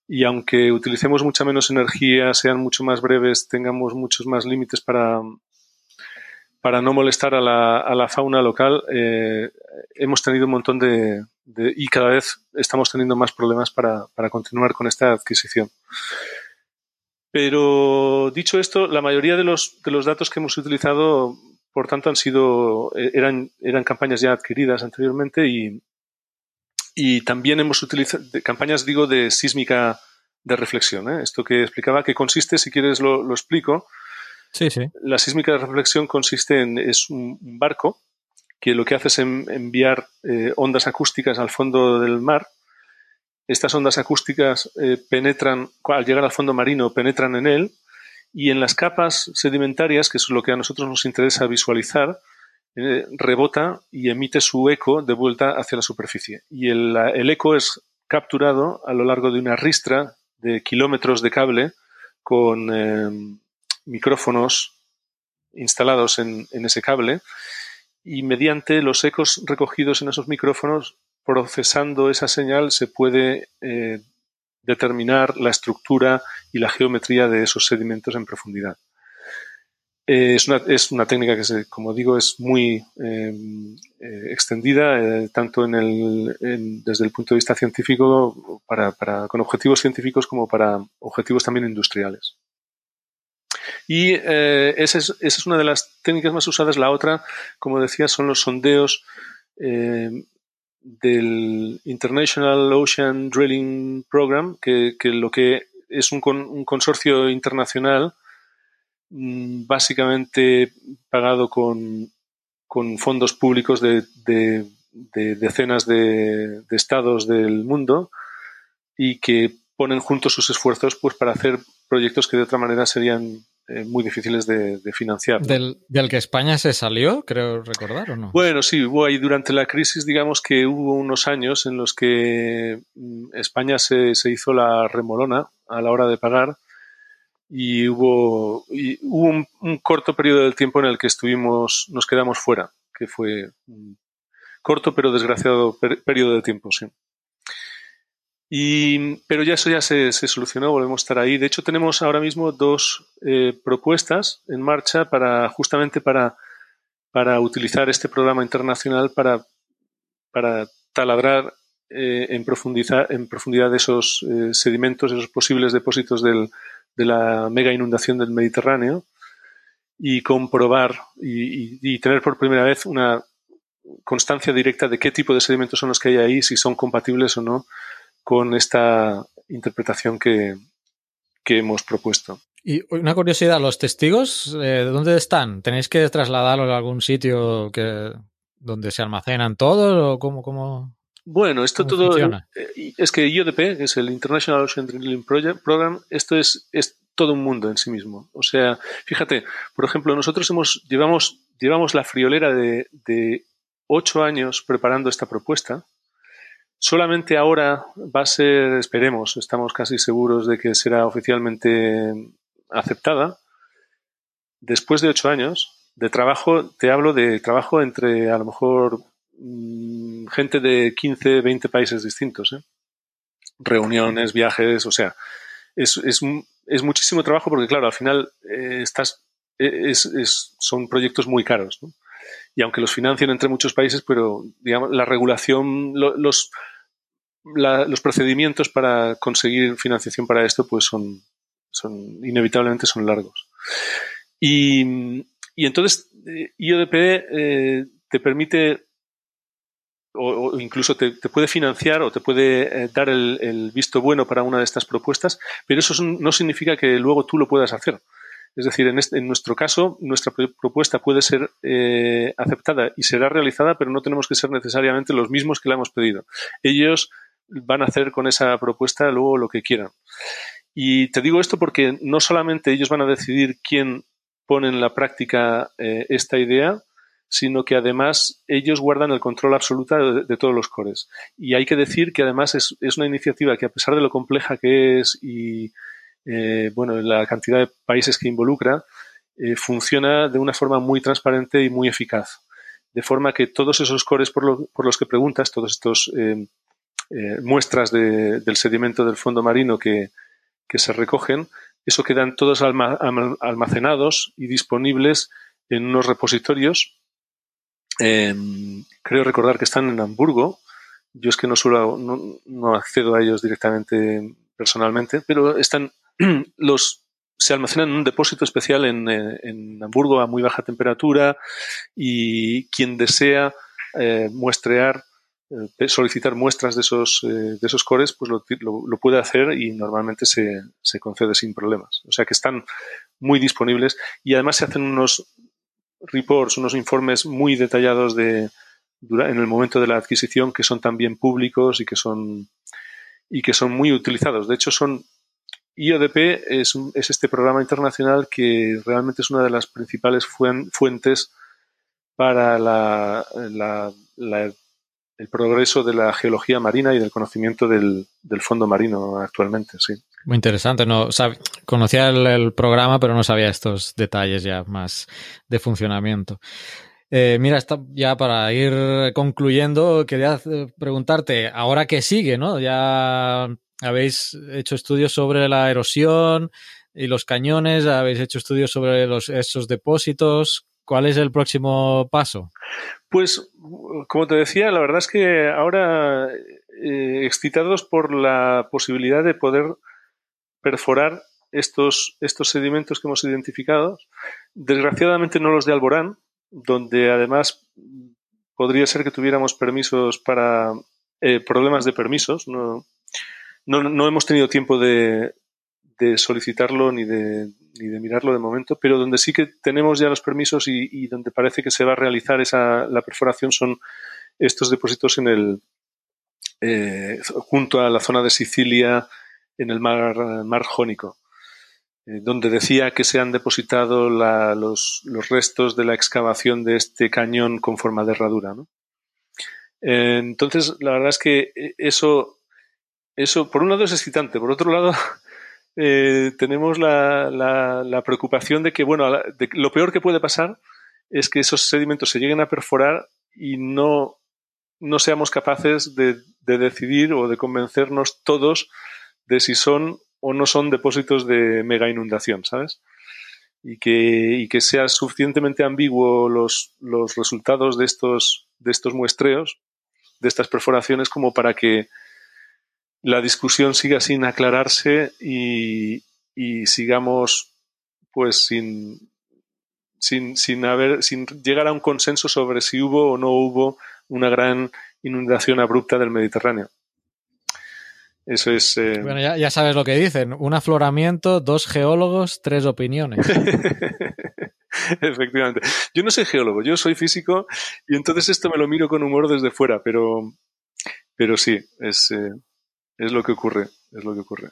Y aunque utilicemos mucha menos energía, sean mucho más breves, tengamos muchos más límites para, para no molestar a la, a la fauna local, eh, hemos tenido un montón de, y cada vez estamos teniendo más problemas para, para, continuar con esta adquisición. Pero dicho esto, la mayoría de los, de los datos que hemos utilizado, por tanto, han sido, eh, eran, eran campañas ya adquiridas anteriormente y, y también hemos utilizado campañas, digo, de sísmica de reflexión. ¿eh? Esto que explicaba, que consiste, si quieres lo, lo explico, Sí, sí. La sísmica de reflexión consiste en es un barco que lo que hace es enviar eh, ondas acústicas al fondo del mar. Estas ondas acústicas eh, penetran, al llegar al fondo marino, penetran en él y en las capas sedimentarias, que es lo que a nosotros nos interesa visualizar, eh, rebota y emite su eco de vuelta hacia la superficie. Y el, el, eco es capturado a lo largo de una ristra de kilómetros de cable con micrófonos instalados en, ese cable y mediante los ecos recogidos en esos micrófonos, procesando esa señal, se puede eh, determinar la estructura y la geometría de esos sedimentos en profundidad. Eh, es, una, es, una, técnica que, como digo, es muy em, eh, extendida, tanto en el, desde el punto de vista científico, para, para, con objetivos científicos como para objetivos también industriales. Y esa, es, esa, es, una de las técnicas más usadas. La otra, como decía, son los sondeos eh, del International Ocean Drilling Program, que, que lo que es un, un consorcio internacional mm, básicamente pagado con, con fondos públicos de, de, de decenas de, de, estados del mundo y que ponen juntos sus esfuerzos pues para hacer proyectos que de otra manera serían eh, muy difíciles de, financiar. Del, que España se salió, creo recordar, ¿o no? Bueno, sí, hubo ahí durante la crisis, digamos que hubo unos años en los que mm, España se, hizo la remolona a la hora de pagar y hubo, hubo un, corto periodo del tiempo en el que estuvimos, nos quedamos fuera, que fue un corto pero desgraciado periodo de tiempo, sí. Y, pero ya eso ya se, solucionó, volvemos a estar ahí. De hecho, tenemos ahora mismo dos eh, propuestas en marcha para justamente para, para utilizar este programa internacional para, para taladrar eh, en, profundidad, en profundidad esos eh, sedimentos, esos posibles depósitos del, de la mega inundación del Mediterráneo y comprobar y, y tener por primera vez una constancia directa de qué tipo de sedimentos son los que hay ahí, si son compatibles o no con esta interpretación que, hemos propuesto. Y una curiosidad, ¿los testigos eh, dónde están? ¿Tenéis que trasladarlos a algún sitio que donde se almacenan todos o cómo, cómo, Bueno, esto ¿Cómo todo funciona? eh, es que IODP, que es el International Ocean Drilling Project, Program, esto es, es todo un mundo en sí mismo. O sea, fíjate, por ejemplo, nosotros hemos llevamos llevamos la friolera de, de ocho años preparando esta propuesta. Solamente ahora va a ser, esperemos, estamos casi seguros de que será oficialmente aceptada. Después de ocho años de trabajo, te hablo de trabajo entre a lo mejor mm, gente de 15, 20 países distintos. ¿eh? Reuniones, viajes, o sea, es, es, es muchísimo trabajo porque, claro, al final eh, eh, es- son proyectos muy caros. ¿no? Y aunque los financian entre muchos países, pero digamos, la regulación, lo- los, procedimientos para conseguir financiación para esto, pues son, son inevitablemente son largos. Y, entonces eh, IODP eh, te permite o, incluso te, puede financiar o te puede eh, dar el, el visto bueno para una de estas propuestas, pero eso no significa que luego tú lo puedas hacer. Es decir, en, este- en nuestro caso, nuestra pro- propuesta puede ser eh, aceptada y será realizada, pero no tenemos que ser necesariamente los mismos que la hemos pedido. Ellos van a hacer con esa propuesta luego lo que quieran. Y te digo esto porque no solamente ellos van a decidir quién pone en la práctica eh, esta idea, sino que además ellos guardan el control absoluto de, de todos los cores. Y hay que decir que además es, es una iniciativa que a pesar de lo compleja que es y eh, bueno, la cantidad de países que involucra, eh, funciona de una forma muy transparente y muy eficaz. De forma que todos esos cores por, lo- por los que preguntas, todos estos eh, eh, muestras de- del sedimento del fondo marino que, que se recogen, eso quedan todos alma- alma- almacenados y disponibles en unos repositorios. Eh, creo recordar que están en Hamburgo. Yo es que no suelo, no, no accedo a ellos directamente personalmente, pero están los se almacenan en un depósito especial en, eh, en Hamburgo a muy baja temperatura y quien desea eh, muestrear, eh, solicitar muestras de esos, de esos cores, pues lo, puede hacer y normalmente se, se concede sin problemas. O sea que están muy disponibles y además se hacen unos reports, unos informes muy detallados de, en el momento de la adquisición que son también públicos y que son, y que son muy utilizados. De hecho, son IODP es, un- es este programa internacional que realmente es una de las principales fuen- fuentes para la, la- la- el progreso de la geología marina y del conocimiento del, fondo marino actualmente. Sí. Muy interesante. No, conocía el, programa, pero no sabía estos detalles ya más de funcionamiento. Eh, mira, ya para ir concluyendo, quería eh, preguntarte, ahora qué sigue, ¿no? Ya habéis hecho estudios sobre la erosión y los cañones, habéis hecho estudios sobre los, esos depósitos. ¿Cuál es el próximo paso? Pues, como te decía, la verdad es que ahora eh, excitados por la posibilidad de poder perforar estos, estos sedimentos que hemos identificado, desgraciadamente no los de Alborán, donde además podría ser que tuviéramos permisos para eh, problemas de permisos. No, no, no hemos tenido tiempo de, de solicitarlo ni de, ni de mirarlo de momento, pero donde sí que tenemos ya los permisos y, y donde parece que se va a realizar esa, la perforación son estos depósitos en el, eh, junto a la zona de Sicilia, en el mar, mar Jónico, eh, donde decía que se han depositado la, los, los, restos de la excavación de este cañón con forma de herradura. ¿no? Eh, entonces, la verdad es que eso, eso, por un lado es excitante, por otro lado, eh, tenemos la, la, la, preocupación de que, bueno, lo peor que puede pasar es que esos sedimentos se lleguen a perforar y no, no seamos capaces de, de decidir o de convencernos todos de si son o no son depósitos de mega inundación, ¿sabes? Y que, y que sea suficientemente ambiguo los, los resultados de estos, de estos muestreos, de estas perforaciones, como para que la discusión siga sin aclararse y, y sigamos pues sin, sin, sin, haber, sin llegar a un consenso sobre si hubo o no hubo una gran inundación abrupta del Mediterráneo. Eso es. Eh... Bueno, ya, ya, sabes lo que dicen: un afloramiento, dos geólogos, tres opiniones. Efectivamente. Yo no soy geólogo, yo soy físico y entonces esto me lo miro con humor desde fuera, pero, pero sí, es, eh, es lo que ocurre, es lo que ocurre.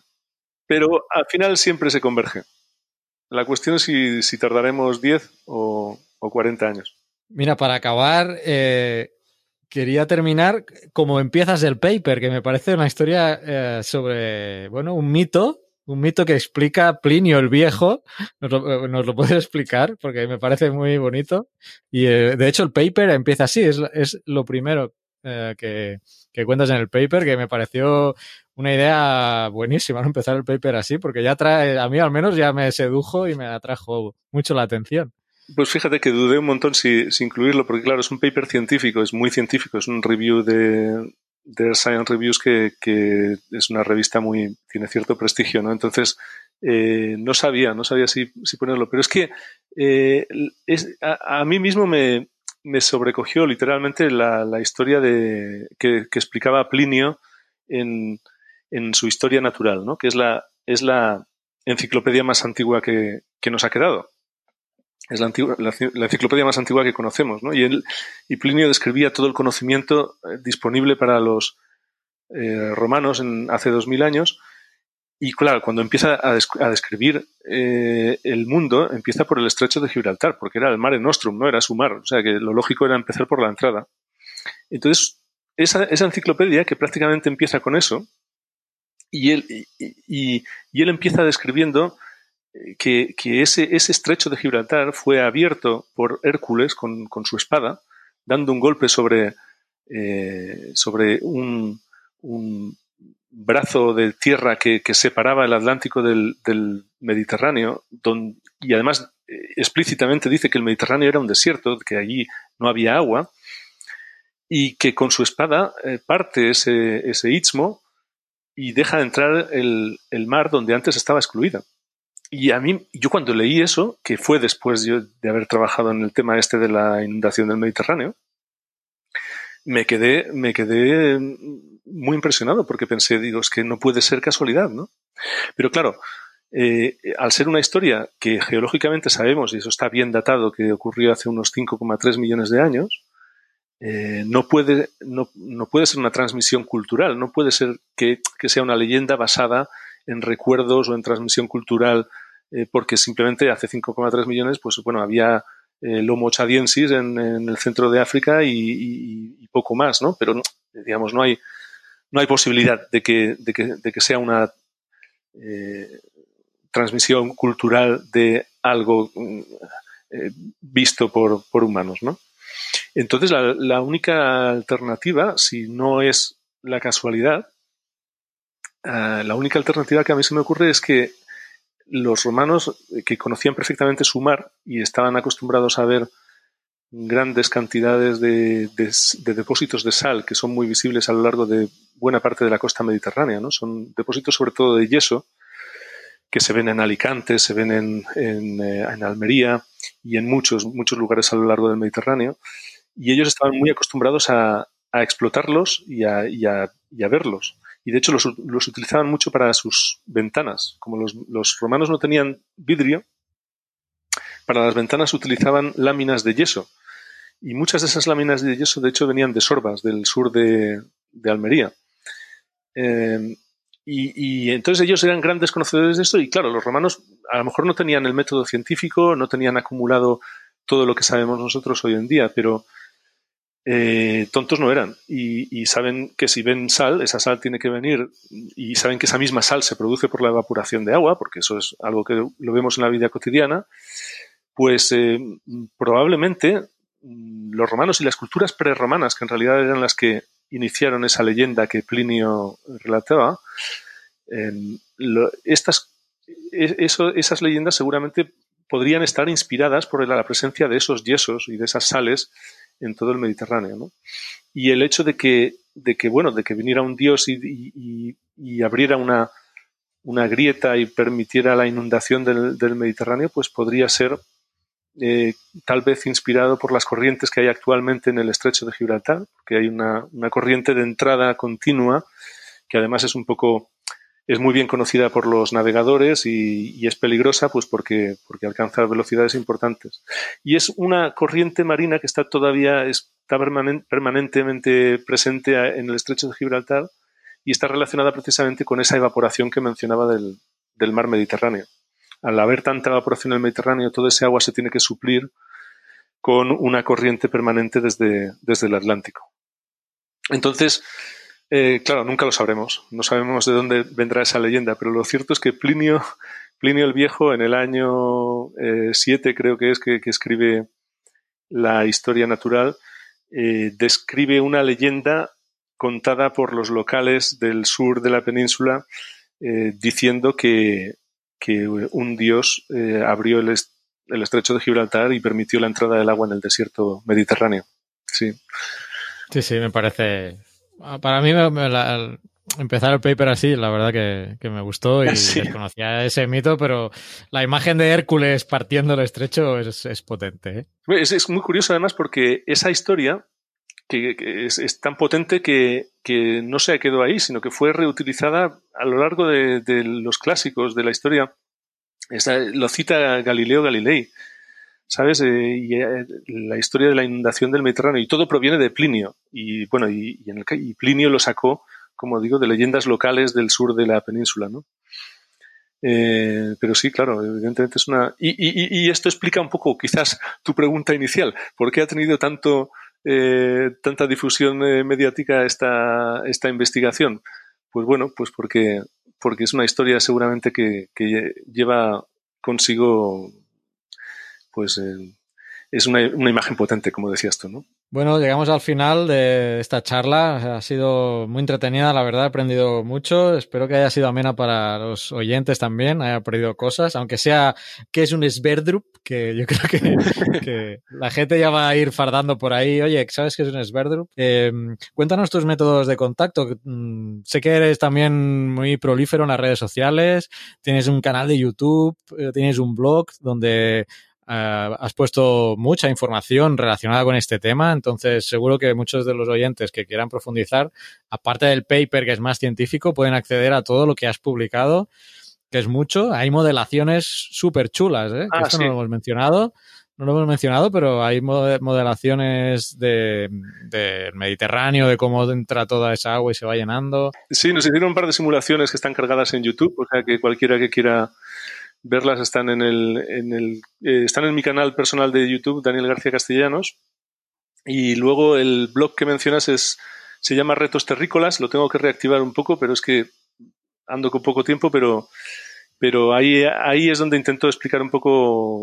Pero al final siempre se converge. La cuestión es si, tardaremos 10 o, o, 40 años. Mira, para acabar, eh, quería terminar como empiezas el paper, que me parece una historia eh, sobre, bueno, un mito un mito que explica Plinio el Viejo. Nos lo, nos lo puedes explicar porque me parece muy bonito. Y eh, de hecho el paper empieza así, es, es lo primero eh, que, cuentas en el paper, que me pareció una idea buenísima, ¿no? Empezar el paper así, porque ya trae, a mí al menos ya me sedujo y me atrajo mucho la atención. Pues fíjate que dudé un montón si, si incluirlo, porque claro, es un paper científico, es muy científico, es un review de, de Science Reviews, que, es una revista muy, tiene cierto prestigio, ¿no? Entonces, eh, no sabía, no sabía si, si, ponerlo, pero es que eh, a, mí mismo me, me sobrecogió literalmente la, la historia de, que, explicaba Plinio en, en, su historia natural, ¿no? Que es la, es la enciclopedia más antigua que, que nos ha quedado es la, antigua, la, enciclopedia más antigua que conocemos, ¿no? Y, él, y Plinio describía todo el conocimiento eh, disponible para los eh, romanos en, hace dos mil años. Y claro, cuando empieza a, a describir eh, el mundo, empieza por el estrecho de Gibraltar, porque era el mare nostrum, no era su mar. O sea que lo lógico era empezar por la entrada. Entonces, esa, esa enciclopedia, que prácticamente empieza con eso, y él, y, él empieza describiendo que, que ese, ese, estrecho de Gibraltar fue abierto por Hércules con, con su espada, dando un golpe sobre, eh, sobre un, brazo de tierra que, separaba el Atlántico del, Mediterráneo, y además eh, explícitamente dice que el Mediterráneo era un desierto, que allí no había agua, y que con su espada eh, parte ese, ese istmo y deja de entrar el, mar donde antes estaba excluida. Y a mí, yo cuando leí eso, que fue después de haber trabajado en el tema este de la inundación del Mediterráneo, me quedé, me quedé muy impresionado porque pensé, digo, es que no puede ser casualidad, ¿no? Pero claro, eh, al ser una historia que geológicamente sabemos, y eso está bien datado, que ocurrió hace unos 5,3 millones de años, eh, no, puede, no, no, puede ser una transmisión cultural, no puede ser que, que sea una leyenda basada en recuerdos o en transmisión cultural eh, porque simplemente hace 5,3 millones, pues bueno, había el eh, Homo chadiensis en, el centro de África y, poco más, ¿no? Pero, digamos, no hay, no hay posibilidad de que, de que, de que sea una eh, transmisión cultural de algo eh, visto por, por, humanos, ¿no? Entonces, la, única alternativa, si no es la casualidad, la única alternativa que a mí se me ocurre es que los romanos, eh, que conocían perfectamente su mar y estaban acostumbrados a ver grandes cantidades de, de, de, depósitos de sal que son muy visibles a lo largo de buena parte de la costa mediterránea. ¿no? Son depósitos sobre todo de yeso que se ven en Alicante, se ven en, en, eh, en Almería y en muchos, muchos lugares a lo largo del Mediterráneo. Y ellos estaban muy acostumbrados a, a explotarlos y a, y, a, y a verlos y de hecho los, utilizaban mucho para sus ventanas. Como los, romanos no tenían vidrio, para las ventanas utilizaban láminas de yeso. Y muchas de esas láminas de yeso, de hecho, venían de Sorbas, del sur de, Almería. Eh, y, y, entonces ellos eran grandes conocedores de esto y claro, los romanos a lo mejor no tenían el método científico, no tenían acumulado todo lo que sabemos nosotros hoy en día, pero eh, tontos no eran. Y, saben que si ven sal, esa sal tiene que venir y saben que esa misma sal se produce por la evaporación de agua, porque eso es algo que lo vemos en la vida cotidiana, pues eh, probablemente mm, los romanos y las culturas prerromanas, que en realidad eran las que iniciaron esa leyenda que Plinio relataba, lo, estas, e, esas leyendas seguramente podrían estar inspiradas por la presencia de esos yesos y de esas sales en todo el Mediterráneo. ¿no? Y el hecho de que, de que, bueno, de que viniera un dios y, abriera una, una, grieta y permitiera la inundación del, del Mediterráneo, pues podría ser eh, tal vez inspirado por las corrientes que hay actualmente en el estrecho de Gibraltar, porque hay una, una corriente de entrada continua que además es un poco es muy bien conocida por los navegadores y, es peligrosa pues porque, porque alcanza velocidades importantes. Y es una corriente marina que está todavía está permanentemente presente en el estrecho de Gibraltar y está relacionada precisamente con esa evaporación que mencionaba del, del mar Mediterráneo. Al haber tanta evaporación en el Mediterráneo, todo ese agua se tiene que suplir con una corriente permanente desde, desde el Atlántico. Entonces, eh, claro, nunca lo sabremos. No sabemos de dónde vendrá esa leyenda, pero lo cierto es que Plinio, Plinio el Viejo, en el año 7, eh, creo que es, que, escribe la historia natural, eh, describe una leyenda contada por los locales del sur de la península diciendo que, un dios abrió el, el estrecho de Gibraltar y permitió la entrada del agua en el desierto mediterráneo. Sí. Sí, sí, me parece para mí, empezar el paper así, la verdad que, me gustó y desconocía ese mito, pero la imagen de Hércules partiendo el estrecho es, potente. ¿eh? Es, muy curioso además porque esa historia que, es, tan potente que, no se quedó ahí, sino que fue reutilizada a lo largo de, los clásicos de la historia. lo cita Galileo Galilei. ¿Sabes? Eh, eh, la historia de la inundación del Mediterráneo y todo proviene de Plinio y bueno y, en el, y Plinio lo sacó, como digo, de leyendas locales del sur de la península, ¿no? Eh, pero sí, claro, evidentemente es una y, y, y, esto explica un poco quizás tu pregunta inicial, ¿por qué ha tenido tanto tanta difusión mediática esta esta investigación? Pues bueno, pues porque porque es una historia seguramente que lleva consigo pues eh, es una, una, imagen potente, como decías tú, ¿no? Bueno, llegamos al final de esta charla. Ha sido muy entretenida, la verdad, he aprendido mucho. Espero que haya sido amena para los oyentes también, haya aprendido cosas, aunque sea que es un Sverdrup, que yo creo que, la gente ya va a ir fardando por ahí. Oye, ¿sabes qué es un Sverdrup? Em, cuéntanos tus métodos de contacto. Mm, sé que eres también muy prolífero en las redes sociales, tienes un canal de YouTube, eh, tienes un blog donde Uh, has puesto mucha información relacionada con este tema, entonces seguro que muchos de los oyentes que quieran profundizar, aparte del paper que es más científico, pueden acceder a todo lo que has publicado, que es mucho. Hay modelaciones súper chulas, ¿eh? Ah, esto no lo hemos mencionado. No lo hemos mencionado, pero hay modelaciones del de Mediterráneo, de cómo entra toda esa agua y se va llenando. Sí, nos hicieron un par de simulaciones que están cargadas en YouTube, o sea que cualquiera que quiera verlas están en el, en el eh, están en mi canal personal de YouTube, Daniel García Castellanos. Y luego el blog que mencionas es se llama Retos Terrícolas, lo tengo que reactivar un poco, pero es que ando con poco tiempo, pero pero ahí, ahí es donde intento explicar un poco,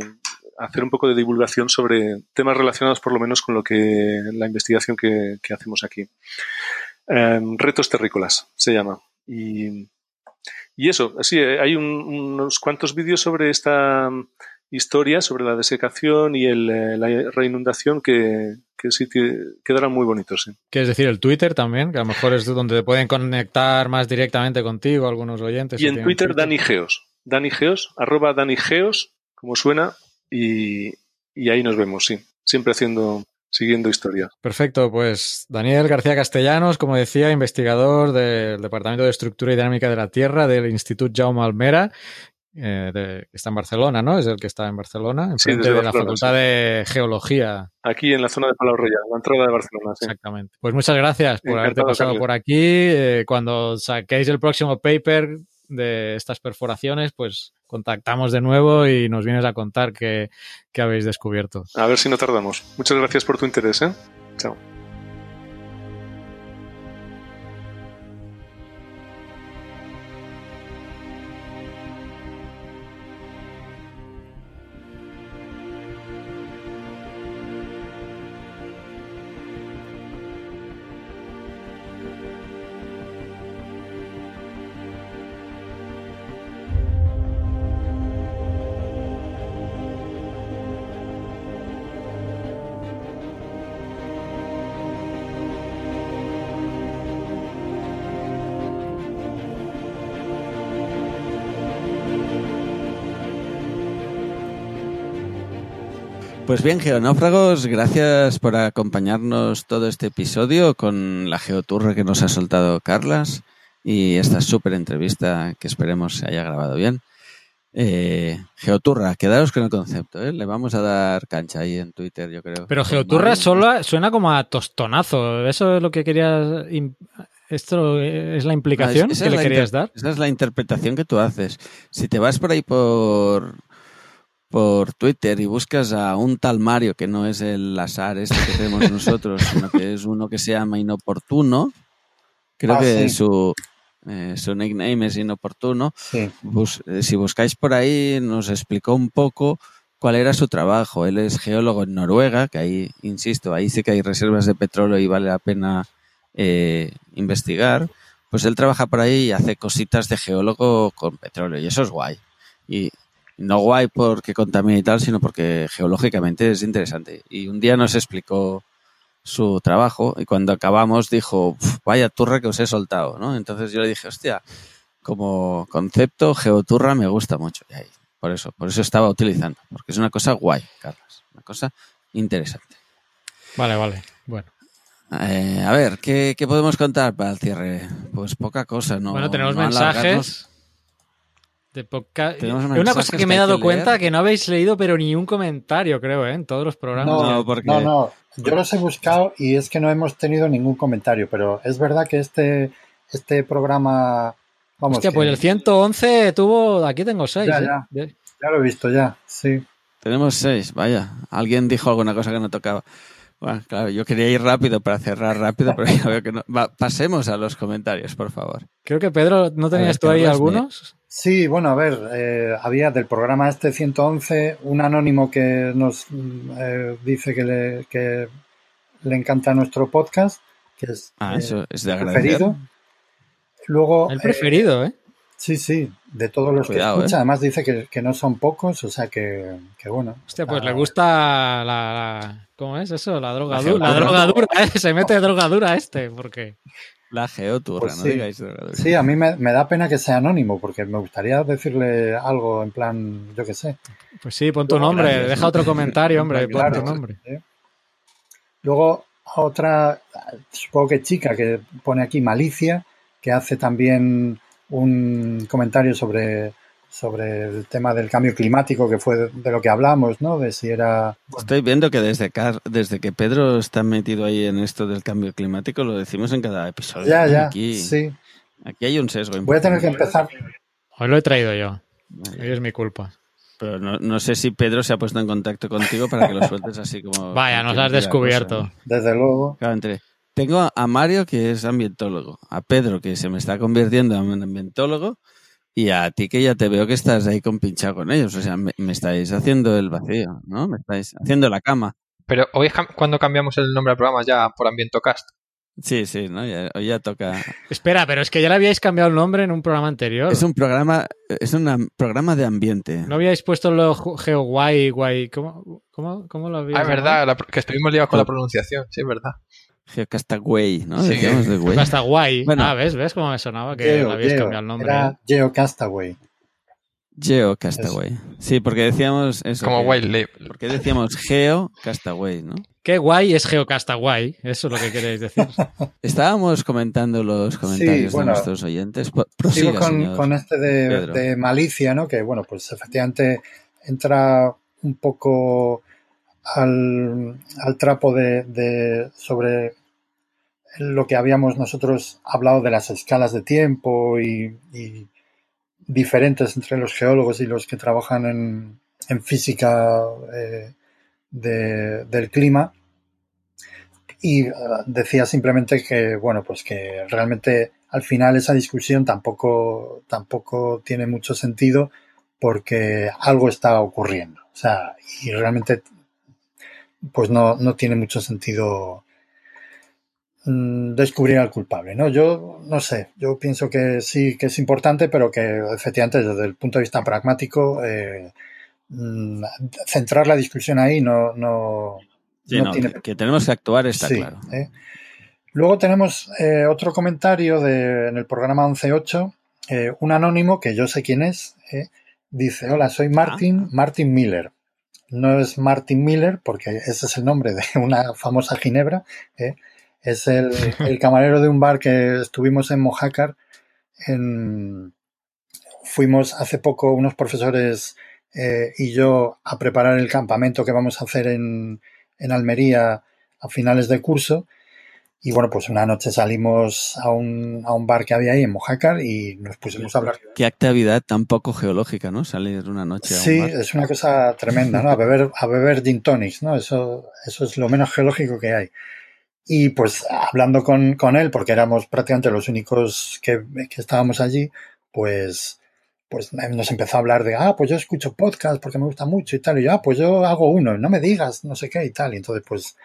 hacer un poco de divulgación sobre temas relacionados por lo menos con lo que la investigación que, hacemos aquí. Em, retos terrícolas se llama. Y, y eso, sí, eh, hay unos cuantos vídeos sobre esta mm, historia, sobre la desecación y el, eh, la reinundación que, que sí quedarán muy bonitos. Sí. ¿Quieres decir el Twitter también? Que a lo mejor es donde te pueden conectar más directamente contigo algunos oyentes. Y en Twitter, Dani Geos. Dani Geos, arroba Dani Geos, como suena, y, y ahí nos vemos, sí. Siempre haciendo siguiendo historia. Perfecto, pues Daniel García Castellanos, como decía, investigador del Departamento de Estructura y Dinámica de la Tierra del Instituto Jaume Almera, eh, que está en Barcelona, ¿no? Es el que está en Barcelona, en frente de la Facultad de Geología. Aquí en la zona de Palau Roya, la entrada de Barcelona. Sí. Exactamente. Pues muchas gracias por haberte pasado por aquí. Eh, cuando saquéis el próximo paper de estas perforaciones, pues contactamos de nuevo y nos vienes a contar qué, qué habéis descubierto. A ver si no tardamos. Muchas gracias por tu interés. ¿eh? Chao. Pues bien, geonáufragos, gracias por acompañarnos todo este episodio con la geoturra que nos ha soltado Carlas. y esta súper entrevista que esperemos se haya grabado bien. Eh, Geoturra, quedaros con el concepto, ¿eh? le vamos a dar cancha ahí en Twitter, yo creo. Pero Geoturra solo suena como a tostonazo. ¿Eso es lo que querías. ¿Esto es la implicación Ah, que le querías dar? Esa es la interpretación que tú haces. Si te vas por ahí por por Twitter y buscas a un tal Mario que no es el azar este que tenemos nosotros, sino que es uno que se llama Inoportuno, creo Ah, que sí. su eh, su nickname es Inoportuno. Sí, Bus- eh, si buscáis por ahí, nos explicó un poco cuál era su trabajo. Él es geólogo en Noruega, que ahí, insisto, ahí sí que hay reservas de petróleo y vale la pena eh, investigar. Pues él trabaja por ahí y hace cositas de geólogo con petróleo, y eso es guay. Y no guay porque contamina y tal, sino porque geológicamente es interesante. Y un día nos explicó su trabajo y cuando acabamos dijo, "Uf, vaya turra que os he soltado, ¿no? Entonces yo le dije, hostia, como concepto, Geoturra me gusta mucho. Y ahí, por eso, por eso estaba utilizando, porque es una cosa guay, Carlos, una cosa interesante. Vale, vale. Bueno. Eh, a ver, ¿qué, qué podemos contar para el cierre? Pues poca cosa, ¿no? bueno, tenemos no mensajes. De Una cosa que que me he dado que cuenta que no habéis leído, pero ni un comentario, creo, ¿eh? en todos los programas. No, No, porque- no, no. Yo los he buscado y es que no hemos tenido ningún comentario, pero es verdad que este, este programa, vamos, Hostia, que pues el 111 tuvo. Aquí tengo 6. Ya, ya. ya lo he visto ya, sí. Tenemos seis, vaya. Alguien dijo alguna cosa que no tocaba. Bueno, claro, yo quería ir rápido para cerrar rápido, pero ya veo que no. Va, pasemos a los comentarios, por favor. Creo que Pedro, ¿no tenías ver, tú ahí algunos? Sí, bueno, a ver, eh, había del programa este 111 un anónimo que nos mm, eh, dice que le, que le encanta nuestro podcast, que es Ah, eh, eso es de preferido. Luego, El eh, preferido, ¿eh? Sí, sí, de todos los Cuidado, que escucha, eh. además dice que, que no son pocos, o sea que, que bueno. Hostia, pues Ah, le gusta la, la- ¿Cómo es eso? La droga La dura. La droga dura, ¿eh? Se mete droga dura este, porque. La geoturra, Pues no sí. digáis drogadura. Sí, a mí me, me da pena que sea anónimo, porque me gustaría decirle algo en plan, yo qué sé. Pues sí, pon tu Luego, nombre, gracias, deja ¿no? otro comentario, hombre, pon Claro, tu nombre. ¿eh? Luego, otra, supongo que chica que pone aquí Malicia, que hace también un comentario sobre, sobre el tema del cambio climático, que fue de, lo que hablamos, ¿no? De si era... Estoy viendo que desde, Car- desde que Pedro está metido ahí en esto del cambio climático, lo decimos en cada episodio. Ya, ya, Aquí, sí. aquí hay un sesgo Voy a tener que empezar. Hoy lo he traído yo. Vale. Hoy es mi culpa. Pero no, no sé si Pedro se ha puesto en contacto contigo para que lo sueltes así como... Vaya, nos has descubierto. cosa. Desde luego. Claro, entre- Tengo a Mario, que es ambientólogo, a Pedro, que se me está convirtiendo en ambientólogo, y a ti, que ya te veo que estás ahí compinchado con ellos. O sea, me, me estáis haciendo el vacío, ¿no? Me estáis haciendo la cama. Pero hoy es cam- cuando cambiamos el nombre al programa ya por Ambientocast. Sí, sí, ¿no? Ya, hoy ya toca... Espera, pero es que ya le habíais cambiado el nombre en un programa anterior. Es un programa, es un am- programa de ambiente. ¿No habíais puesto lo geo guay, guay? ¿Cómo, cómo, cómo lo habíais Ah, es verdad, la que estuvimos liados con la pronunciación, sí, es verdad. Geocastaway, ¿no? Sí. Decíamos de güey. Hasta guay. Bueno. ah, ¿ves? ¿Ves cómo me sonaba que Geo, le habíais Geo. cambiado el nombre? Era Geo Castaway. Geocastaway. Sí, porque decíamos eso. Como que- Wildlife. ¿Por qué decíamos Geocastaway, no? Qué guay es Geocasta guay. Eso es lo que queréis decir. Estábamos comentando los comentarios bueno, de nuestros oyentes. Po- Sigo Prosiga, con, señor. con este de, malicia, ¿no? Que, bueno, pues efectivamente entra un poco al, al trapo de, de- sobre lo que habíamos nosotros hablado de las escalas de tiempo y, diferentes entre los geólogos y los que trabajan en, en física eh, de- del clima. Y eh, decía simplemente que, bueno, pues que realmente al final esa discusión tampoco, tampoco tiene mucho sentido porque algo está ocurriendo. O sea, y realmente pues no, no tiene mucho sentido descubrir al culpable, ¿no? Yo no sé, yo pienso que sí que es importante, pero que efectivamente desde el punto de vista pragmático eh, mm, centrar la discusión ahí no, no, Sí, no no, tiene que, que tenemos que actuar está Sí, claro. ¿eh? Luego tenemos eh, otro comentario de, en el programa 11.8, eh, un anónimo que yo sé quién es, dice, hola, soy Martin, Martin Miller. No es Martin Miller, porque ese es el nombre de una famosa ginebra, ¿eh? Es el, el camarero de un bar que estuvimos en Mojácar en, fuimos hace poco unos profesores eh, y yo a preparar el campamento que vamos a hacer en, en Almería a finales de curso. Y bueno, pues una noche salimos a un, a un bar que había ahí en Mojácar y nos pusimos a hablar. Qué actividad tan poco geológica, ¿no? Salir una noche a un Sí, bar. es una cosa tremenda, ¿no? A beber, a beber gin tonics, ¿no? Eso, eso es lo menos geológico que hay. Y pues hablando con, con él, porque éramos prácticamente los únicos que, que estábamos allí, pues, pues nos empezó a hablar de, ah, pues yo escucho podcast porque me gusta mucho y tal. Y yo, ah, pues yo hago uno, no me digas, no sé qué y tal. Y entonces, pues,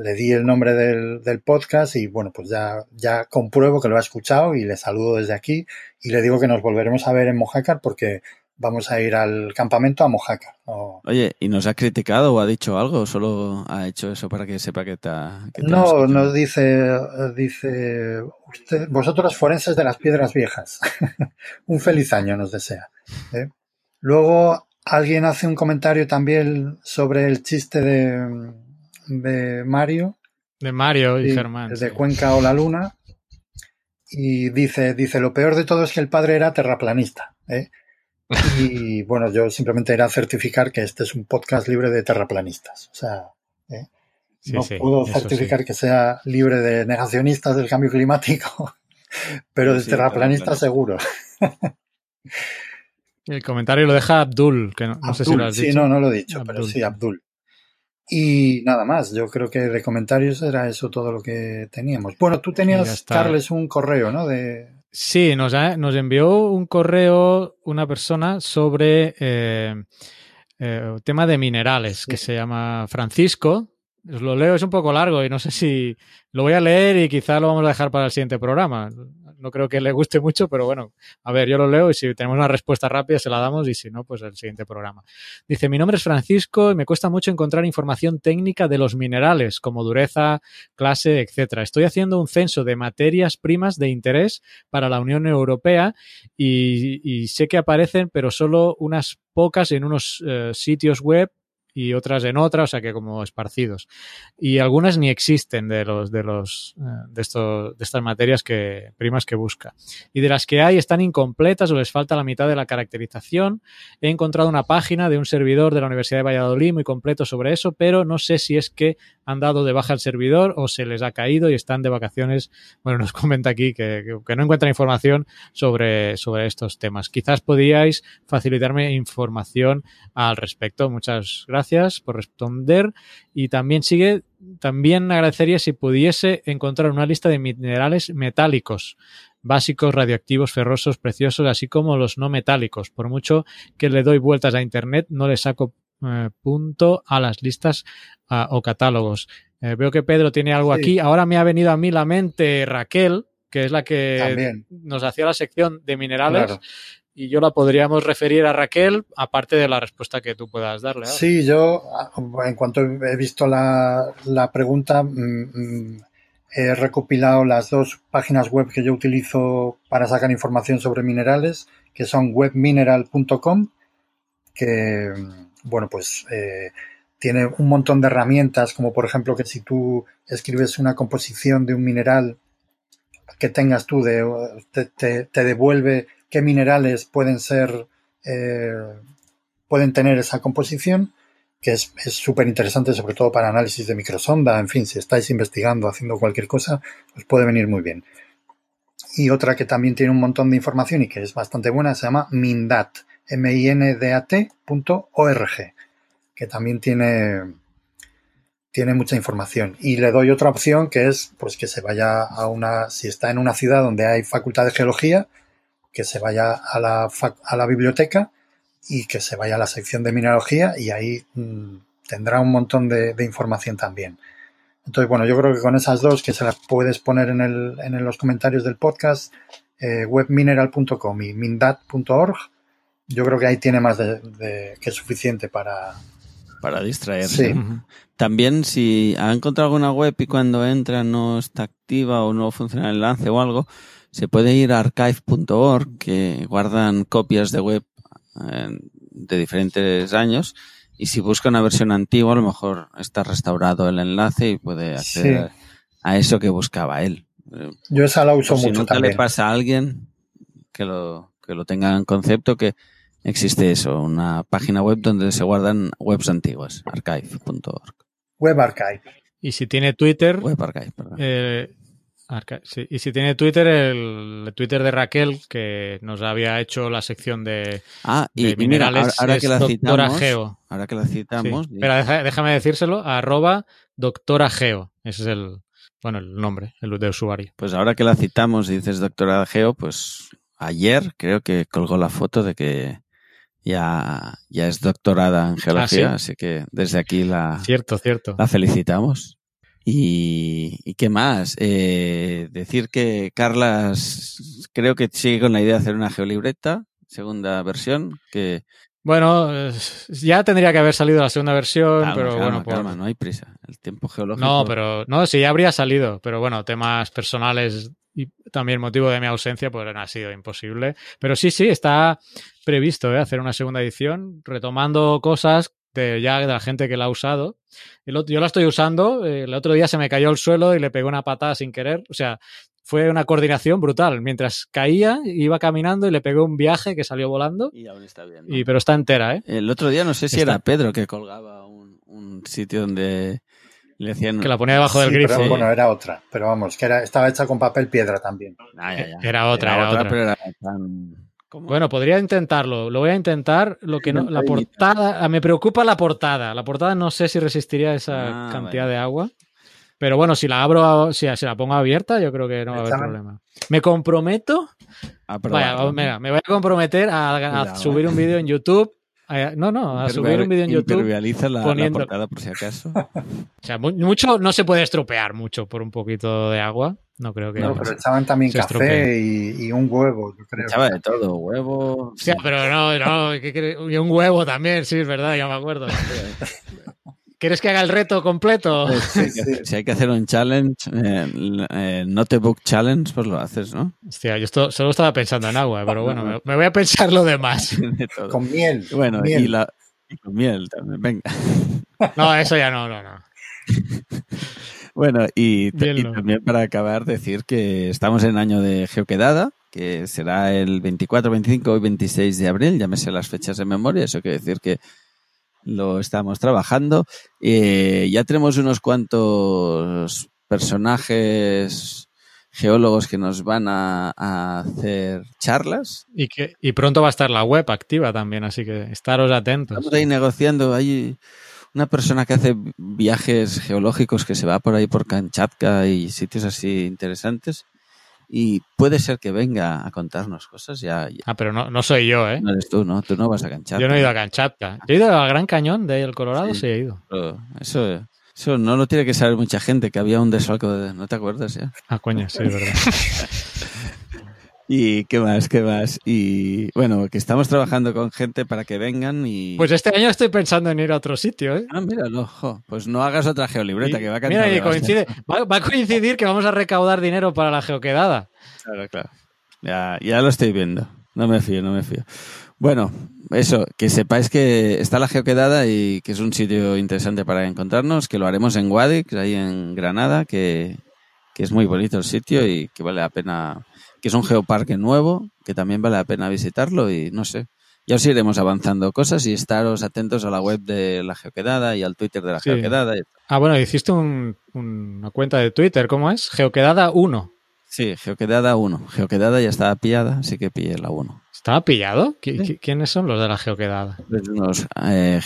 le di el nombre del, del, podcast y bueno, pues ya, ya compruebo que lo ha escuchado y le saludo desde aquí y le digo que nos volveremos a ver en Mojácar porque vamos a ir al campamento a Mojácar. ¿no? Oye, ¿y nos ha criticado o ha dicho algo o solo ha hecho eso para que sepa que. Que te no, nos dice, dice usted, vosotros forenses de las piedras viejas. un feliz año nos desea. ¿eh? Luego alguien hace un comentario también sobre el chiste de de Mario. De Mario y Germán. De sí. Cuenca o la Luna. Y dice, dice, lo peor de todo es que el padre era terraplanista. ¿eh? Y bueno, yo simplemente era certificar que este es un podcast libre de terraplanistas. O sea, ¿eh? Sí, no sí, puedo certificar sí. que sea libre de negacionistas del cambio climático, pero de Sí, terraplanistas seguro. El comentario lo deja Abdul, que no, no sé si lo has sí, dicho. no, no lo he dicho, pero sí, Abdul. Y nada más, yo creo que de comentarios era eso todo lo que teníamos. Bueno, tú tenías. Carles, un correo, ¿no? De, Sí, nos, ha- nos envió un correo una persona sobre eh, eh, tema de minerales que se llama Francisco. Os lo leo, es un poco largo y no sé si lo voy a leer y quizá lo vamos a dejar para el siguiente programa. No creo que le guste mucho, pero bueno, a ver, yo lo leo y si tenemos una respuesta rápida se la damos y si no, pues el siguiente programa. Dice, mi nombre es Francisco y me cuesta mucho encontrar información técnica de los minerales, como dureza, clase, etcétera. Estoy haciendo un censo de materias primas de interés para la Unión Europea y, sé que aparecen, pero solo unas pocas en unos eh, sitios web y otras en otras, o sea que como esparcidos. Y algunas ni existen de los de los eh, de estos de estas materias que primas que busca. Y de las que hay están incompletas o les falta la mitad de la caracterización. He encontrado una página de un servidor de la Universidad de Valladolid muy completo sobre eso, pero no sé si es que han dado de baja el servidor o se les ha caído y están de vacaciones. Bueno, nos comenta aquí que, que no encuentra información sobre, sobre estos temas. Quizás podíais facilitarme información al respecto. Muchas gracias por responder. Y también sigue, también agradecería si pudiese encontrar una lista de minerales metálicos básicos, radioactivos, ferrosos, preciosos, así como los no metálicos. Por mucho que le doy vueltas a Internet, no le saco eh, punto a las listas uh, o catálogos. Eh, veo que Pedro tiene algo Sí. aquí. Ahora me ha venido a mí la mente Raquel, que es la que También. nos hacía la sección de minerales. Claro. Y yo la podríamos referir a Raquel, aparte de la respuesta que tú puedas darle. ahora. Sí, yo, en cuanto he visto la, la pregunta, mm, mm, he recopilado las dos páginas web que yo utilizo para sacar información sobre minerales, que son webmineral.com, que, mm, bueno, pues eh, tiene un montón de herramientas, como por ejemplo que si tú escribes una composición de un mineral que tengas tú, de, te, te, te devuelve qué minerales pueden ser, eh, pueden tener esa composición, que es súper interesante, sobre todo para análisis de microsonda. En fin, si estáis investigando, haciendo cualquier cosa, os puede venir muy bien. Y otra que también tiene un montón de información y que es bastante buena se llama Mindat, M-I-N-D-A-T.org, que también tiene, tiene mucha información. Y le doy otra opción que es pues que se vaya a una, si está en una ciudad donde hay facultad de geología, que se vaya a la, a la biblioteca y que se vaya a la sección de mineralogía y ahí mmm, tendrá un montón de, de, información también. Entonces, bueno, yo creo que con esas dos que se las puedes poner en, el, en los comentarios del podcast, eh, webmineral.com y mindat.org, yo creo que ahí tiene más de, de, que suficiente para... Para distraerse. Sí. También si ha encontrado alguna web y cuando entra no está activa o no funciona el enlace o algo, se puede ir a archive.org que guardan copias de web eh, de diferentes años y si busca una versión antigua a lo mejor está restaurado el enlace y puede acceder sí. a eso que buscaba él. Yo esa la uso si mucho nunca también. le pasa a alguien, que lo, que lo tengan en concepto que existe eso, una página web donde se guardan webs antiguas, archive.org. Web Archive. Y si tiene Twitter, Web archive, perdón. eh, arca- sí, y si tiene Twitter, el Twitter de Raquel, que nos había hecho la sección de, ah, y, de y mira, minerales, ahora, ahora es que la doctora citamos, Geo. ahora que la citamos, Sí. Deja- déjame decírselo, arroba doctora Geo. Ese es el, bueno, el nombre, el de usuario. pues ahora que la citamos y dices doctora Geo, pues ayer creo que colgó la foto de que ya, ya es doctorada en geología, Ah, ¿sí? así que desde aquí la, Cierto, cierto. La felicitamos. Y, ¿y qué más? Eh, decir que Carlas creo que sigue con la idea de hacer una geolibreta, segunda versión, que... Bueno, ya tendría que haber salido la segunda versión, Calma, pero calma, bueno, por- calma, no hay prisa. El tiempo geológico... No, pero no, sí, ya habría salido, pero bueno, temas personales y también motivo de mi ausencia, pues ha sido imposible. Pero sí, sí, está previsto ¿eh? hacer una segunda edición, retomando cosas de ya de la gente que la ha usado. El otro- yo la estoy usando, eh, el otro día se me cayó al suelo y le pegó una patada sin querer, o sea, fue una coordinación brutal. Mientras caía, iba caminando y le pegó un viaje que salió volando, Y aún está bien. ¿no? y, pero está entera, ¿eh? El otro día no sé si Está- era Pedro que colgaba un, un sitio donde le decían... Que la ponía debajo del Sí, grifo. pero bueno, era otra. Pero vamos, que era, estaba hecha con papel piedra también. Ah, ya, ya. Era otra, era otra. pero era tan... ¿Cómo? Bueno, podría intentarlo. Lo voy a intentar. Lo que no, la portada, me preocupa la portada. La portada no sé si resistiría esa Ah, cantidad vale. de agua. Pero bueno, si la abro, si, si la pongo abierta, yo creo que no va a haber problema. Me comprometo, A vaya, mira, me voy a comprometer a, a Cuidado, subir eh. un vídeo en YouTube. A- no, no, a subir un vídeo en YouTube. La, la poniendo- portada por si acaso. O sea, mu- mucho no se puede estropear mucho por un poquito de agua. No creo que. No, pero echaban también café estropee. y, y un huevo, yo creo. Echaba de todo, huevo... O sea, pero no, no, y un huevo también, sí, es verdad, ya me acuerdo. ¿Quieres que haga el reto completo? Sí, Si hay que sí. hacer- Si hay que hacer un challenge, eh, eh, notebook challenge, pues lo haces, ¿no? Hostia, yo esto- solo estaba pensando en agua, pero bueno, me, me voy a pensar lo demás. De. Con miel. Bueno, miel. y, la, y con miel también, venga. No, eso ya no, no, no. Bueno, y, también para acabar, decir que estamos en año de Geoquedada, que será el 24, 25 y 26 de abril, ya me sé las fechas de memoria, eso quiere decir que lo estamos trabajando. Eh, ya tenemos unos cuantos personajes geólogos que nos van a, a hacer charlas. Y, que, y pronto va a estar la web activa también, así que estaros atentos. Estamos ahí negociando. Hay una persona que hace viajes geológicos que se va por ahí por Kamchatka y sitios así interesantes. Y puede ser que venga a contarnos cosas. Ya, ya Ah, pero no, no soy yo, ¿eh? no eres tú, ¿no? Tú no vas a Kamchatka. Yo no he ido a Kamchatka. Yo he ido al Gran Cañón de El Colorado, Sí. sí, he ido. Pero Eso, eso no lo tiene que saber mucha gente, que había un desfalco de... ¿No te acuerdas ya? Ah, coño, sí, es verdad. Y qué más, qué más. Y bueno, que estamos trabajando con gente para que vengan y... Pues este año estoy pensando en ir a otro sitio, ¿eh? Ah, míralo, jo. Pues no hagas otra geolibreta Y- que va a mira, y cantar. coincide, va, va a coincidir que vamos a recaudar dinero para la geoquedada. Claro, claro. Ya, ya lo estoy viendo. No me fío, no me fío. Bueno, eso, que sepáis que está la geoquedada y que es un sitio interesante para encontrarnos, que lo haremos en Guadix, ahí en Granada, que, que es muy bonito el sitio y que vale la pena, que es un geoparque nuevo, que también vale la pena visitarlo y no sé. Ya os iremos avanzando cosas y estaros atentos a la web de la geoquedada y al Twitter de la Sí. geoquedada. Ah, bueno, hiciste un- una cuenta de Twitter, ¿cómo es? Geoquedada 1. Sí, geoquedada 1. Geoquedada ya estaba pillada, así que pillé la 1. ¿Estaba pillado? ¿Qui- Sí. qui- ¿Quiénes son los de la geoquedada? Pues unos eh,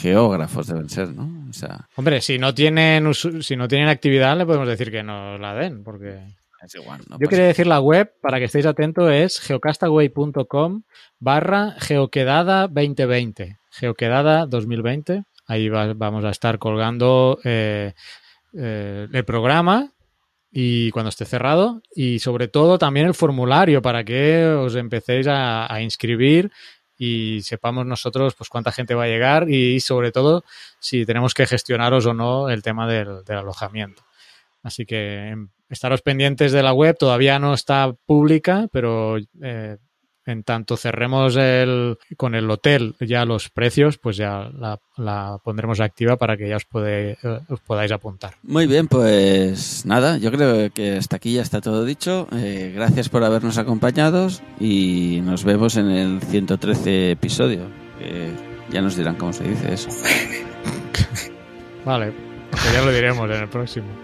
geógrafos deben ser, ¿no? O sea, Hombre, si no tienen si no tienen actividad, le podemos decir que nos la den, porque es igual. No yo quería decir la web para que estéis atentos es geocastaway.com barra geoquedada 2020 geoquedada 2020 ahí va- vamos a estar colgando eh, eh, el programa y cuando esté cerrado y sobre todo también el formulario para que os empecéis a, a inscribir y sepamos nosotros pues cuánta gente va a llegar y sobre todo si tenemos que gestionaros o no el tema del, del alojamiento. Así que em, estaros pendientes de la web, todavía no está pública, pero eh, en tanto cerremos el, con el hotel ya los precios, pues ya la, la pondremos activa para que ya os, puede, eh, os podáis apuntar. Muy bien, pues nada, yo creo que hasta aquí ya está todo dicho. Eh, gracias por habernos acompañado y nos vemos en el 113 episodio. que ya nos dirán cómo se dice eso. Vale, pues ya lo diremos en el próximo.